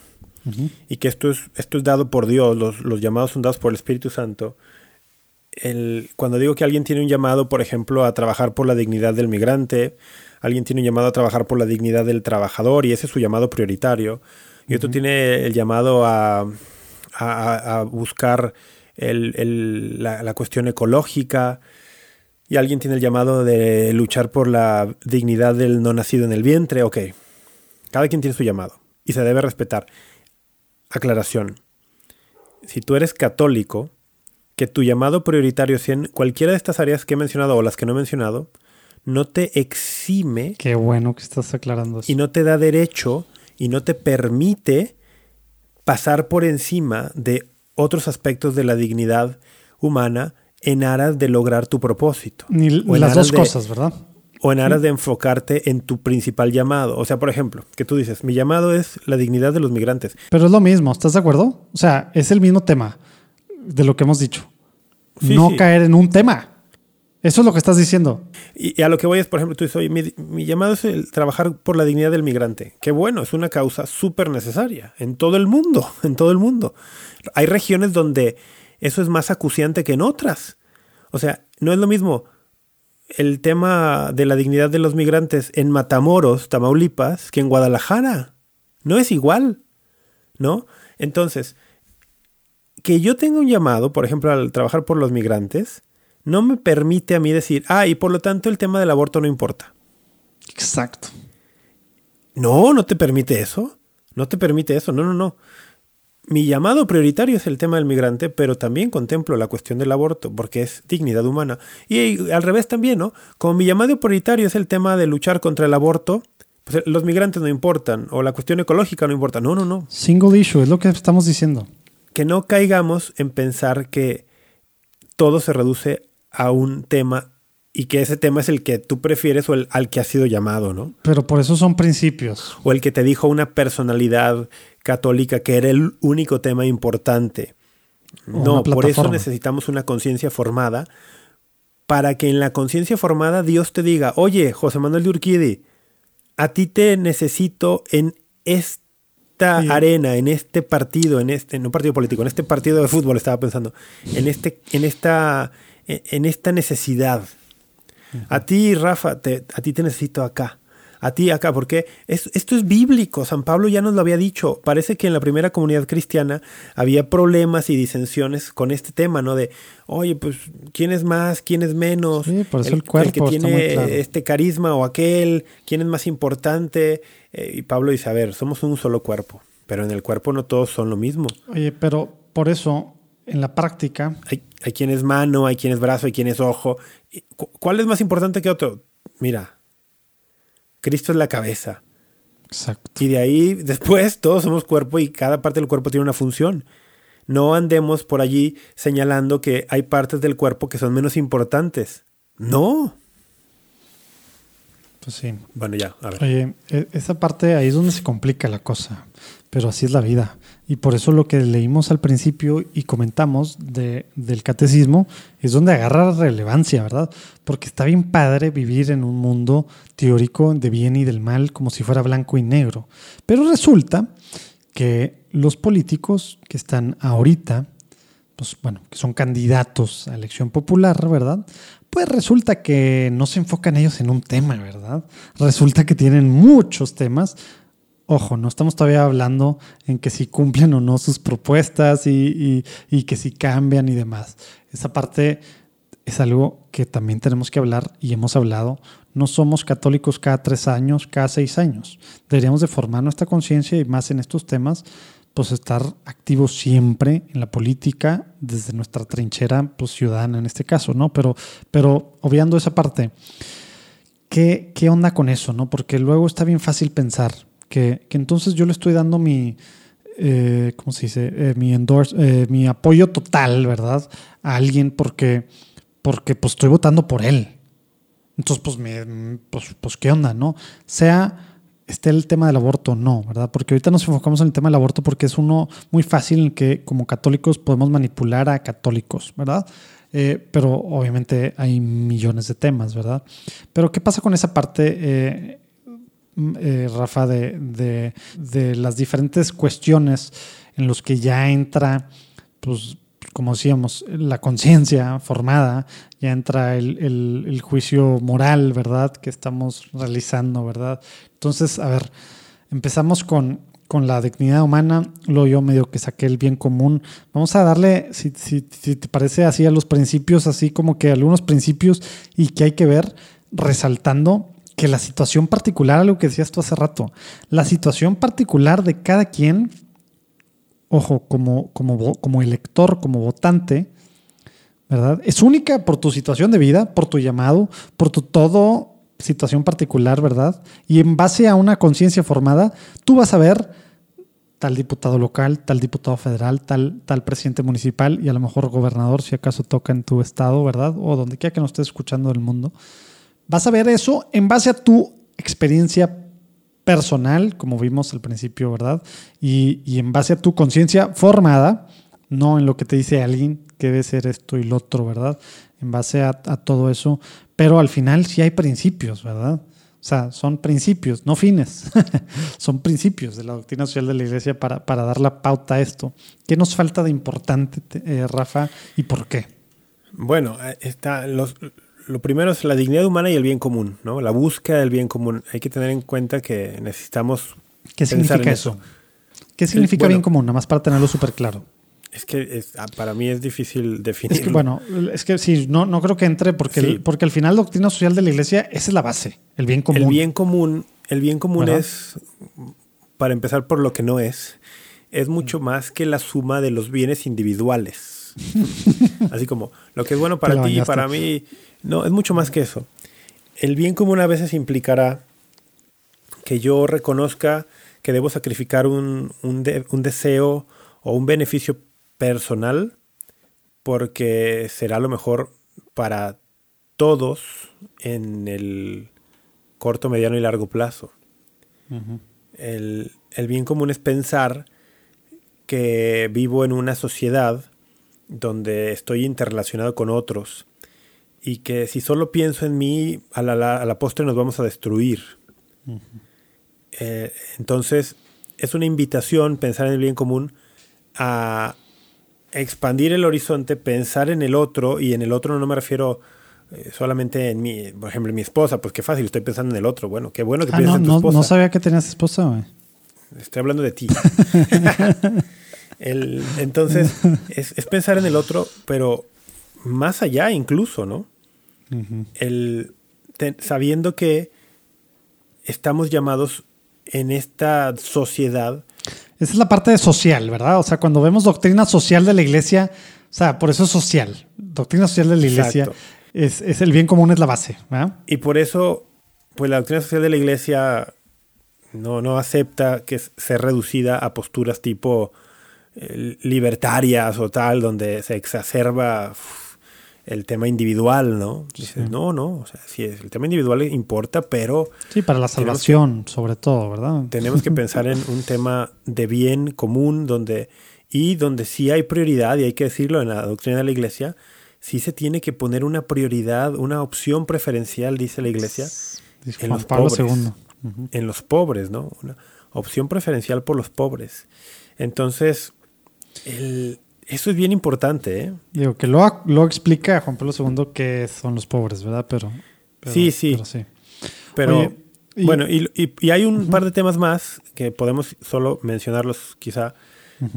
y que esto es, esto es dado por Dios, los, los llamados son dados por el Espíritu Santo, el, cuando digo que alguien tiene un llamado, por ejemplo, a trabajar por la dignidad del migrante, alguien tiene un llamado a trabajar por la dignidad del trabajador y ese es su llamado prioritario, y otro tiene el llamado a, a, buscar el, la, la, cuestión ecológica, y alguien tiene el llamado de luchar por la dignidad del no nacido en el vientre, ok, cada quien tiene su llamado y se debe respetar. Aclaración, si tú eres católico, que tu llamado prioritario sea en cualquiera de estas áreas que he mencionado o las que no he mencionado, no te exime. Qué bueno que estás aclarando eso. Y no te da derecho y no te permite pasar por encima de otros aspectos de la dignidad humana en aras de lograr tu propósito. Ni las dos cosas, ¿verdad? O en aras de enfocarte en tu principal llamado. O sea, por ejemplo, que tú dices, mi llamado es la dignidad de los migrantes. Pero es lo mismo, ¿estás de acuerdo? O sea, es el mismo tema de lo que hemos dicho. no caer en un tema. Eso es lo que estás diciendo. Y, a lo que voy es, por ejemplo, tú dices, mi, mi, llamado es el trabajar por la dignidad del migrante. Qué bueno, es una causa súper necesaria en todo el mundo, en todo el mundo. Hay regiones donde eso es más acuciante que en otras. O sea, no es lo mismo el tema de la dignidad de los migrantes en Matamoros, Tamaulipas, que en Guadalajara. No es igual, ¿no? Entonces, que yo tenga un llamado, por ejemplo, al trabajar por los migrantes, no me permite a mí decir, ah, y por lo tanto el tema del aborto no importa. Exacto. No, no te permite eso. No te permite eso. No, no, no. Mi llamado prioritario es el tema del migrante, pero también contemplo la cuestión del aborto, porque es dignidad humana. Y, al revés también, ¿no? Como mi llamado prioritario es el tema de luchar contra el aborto, pues los migrantes no importan, o la cuestión ecológica no importa. No, no, no. Single issue, es lo que estamos diciendo que no caigamos en pensar que todo se reduce a un tema y que ese tema es el que tú prefieres o el al que has sido llamado, ¿no? Pero por eso son principios. O el que te dijo una personalidad católica que era el único tema importante. no, por eso necesitamos una conciencia formada para que en la conciencia formada Dios te diga, oye, José Manuel de Urquidi, a ti te necesito en este arena, en este partido, en este, no partido político, en este partido de fútbol estaba pensando, en este, en esta, en esta necesidad. A ti, Rafa, te, a ti te necesito acá. a ti acá, porque esto es bíblico, San Pablo ya nos lo había dicho, parece que en la primera comunidad cristiana había problemas y disensiones con este tema, ¿no? De, oye, pues, ¿quién es más? ¿quién es menos? Sí, por eso el, cuerpo que tiene este carisma o aquel, ¿quién es más importante? Eh, y Pablo dice, a ver, somos un solo cuerpo, pero en el cuerpo no todos son lo mismo. Oye, pero por eso, en la práctica... hay quien es mano, hay quien es brazo, hay quien es ojo. ¿Cuál es más importante que otro? Mira, Cristo es la cabeza. Exacto. Y de ahí, después, todos somos cuerpo y cada parte del cuerpo tiene una función. No andemos por allí señalando que hay partes del cuerpo que son menos importantes. No. Pues sí. Bueno, ya, a ver. Oye, e, esa parte ahí es donde se complica la cosa. Pero así es la vida. Y por eso lo que leímos al principio y comentamos de, del catecismo es donde agarra relevancia, ¿verdad? Porque está bien padre vivir en un mundo teórico de bien y del mal como si fuera blanco y negro. Pero resulta que los políticos que están ahorita, pues bueno, que son candidatos a elección popular, ¿verdad? Pues resulta que no se enfocan ellos en un tema, ¿verdad? Resulta que tienen muchos temas Ojo, no estamos todavía hablando en que si cumplen o no sus propuestas y, que si cambian y demás. Esa parte es algo que también tenemos que hablar y hemos hablado. No somos católicos cada tres años, cada seis años. Deberíamos de formar nuestra conciencia y más en estos temas, pues estar activos siempre en la política desde nuestra trinchera pues, ciudadana en este caso, ¿no? Pero, pero obviando esa parte, ¿qué, ¿qué onda con eso, no? Porque luego está bien fácil pensar, que, entonces yo le estoy dando mi, eh, ¿cómo se dice? Eh, mi endorse, eh, mi apoyo total, ¿verdad? A alguien porque, porque pues estoy votando por él. Entonces, pues, me, pues, pues, ¿qué onda, no? Sea esté el tema del aborto no, ¿verdad? Porque ahorita nos enfocamos en el tema del aborto porque es uno muy fácil en que como católicos podemos manipular a católicos, ¿verdad? pero obviamente hay millones de temas, ¿verdad? Pero ¿qué pasa con esa parte? eh, Rafa, de, las diferentes cuestiones en los que ya entra, pues, como decíamos, la conciencia formada, ya entra el, juicio moral, ¿verdad? Que estamos realizando, ¿verdad? Entonces, a ver, empezamos con, con la dignidad humana, luego yo medio que saqué el bien común. Vamos a darle, si, si, si, te parece así, a los principios, así como que algunos principios y que hay que ver resaltando que la situación particular, algo que decías tú hace rato, la situación particular de cada quien, ojo, como, como, como elector, como votante, ¿verdad? Es única por tu situación de vida, por tu llamado, por tu todo situación particular, ¿verdad? Y en base a una conciencia formada, tú vas a ver tal diputado local, tal diputado federal, tal, tal presidente municipal y a lo mejor gobernador, si acaso toca en tu estado, ¿verdad? O donde quiera que nos estés escuchando del mundo. Vas a ver eso en base a tu experiencia personal, como vimos al principio, ¿verdad? Y, en base a tu conciencia formada, no en lo que te dice alguien que debe ser esto y lo otro, ¿verdad? En base a, todo eso. Pero al final sí hay principios, ¿verdad? O sea, son principios, no fines. son principios de la doctrina social de la iglesia para, para, dar la pauta a esto. ¿Qué nos falta de importante, eh, Rafa, y por qué? Bueno, eh, está, los, lo primero es la dignidad humana y el bien común, ¿no? La búsqueda del bien común. Hay que tener en cuenta que necesitamos. ¿Qué significa eso? ¿Qué significa bien común? Nada más para tenerlo súper claro. Es que ah, para mí es difícil definir. Es que bueno, es que sí, no, no creo que entre porque, porque al final la doctrina social de la iglesia, esa es la base, el bien común. El bien común, el bien común es, para empezar por lo que no es, es mucho más que la suma de los bienes individuales. Así como lo que es bueno para ti y para mí no, es mucho más que eso. El bien común a veces implicará que yo reconozca que debo sacrificar un, deseo o un beneficio personal porque será lo mejor para todos en el corto, mediano y largo plazo. el, el, bien común es pensar que vivo en una sociedad donde estoy interrelacionado con otros y que si solo pienso en mí, a la, postre nos vamos a destruir. Eh, entonces, es una invitación pensar en el bien común a expandir el horizonte, pensar en el otro, y en el otro no me refiero eh, solamente en mi, por ejemplo, en mi esposa, pues qué fácil, estoy pensando en el otro. Bueno, qué bueno que Ah, piensas no, en tu no, esposa. no sabía que tenías esposa, güey. Estoy hablando de ti. El- entonces, es, es pensar en el otro, pero más allá incluso, ¿no? El, te- sabiendo que estamos llamados en esta sociedad, Esa es la parte de social, ¿verdad? O sea, cuando vemos doctrina social de la iglesia, o sea, por eso es social. Doctrina social de la iglesia es, es el bien común, es la base, ¿verdad? y por eso, pues la doctrina social de la iglesia no, no acepta que s- ser reducida a posturas tipo eh, libertarias o tal, donde se exacerba uf, el tema individual, ¿no? Dices, no, no, o sea, sí, el tema individual importa, pero Sí, para la salvación, sobre todo, ¿verdad? tenemos que pensar en un tema de bien común donde y donde sí hay prioridad y hay que decirlo en la doctrina de la iglesia sí se tiene que poner una prioridad una opción preferencial dice la iglesia Dice en los Pablo pobres. II. En los pobres no una opción preferencial por los pobres entonces el- eso es bien importante ¿eh? Digo, que luego, luego explica Juan Pablo II qué son los pobres, ¿verdad? Pero, pero- Sí, sí. pero sí. Pero Oye, y- bueno, y, y- y hay un par de temas más que podemos solo mencionarlos quizá,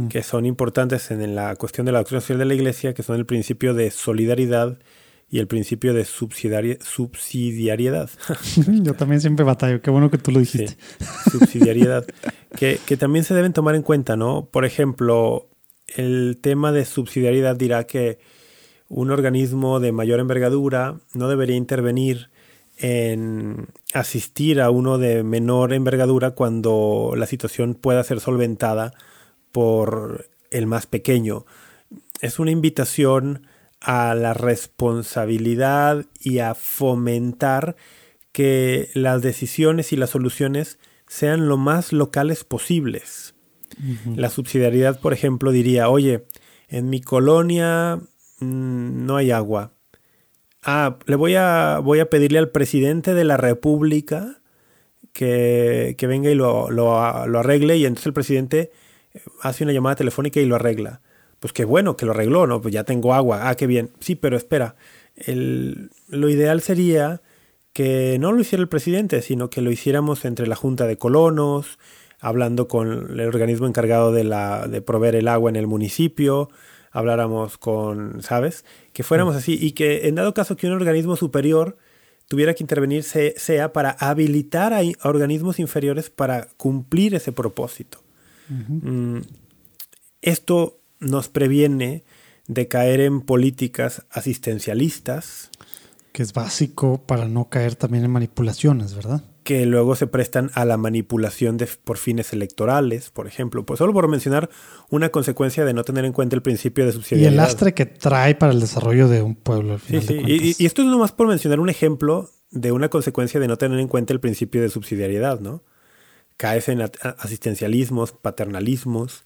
que son importantes en la cuestión de la doctrina social de la Iglesia, que son el principio de solidaridad y el principio de subsidiari- subsidiariedad. Yo también siempre batallo. Qué bueno que tú lo Sí, dijiste. subsidiariedad. que, que también se deben tomar en cuenta, ¿no? Por ejemplo, el tema de subsidiariedad dirá que un organismo de mayor envergadura no debería intervenir en asistir a uno de menor envergadura cuando la situación pueda ser solventada por el más pequeño. Es una invitación a la responsabilidad y a fomentar que las decisiones y las soluciones sean lo más locales posibles. La subsidiariedad, por ejemplo, diría, oye, en mi colonia mm, no hay agua. Ah, le voy a, voy a pedirle al presidente de la República que, que venga y lo, lo- lo arregle y entonces el presidente eh, hace una llamada telefónica y lo arregla. Pues qué bueno que lo arregló, ¿no? Pues ya tengo agua. Ah, qué bien. Sí, pero espera. El- lo ideal sería que no lo hiciera el presidente, sino que lo hiciéramos entre la Junta de Colonos, hablando con el organismo encargado de, la, de proveer el agua en el municipio, habláramos con, ¿sabes? Que fuéramos así y que en dado caso que un organismo superior tuviera que intervenir se- sea para habilitar a organismos inferiores para cumplir ese propósito. Mm, esto nos previene de caer en políticas asistencialistas Que es básico para no caer también en manipulaciones, ¿verdad? Que luego se prestan a la manipulación de, por fines electorales, por ejemplo. Pues solo por mencionar una consecuencia de no tener en cuenta el principio de Y subsidiariedad. el lastre que trae para el desarrollo de un pueblo, al Sí, final sí. de Y, y- y esto es nomás por mencionar un ejemplo de una consecuencia de no tener en cuenta el principio de subsidiariedad, ¿no? Caes en asistencialismos, paternalismos.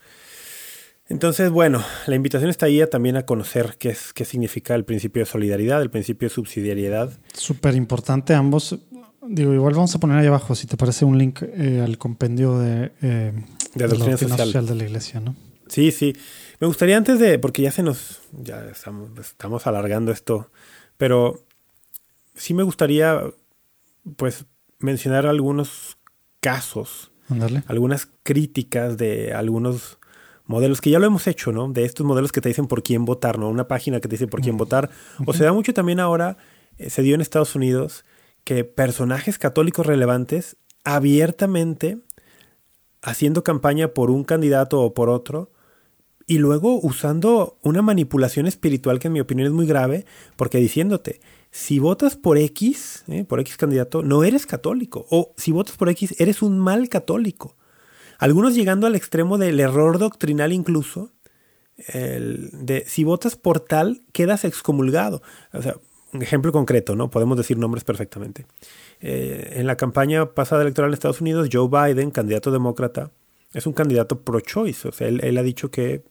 Entonces, bueno, la invitación está ahí a también a conocer qué, es, qué significa el principio de solidaridad, el principio de subsidiariedad. Súper importante ambos. Digo, igual vamos a poner ahí abajo, si te parece, un link eh, al compendio de, eh, De la doctrina social. de la iglesia, ¿no? Sí, sí. Me gustaría antes de, porque ya se nos, ya estamos, estamos alargando esto, pero sí me gustaría, pues, mencionar algunos casos, Ándale. algunas críticas de algunos modelos que ya lo hemos hecho, ¿no? De estos modelos que te dicen por quién votar, ¿no? Una página que te dice por quién votar. O se da mucho también ahora, eh, se dio en Estados Unidos, que personajes católicos relevantes abiertamente haciendo campaña por un candidato o por otro y luego usando una manipulación espiritual que en mi opinión es muy grave, porque diciéndote, si votas por X, ¿eh? por X candidato, no eres católico, o si votas por X, eres un mal católico. Algunos llegando al extremo del error doctrinal incluso, el de si votas por tal, quedas excomulgado. O sea, ejemplo concreto, ¿no? Podemos decir nombres perfectamente. Eh, en la campaña pasada electoral en Estados Unidos, Joe Biden, candidato demócrata, es un candidato pro-choice. O sea, él, ha dicho que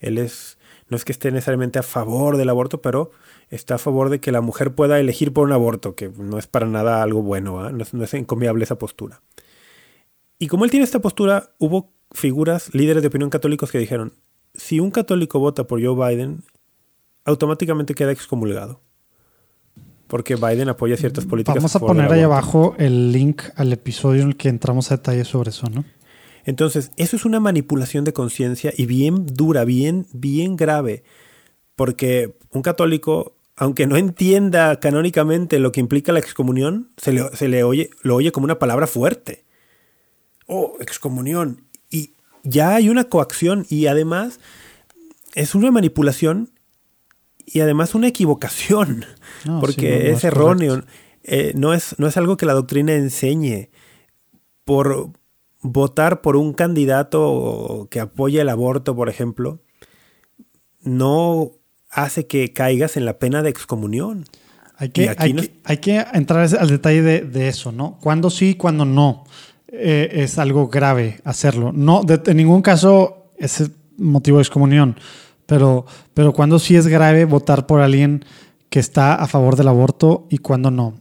él es, no es que esté necesariamente a favor del aborto, pero está a favor de que la mujer pueda elegir por un aborto, que no es para nada algo bueno, ¿ah? no es encomiable esa postura. Y como él tiene esta postura, hubo figuras, líderes de opinión católicos que dijeron, si un católico vota por Joe Biden, automáticamente queda excomulgado. Porque Biden apoya ciertas políticas. Vamos a poner ahí abajo el link al episodio en el que entramos a detalle sobre eso, ¿no? Entonces, eso es una manipulación de conciencia y bien dura, bien, bien grave. Porque un católico, aunque no entienda canónicamente lo que implica la excomunión, se le, se le oye, lo oye como una palabra fuerte. Oh, excomunión. Y ya hay una coacción y además es una manipulación y además una equivocación. No, porque sí, no, no es, erróneo. Eh, no, es, no es algo que la doctrina enseñe. Por votar por un candidato que apoya el aborto, por ejemplo, no hace que caigas en la pena de excomunión. Hay que, hay, no que, es- hay que entrar al detalle de, de eso, ¿no? Cuando sí y cuando no. Eh, es algo grave hacerlo. No, de, en ningún caso es motivo de excomunión. Pero, pero cuando sí es grave votar por alguien que está a favor del aborto y cuando no.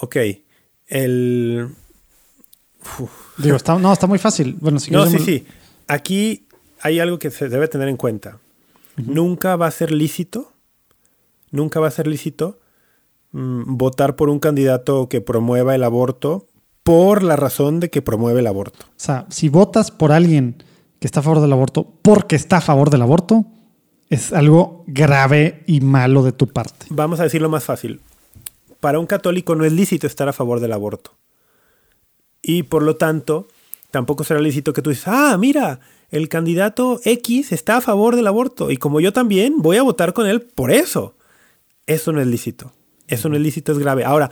Ok. El. Digo, está, no, está muy fácil. Bueno, si No, sí, sí. Aquí hay algo que se debe tener en cuenta. Nunca va a ser lícito, nunca va a ser lícito mm, votar por un candidato que promueva el aborto por la razón de que promueve el aborto. O sea, si votas por alguien que está a favor del aborto porque está a favor del aborto, es algo grave y malo de tu parte. Vamos a decirlo más fácil. Para un católico no es lícito estar a favor del aborto. Y por lo tanto, tampoco será lícito que tú dices, ah, mira, el candidato X está a favor del aborto y como yo también voy a votar con él por eso. Eso no es lícito. Eso no es lícito, es grave. Ahora,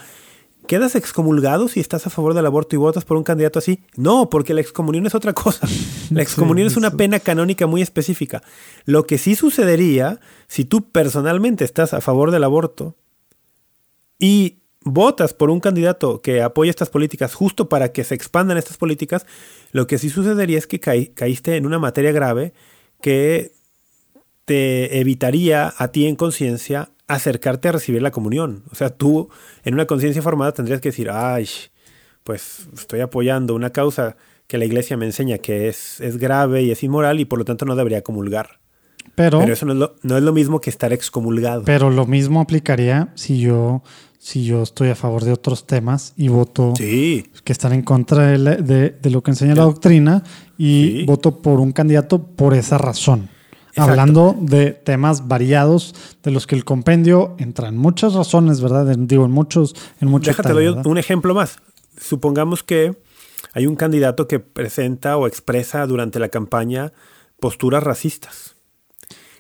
¿quedas excomulgado si estás a favor del aborto y votas por un candidato así? No, porque la excomunión es otra cosa. La excomunión Sí, es una pena canónica muy específica. Lo que sí sucedería si tú personalmente estás a favor del aborto y votas por un candidato que apoya estas políticas justo para que se expandan estas políticas, lo que sí sucedería es que caí- caíste en una materia grave que te evitaría a ti en conciencia acercarte a recibir la comunión. O sea, tú en una conciencia formada tendrías que decir, ay, pues estoy apoyando una causa que la iglesia me enseña que es, es grave y es inmoral y por lo tanto no debería comulgar. Pero, Pero eso no es, lo, no es lo mismo que estar excomulgado. pero lo mismo aplicaría si yo, si yo estoy a favor de otros temas y voto sí, que están en contra de, de- de lo que enseña la doctrina y Sí. voto por un candidato por esa razón. Exacto. Hablando de temas variados de los que el compendio entra en muchas razones, ¿verdad? En- digo, en muchos, en muchos Déjate, doy un ejemplo más. Supongamos que hay un candidato que presenta o expresa durante la campaña posturas racistas.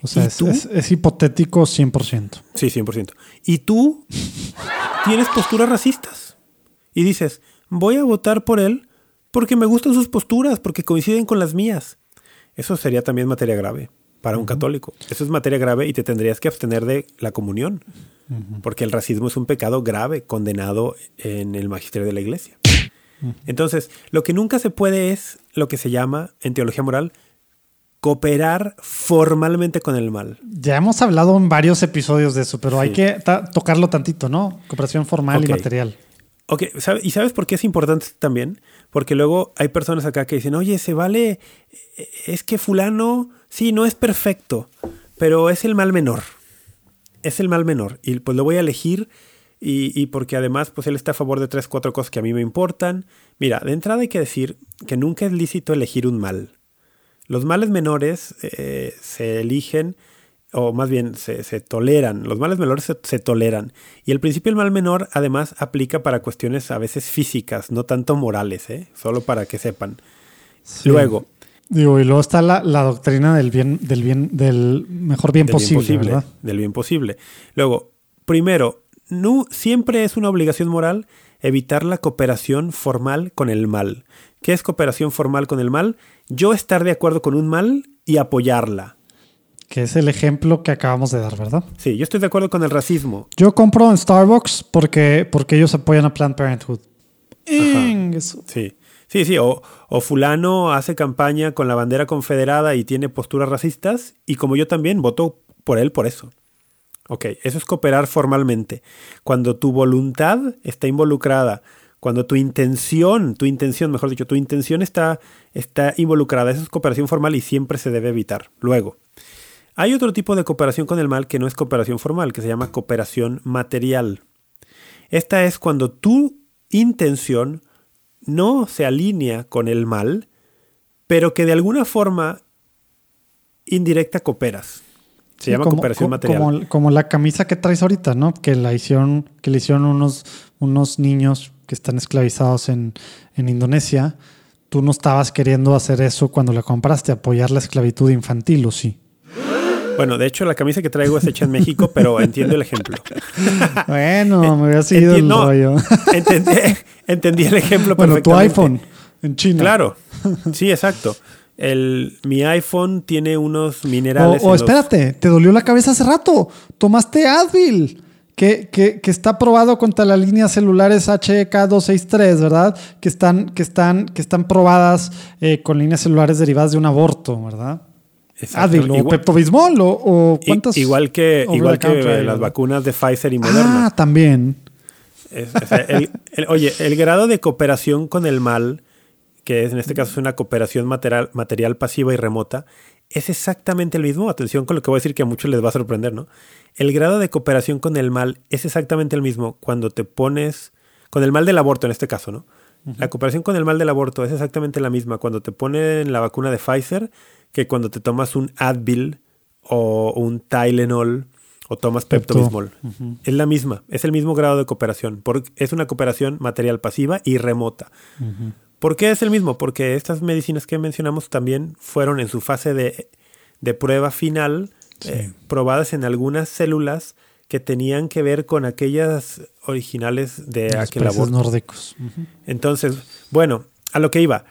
O sea, es- es hipotético 100%. Sí, 100%. Y tú tienes posturas racistas. Y dices, voy a votar por él porque me gustan sus posturas, porque coinciden con las mías. Eso sería también materia grave para un católico. Eso es materia grave y te tendrías que abstener de la comunión. Porque el racismo es un pecado grave condenado en el magisterio de la iglesia. Entonces, lo que nunca se puede es lo que se llama, en teología moral, cooperar formalmente con el mal. Ya hemos hablado en varios episodios de eso, pero hay que ta- tocarlo tantito, ¿no? Cooperación formal y material. Ok, ¿sabe- ¿y sabes por qué es importante también? Porque luego hay personas acá que dicen, oye, se vale, eh, es que fulano, sí, no es perfecto, pero es el mal menor. Es el mal menor. Y pues lo voy a elegir y, y porque además pues él está a favor de tres, cuatro cosas que a mí me importan. Mira, de entrada hay que decir que nunca es lícito elegir un mal. Los males menores eh, se eligen, o más bien se, se toleran. Los males menores se, se toleran. Y el principio del mal menor además aplica para cuestiones a veces físicas, no tanto morales, ¿eh? solo para que sepan. Sí. Luego, Digo, y luego está la, la doctrina del bien, del bien, del mejor bien del posible, bien posible, ¿verdad? del bien posible. Luego, primero, no, siempre es una obligación moral evitar la cooperación formal con el mal. ¿Qué es cooperación formal con el mal? Yo estar de acuerdo con un mal y apoyarla. Que es el ejemplo que acabamos de dar, ¿verdad? Sí, yo estoy de acuerdo con el racismo. Yo compro en Starbucks porque, porque ellos apoyan a Planned Parenthood. Sí, sí, sí. O, fulano hace campaña con la bandera confederada y tiene posturas racistas y como yo también voto por él por eso. Ok, eso es cooperar formalmente. Cuando tu voluntad está involucrada, cuando tu intención, tu intención, mejor dicho, tu intención está, está involucrada, eso es cooperación formal y siempre se debe evitar. Luego, Hay otro tipo de cooperación con el mal que no es cooperación formal, que se llama cooperación material. Esta es cuando tu intención no se alinea con el mal, pero que de alguna forma indirecta cooperas. Se llama cooperación material. Como, la camisa que traes ahorita, ¿no? Que la hicieron, que le hicieron unos, unos niños que están esclavizados en, en Indonesia. Tú no estabas queriendo hacer eso cuando la compraste, apoyar la esclavitud infantil, ¿o sí? Bueno, de hecho la camisa que traigo es hecha en México, pero entiendo el ejemplo. bueno, me había seguido el rollo. entendí, entendí, el ejemplo Bueno, tu iPhone en China. Claro, sí, exacto. El, mi iPhone tiene unos minerales. O, espérate, te dolió la cabeza hace rato. Tomaste Advil. Que, que, que, está probado contra las líneas celulares HK263, ¿verdad? Que están, que están, que están probadas eh, con líneas celulares derivadas de un aborto, ¿verdad? Advil o Pepto-Bismol o, cuántas. Igual que, igual que las vacunas de Pfizer y Moderna. Ah, también. oye, el grado de cooperación con el mal, que es, en este caso es una cooperación material, material pasiva y remota, es exactamente el mismo. Atención con lo que voy a decir que a muchos les va a sorprender, ¿no? El grado de cooperación con el mal es exactamente el mismo cuando te pones, con el mal del aborto en este caso, ¿no? La cooperación con el mal del aborto es exactamente la misma cuando te ponen la vacuna de Pfizer que cuando te tomas un Advil o un Tylenol o tomas Pepto-Bismol. Es la misma, es el mismo grado de cooperación. es una cooperación material pasiva y remota. ¿Por qué es el mismo? Porque estas medicinas que mencionamos también fueron en su fase de, prueba final eh, probadas en algunas células que tenían que ver con aquellas originales de aquel aborto. nórdicos. Entonces, bueno, a lo que iba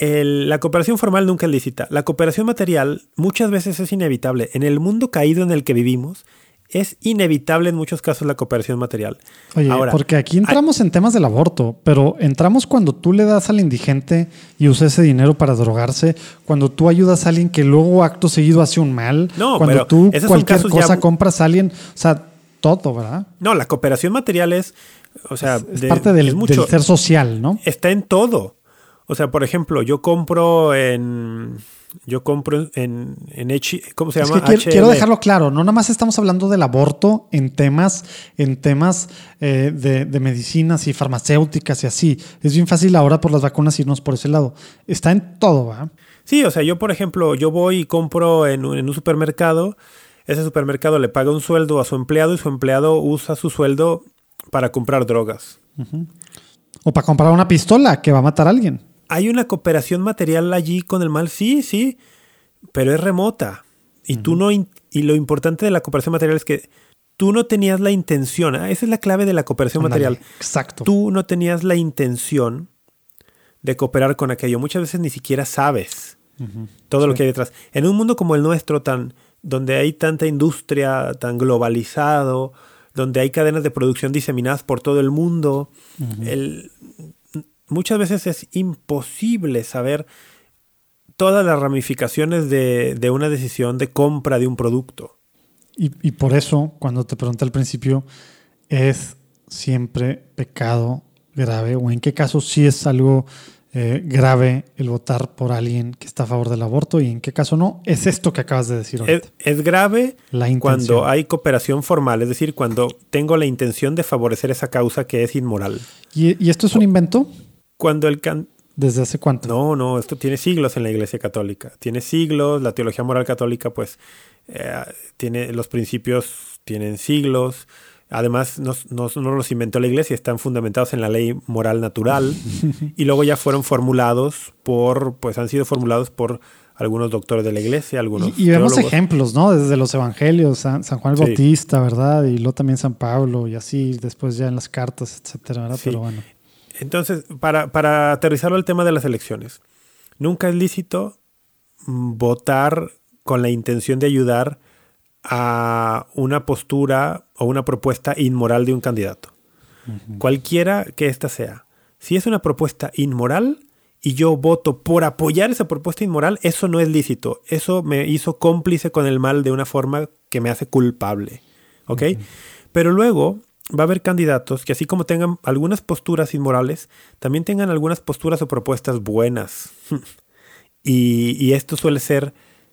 la cooperación formal nunca es lícita. La cooperación material muchas veces es inevitable. En el mundo caído en el que vivimos, es inevitable en muchos casos la cooperación material. Oye, porque aquí entramos en temas del aborto, pero entramos cuando tú le das al indigente y usa ese dinero para drogarse, cuando tú ayudas a alguien que luego acto seguido hace un mal, no, cuando tú cualquier cosa compras a alguien, o sea, todo, ¿verdad? No, la cooperación material es, o sea, es, parte del, mucho, del ser social, ¿no? Está en todo. O sea, por ejemplo, yo compro en. Yo compro en, en H, ¿cómo se llama? quiero, dejarlo claro, no nada más estamos hablando del aborto en temas, en temas eh, de, medicinas y farmacéuticas y así. Es bien fácil ahora por las vacunas irnos por ese lado. Está en todo, ¿va? Sí, o sea, yo por ejemplo, yo voy y compro en un, supermercado, ese supermercado le paga un sueldo a su empleado y su empleado usa su sueldo para comprar drogas. O para comprar una pistola que va a matar a alguien. ¿Hay una cooperación material allí con el mal? Sí, sí, pero es remota. Y tú no y lo importante de la cooperación material es que tú no tenías la intención, ¿ah? esa es la clave de la cooperación material. Exacto. Tú no tenías la intención de cooperar con aquello. Muchas veces ni siquiera sabes todo lo que hay detrás. En un mundo como el nuestro, tan, donde hay tanta industria, tan globalizado, donde hay cadenas de producción diseminadas por todo el mundo, el, muchas veces es imposible saber todas las ramificaciones de, una decisión de compra de un producto. Y, por eso, cuando te pregunté al principio, es siempre pecado grave o en qué caso sí es algo eh, grave el votar por alguien que está a favor del aborto y en qué caso no, es esto que acabas de decir. Es, es, grave cuando hay cooperación formal, es decir, cuando tengo la intención de favorecer esa causa que es inmoral. ¿Y, y esto es un invento? Cuando el can... ¿Desde hace cuánto? No, no, esto tiene siglos en la Iglesia Católica. Tiene siglos, la teología moral católica, pues, eh, tiene los principios, tienen siglos. Además, no, no, los inventó la Iglesia, están fundamentados en la ley moral natural. y luego ya fueron formulados por, pues han sido formulados por algunos doctores de la iglesia, algunos. Y, vemos ejemplos, ¿no? Desde los evangelios, San, Juan el Bautista, ¿verdad? Y luego también San Pablo, y así, después ya en las cartas, etcétera, ¿verdad? Pero bueno. Entonces, para, para aterrizarlo al tema de las elecciones, nunca es lícito votar con la intención de ayudar a una postura o una propuesta inmoral de un candidato. Cualquiera que ésta sea. Si es una propuesta inmoral y yo voto por apoyar esa propuesta inmoral, eso no es lícito. Eso me hizo cómplice con el mal de una forma que me hace culpable. ¿Ok? Pero luego va a haber candidatos que así como tengan algunas posturas inmorales, también tengan algunas posturas o propuestas buenas. y, esto suele ser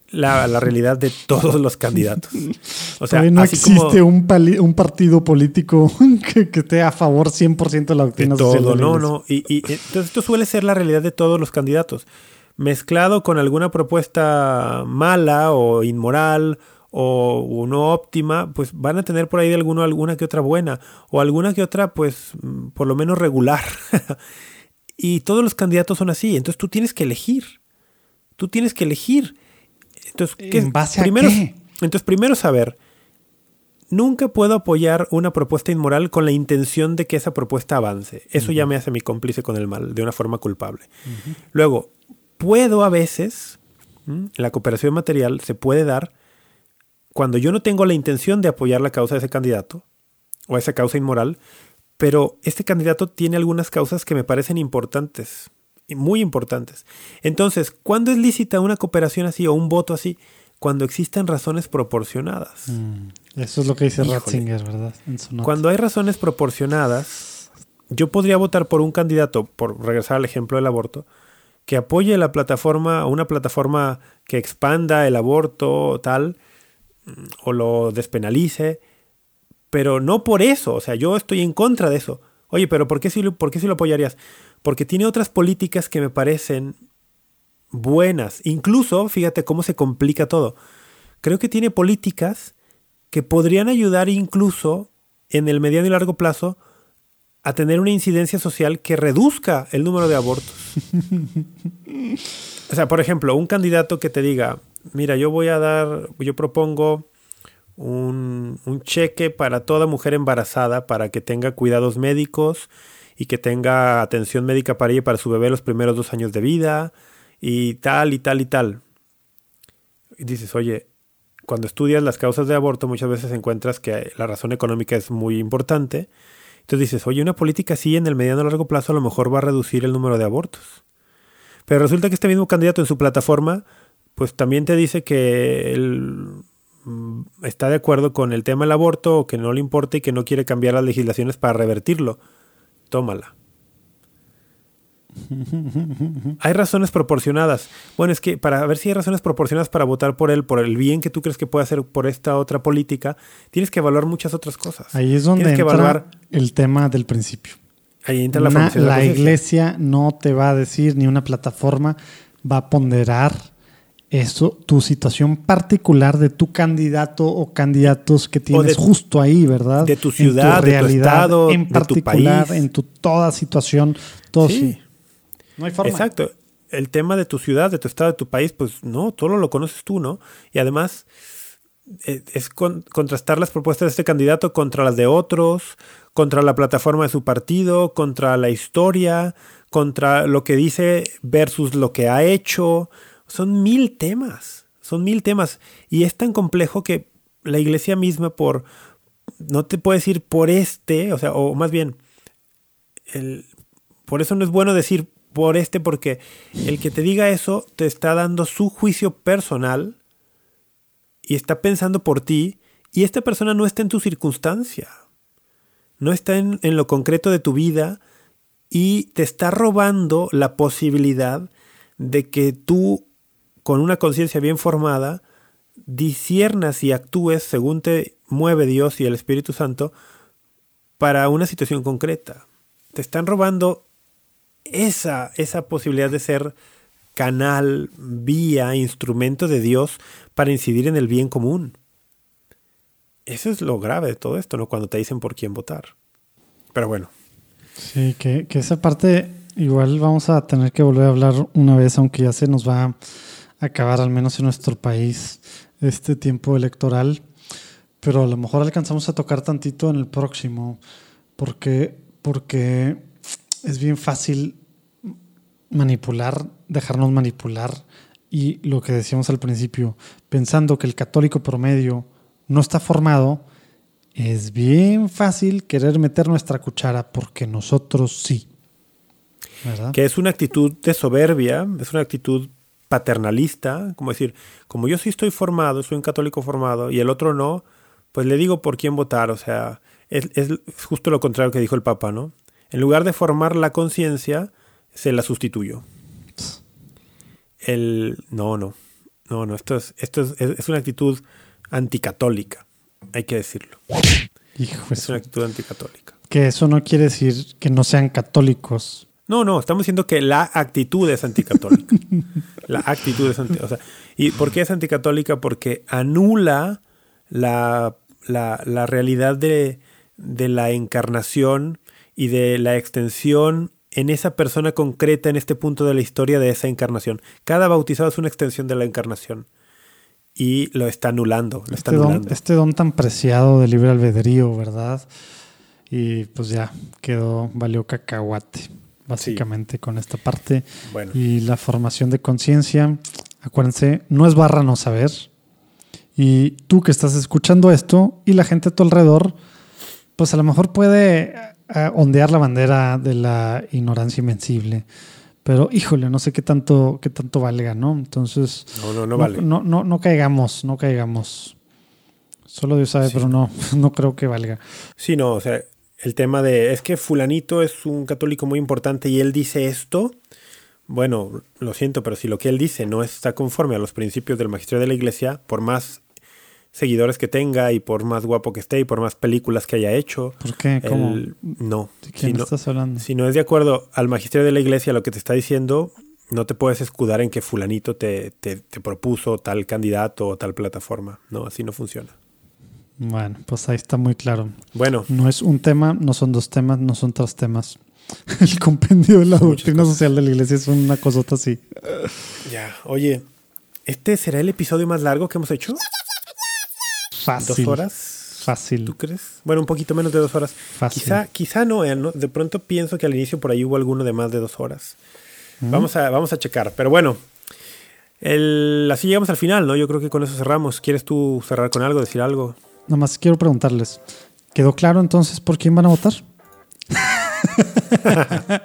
la, la realidad de todos los candidatos. O sea, no así existe como un, pali- un partido político que, que esté a favor 100% de la de doctrina social. todo, de la no, no. Y, y entonces esto suele ser la realidad de todos los candidatos. Mezclado con alguna propuesta mala o inmoral o, no óptima, pues van a tener por ahí de alguno alguna que otra buena o alguna que otra, pues mm, por lo menos regular. y todos los candidatos son así. Entonces tú tienes que elegir. Tú tienes que elegir. Entonces, ¿qué- ¿En base a primero, qué? Entonces, primero saber, nunca puedo apoyar una propuesta inmoral con la intención de que esa propuesta avance. Eso ya me hace mi cómplice con el mal, de una forma culpable. Luego, puedo a veces, ¿m? la cooperación material se puede dar cuando yo no tengo la intención de apoyar la causa de ese candidato o esa causa inmoral, pero este candidato tiene algunas causas que me parecen importantes, y muy importantes. Entonces, ¿cuándo es lícita una cooperación así o un voto así? Cuando existen razones proporcionadas. Mm, Eso es lo que dice Híjole. Ratzinger, ¿verdad? En su nota. Cuando hay razones proporcionadas, yo podría votar por un candidato, por regresar al ejemplo del aborto, que apoye la plataforma, una plataforma que expanda el aborto tal, o lo despenalice, pero no por eso, o sea, yo estoy en contra de eso. Oye, pero ¿por qué si lo, por qué sí lo apoyarías? Porque tiene otras políticas que me parecen buenas. Incluso, fíjate cómo se complica todo. Creo que tiene políticas que podrían ayudar incluso en el mediano y largo plazo a tener una incidencia social que reduzca el número de abortos. o sea, por ejemplo, un candidato que te diga, mira, yo voy a dar, yo propongo un, un cheque para toda mujer embarazada para que tenga cuidados médicos y que tenga atención médica para ella y para su bebé los primeros dos años de vida y tal y tal y tal. Y dices, oye, cuando estudias las causas de aborto muchas veces encuentras que la razón económica es muy importante. Entonces dices, oye, una política así en el mediano o largo plazo a lo mejor va a reducir el número de abortos. Pero resulta que este mismo candidato en su plataforma, pues también te dice que él mm, está de acuerdo con el tema del aborto o que no le importa y que no quiere cambiar las legislaciones para revertirlo. Tómala. Hay razones proporcionadas. Bueno, es que para ver si hay razones proporcionadas para votar por él, por el bien que tú crees que puede hacer por esta otra política, tienes que evaluar muchas otras cosas. Ahí es donde Tienes que entra evaluar- el tema del principio. Ahí entra la Una- la iglesia no te va a decir, ni una plataforma va a ponderar eso, tu situación particular de tu candidato o candidatos que tienes de- justo ahí, ¿verdad? de tu En ciudad, de tu estado, en de tu particular, país. en tu toda situación, todo Sí. sí. No hay forma. Exacto. El tema de tu ciudad, de tu estado, de tu país, pues no, todo lo conoces tú, ¿no? Y además eh, es con- contrastar las propuestas de este candidato contra las de otros, contra la plataforma de su partido, contra la historia, contra lo que dice versus lo que ha hecho. Son mil temas, son mil temas. Y es tan complejo que la iglesia misma por... No te puede decir por este, o sea, o más bien, el, por eso no es bueno decir por este, porque el que te diga eso te está dando su juicio personal y está pensando por ti, y esta persona no está en tu circunstancia, no está en, en lo concreto de tu vida, y te está robando la posibilidad de que tú, con una conciencia bien formada, disiernas y actúes según te mueve Dios y el Espíritu Santo para una situación concreta. Te están robando esa, esa posibilidad de ser canal, vía, instrumento de Dios para incidir en el bien común. Eso es lo grave de todo esto, ¿no? Cuando te dicen por quién votar. Pero bueno, Sí, que, que esa parte igual vamos a tener que volver a hablar una vez, aunque ya se nos va acabar, al menos en nuestro país, este tiempo electoral. Pero a lo mejor alcanzamos a tocar tantito en el próximo, porque, porque es bien fácil manipular, dejarnos manipular. Y lo que decíamos al principio, pensando que el católico promedio no está formado, es bien fácil querer meter nuestra cuchara porque nosotros sí. Que es una actitud de soberbia, es una actitud paternalista, como decir, como yo sí estoy formado, soy un católico formado y el otro no, pues le digo por quién votar, o sea, es, es justo lo contrario que dijo el Papa, ¿no? En lugar de formar la conciencia, se la sustituyó. El, no, no, No, no, esto es, esto es, es una actitud anticatólica, hay que decirlo. Hijo, Es una actitud anticatólica. que eso no quiere decir que no sean católicos. No, no, estamos diciendo que la actitud es anticatólica. la actitud es anticatólica. ¿Y por qué es anticatólica? Porque anula la, la, la realidad de, de la encarnación y de la extensión en esa persona concreta en este punto de la historia de esa encarnación. Cada bautizado es una extensión de la encarnación. Y lo está anulando. Lo está Este don, anulando. este don tan preciado de libre albedrío, ¿verdad? Y pues ya quedó, valió cacahuate, básicamente, con esta parte. Bueno. Y la formación de conciencia, acuérdense, no es barra no saber. Y tú que estás escuchando esto y la gente a tu alrededor, pues a lo mejor puede eh, ondear la bandera de la ignorancia invencible. Pero híjole, no sé qué tanto, qué tanto valga, ¿no? Entonces, No, no, no vale. no, no, no caigamos, no caigamos. Solo Dios sabe, pero no, no creo que valga. Sí, no, o sea, el tema de es que fulanito es un católico muy importante y él dice esto, bueno, lo siento, pero si lo que él dice no está conforme a los principios del magisterio de la iglesia, por más seguidores que tenga y por más guapo que esté y por más películas que haya hecho, ¿Por qué? ¿Cómo? él- no. ¿De quién Si no, estás hablando? si no es de acuerdo al magisterio de la iglesia lo que te está diciendo, no te puedes escudar en que fulanito te, te, te propuso tal candidato o tal plataforma. No, así no funciona. Bueno, pues ahí está muy claro. Bueno, No es un tema, no son dos temas, no son tres temas. El compendio de la Son doctrina cosas. social de la iglesia es una cosota así. ya, oye, ¿este será el episodio más largo que hemos hecho? Fácil. ¿Dos horas? Fácil. ¿Tú crees? Bueno, un poquito menos de dos horas. Fácil. Quizá, quizá no, eh, no, De pronto pienso que al inicio por ahí hubo alguno de más de dos horas. Vamos, a, vamos a checar. Pero bueno, el- así llegamos al final, ¿no? Yo creo que con eso cerramos. ¿Quieres tú cerrar con algo, decir algo? Nada más quiero preguntarles. ¿Quedó claro entonces por quién van a votar?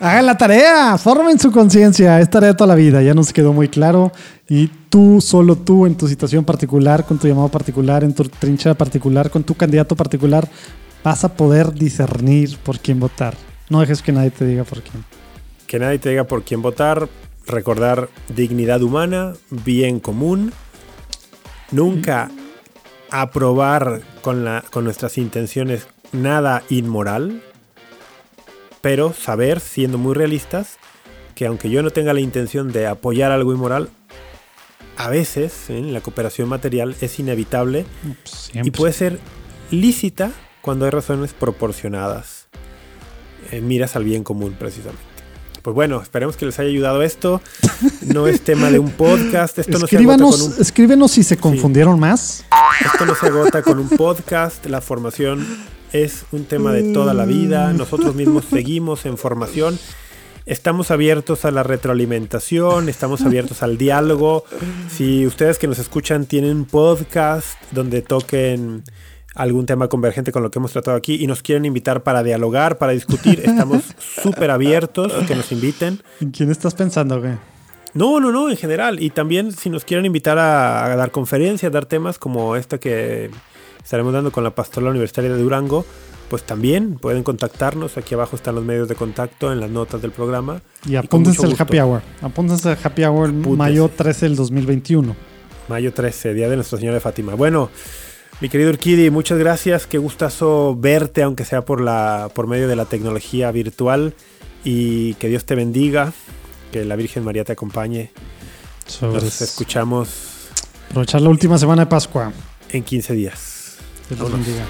Hagan la tarea, formen su conciencia, es tarea de toda la vida, ya nos quedó muy claro. Y tú, solo tú, en tu situación particular, con tu llamado particular, en tu trinchera particular, con tu candidato particular, vas a poder discernir por quién votar. No dejes que nadie te diga por quién. Que nadie te diga por quién votar. Recordar dignidad humana, bien común. Nunca aprobar con, la, con nuestras intenciones nada inmoral. Pero saber, siendo muy realistas, que aunque yo no tenga la intención de apoyar algo inmoral, a veces en la cooperación material es inevitable y puede ser lícita cuando hay razones proporcionadas. Eh, miras al bien común, precisamente. Pues bueno, esperemos que les haya ayudado esto. No es tema de un podcast. Esto no se agota con un, escríbenos si se confundieron más. esto no se agota con un podcast. La formación es un tema de toda la vida. Nosotros mismos seguimos en formación. Estamos abiertos a la retroalimentación, estamos abiertos al diálogo. Si ustedes que nos escuchan tienen un podcast donde toquen algún tema convergente con lo que hemos tratado aquí y nos quieren invitar para dialogar, para discutir, estamos súper abiertos que nos inviten. ¿En quién estás pensando, güey? No, no, no, en general. Y también si nos quieren invitar a, a dar conferencias, dar temas como esta que estaremos dando con la Pastoral Universitaria de Durango, pues también pueden contactarnos. Aquí abajo están los medios de contacto en las notas del programa. Y apúntense al. Happy Hour. Apúntense al Happy Hour Apúntense. mayo 13 del 2021. Mayo 13, Día de Nuestra Señora de Fátima. Bueno, mi querido Urquidi, muchas gracias. Qué gustazo verte, aunque sea por, la, por medio de la tecnología virtual. Y que Dios te bendiga. Que la Virgen María te acompañe. Nos escuchamos Aprovechar la última semana de Pascua. en 15 días. Dios bendiga.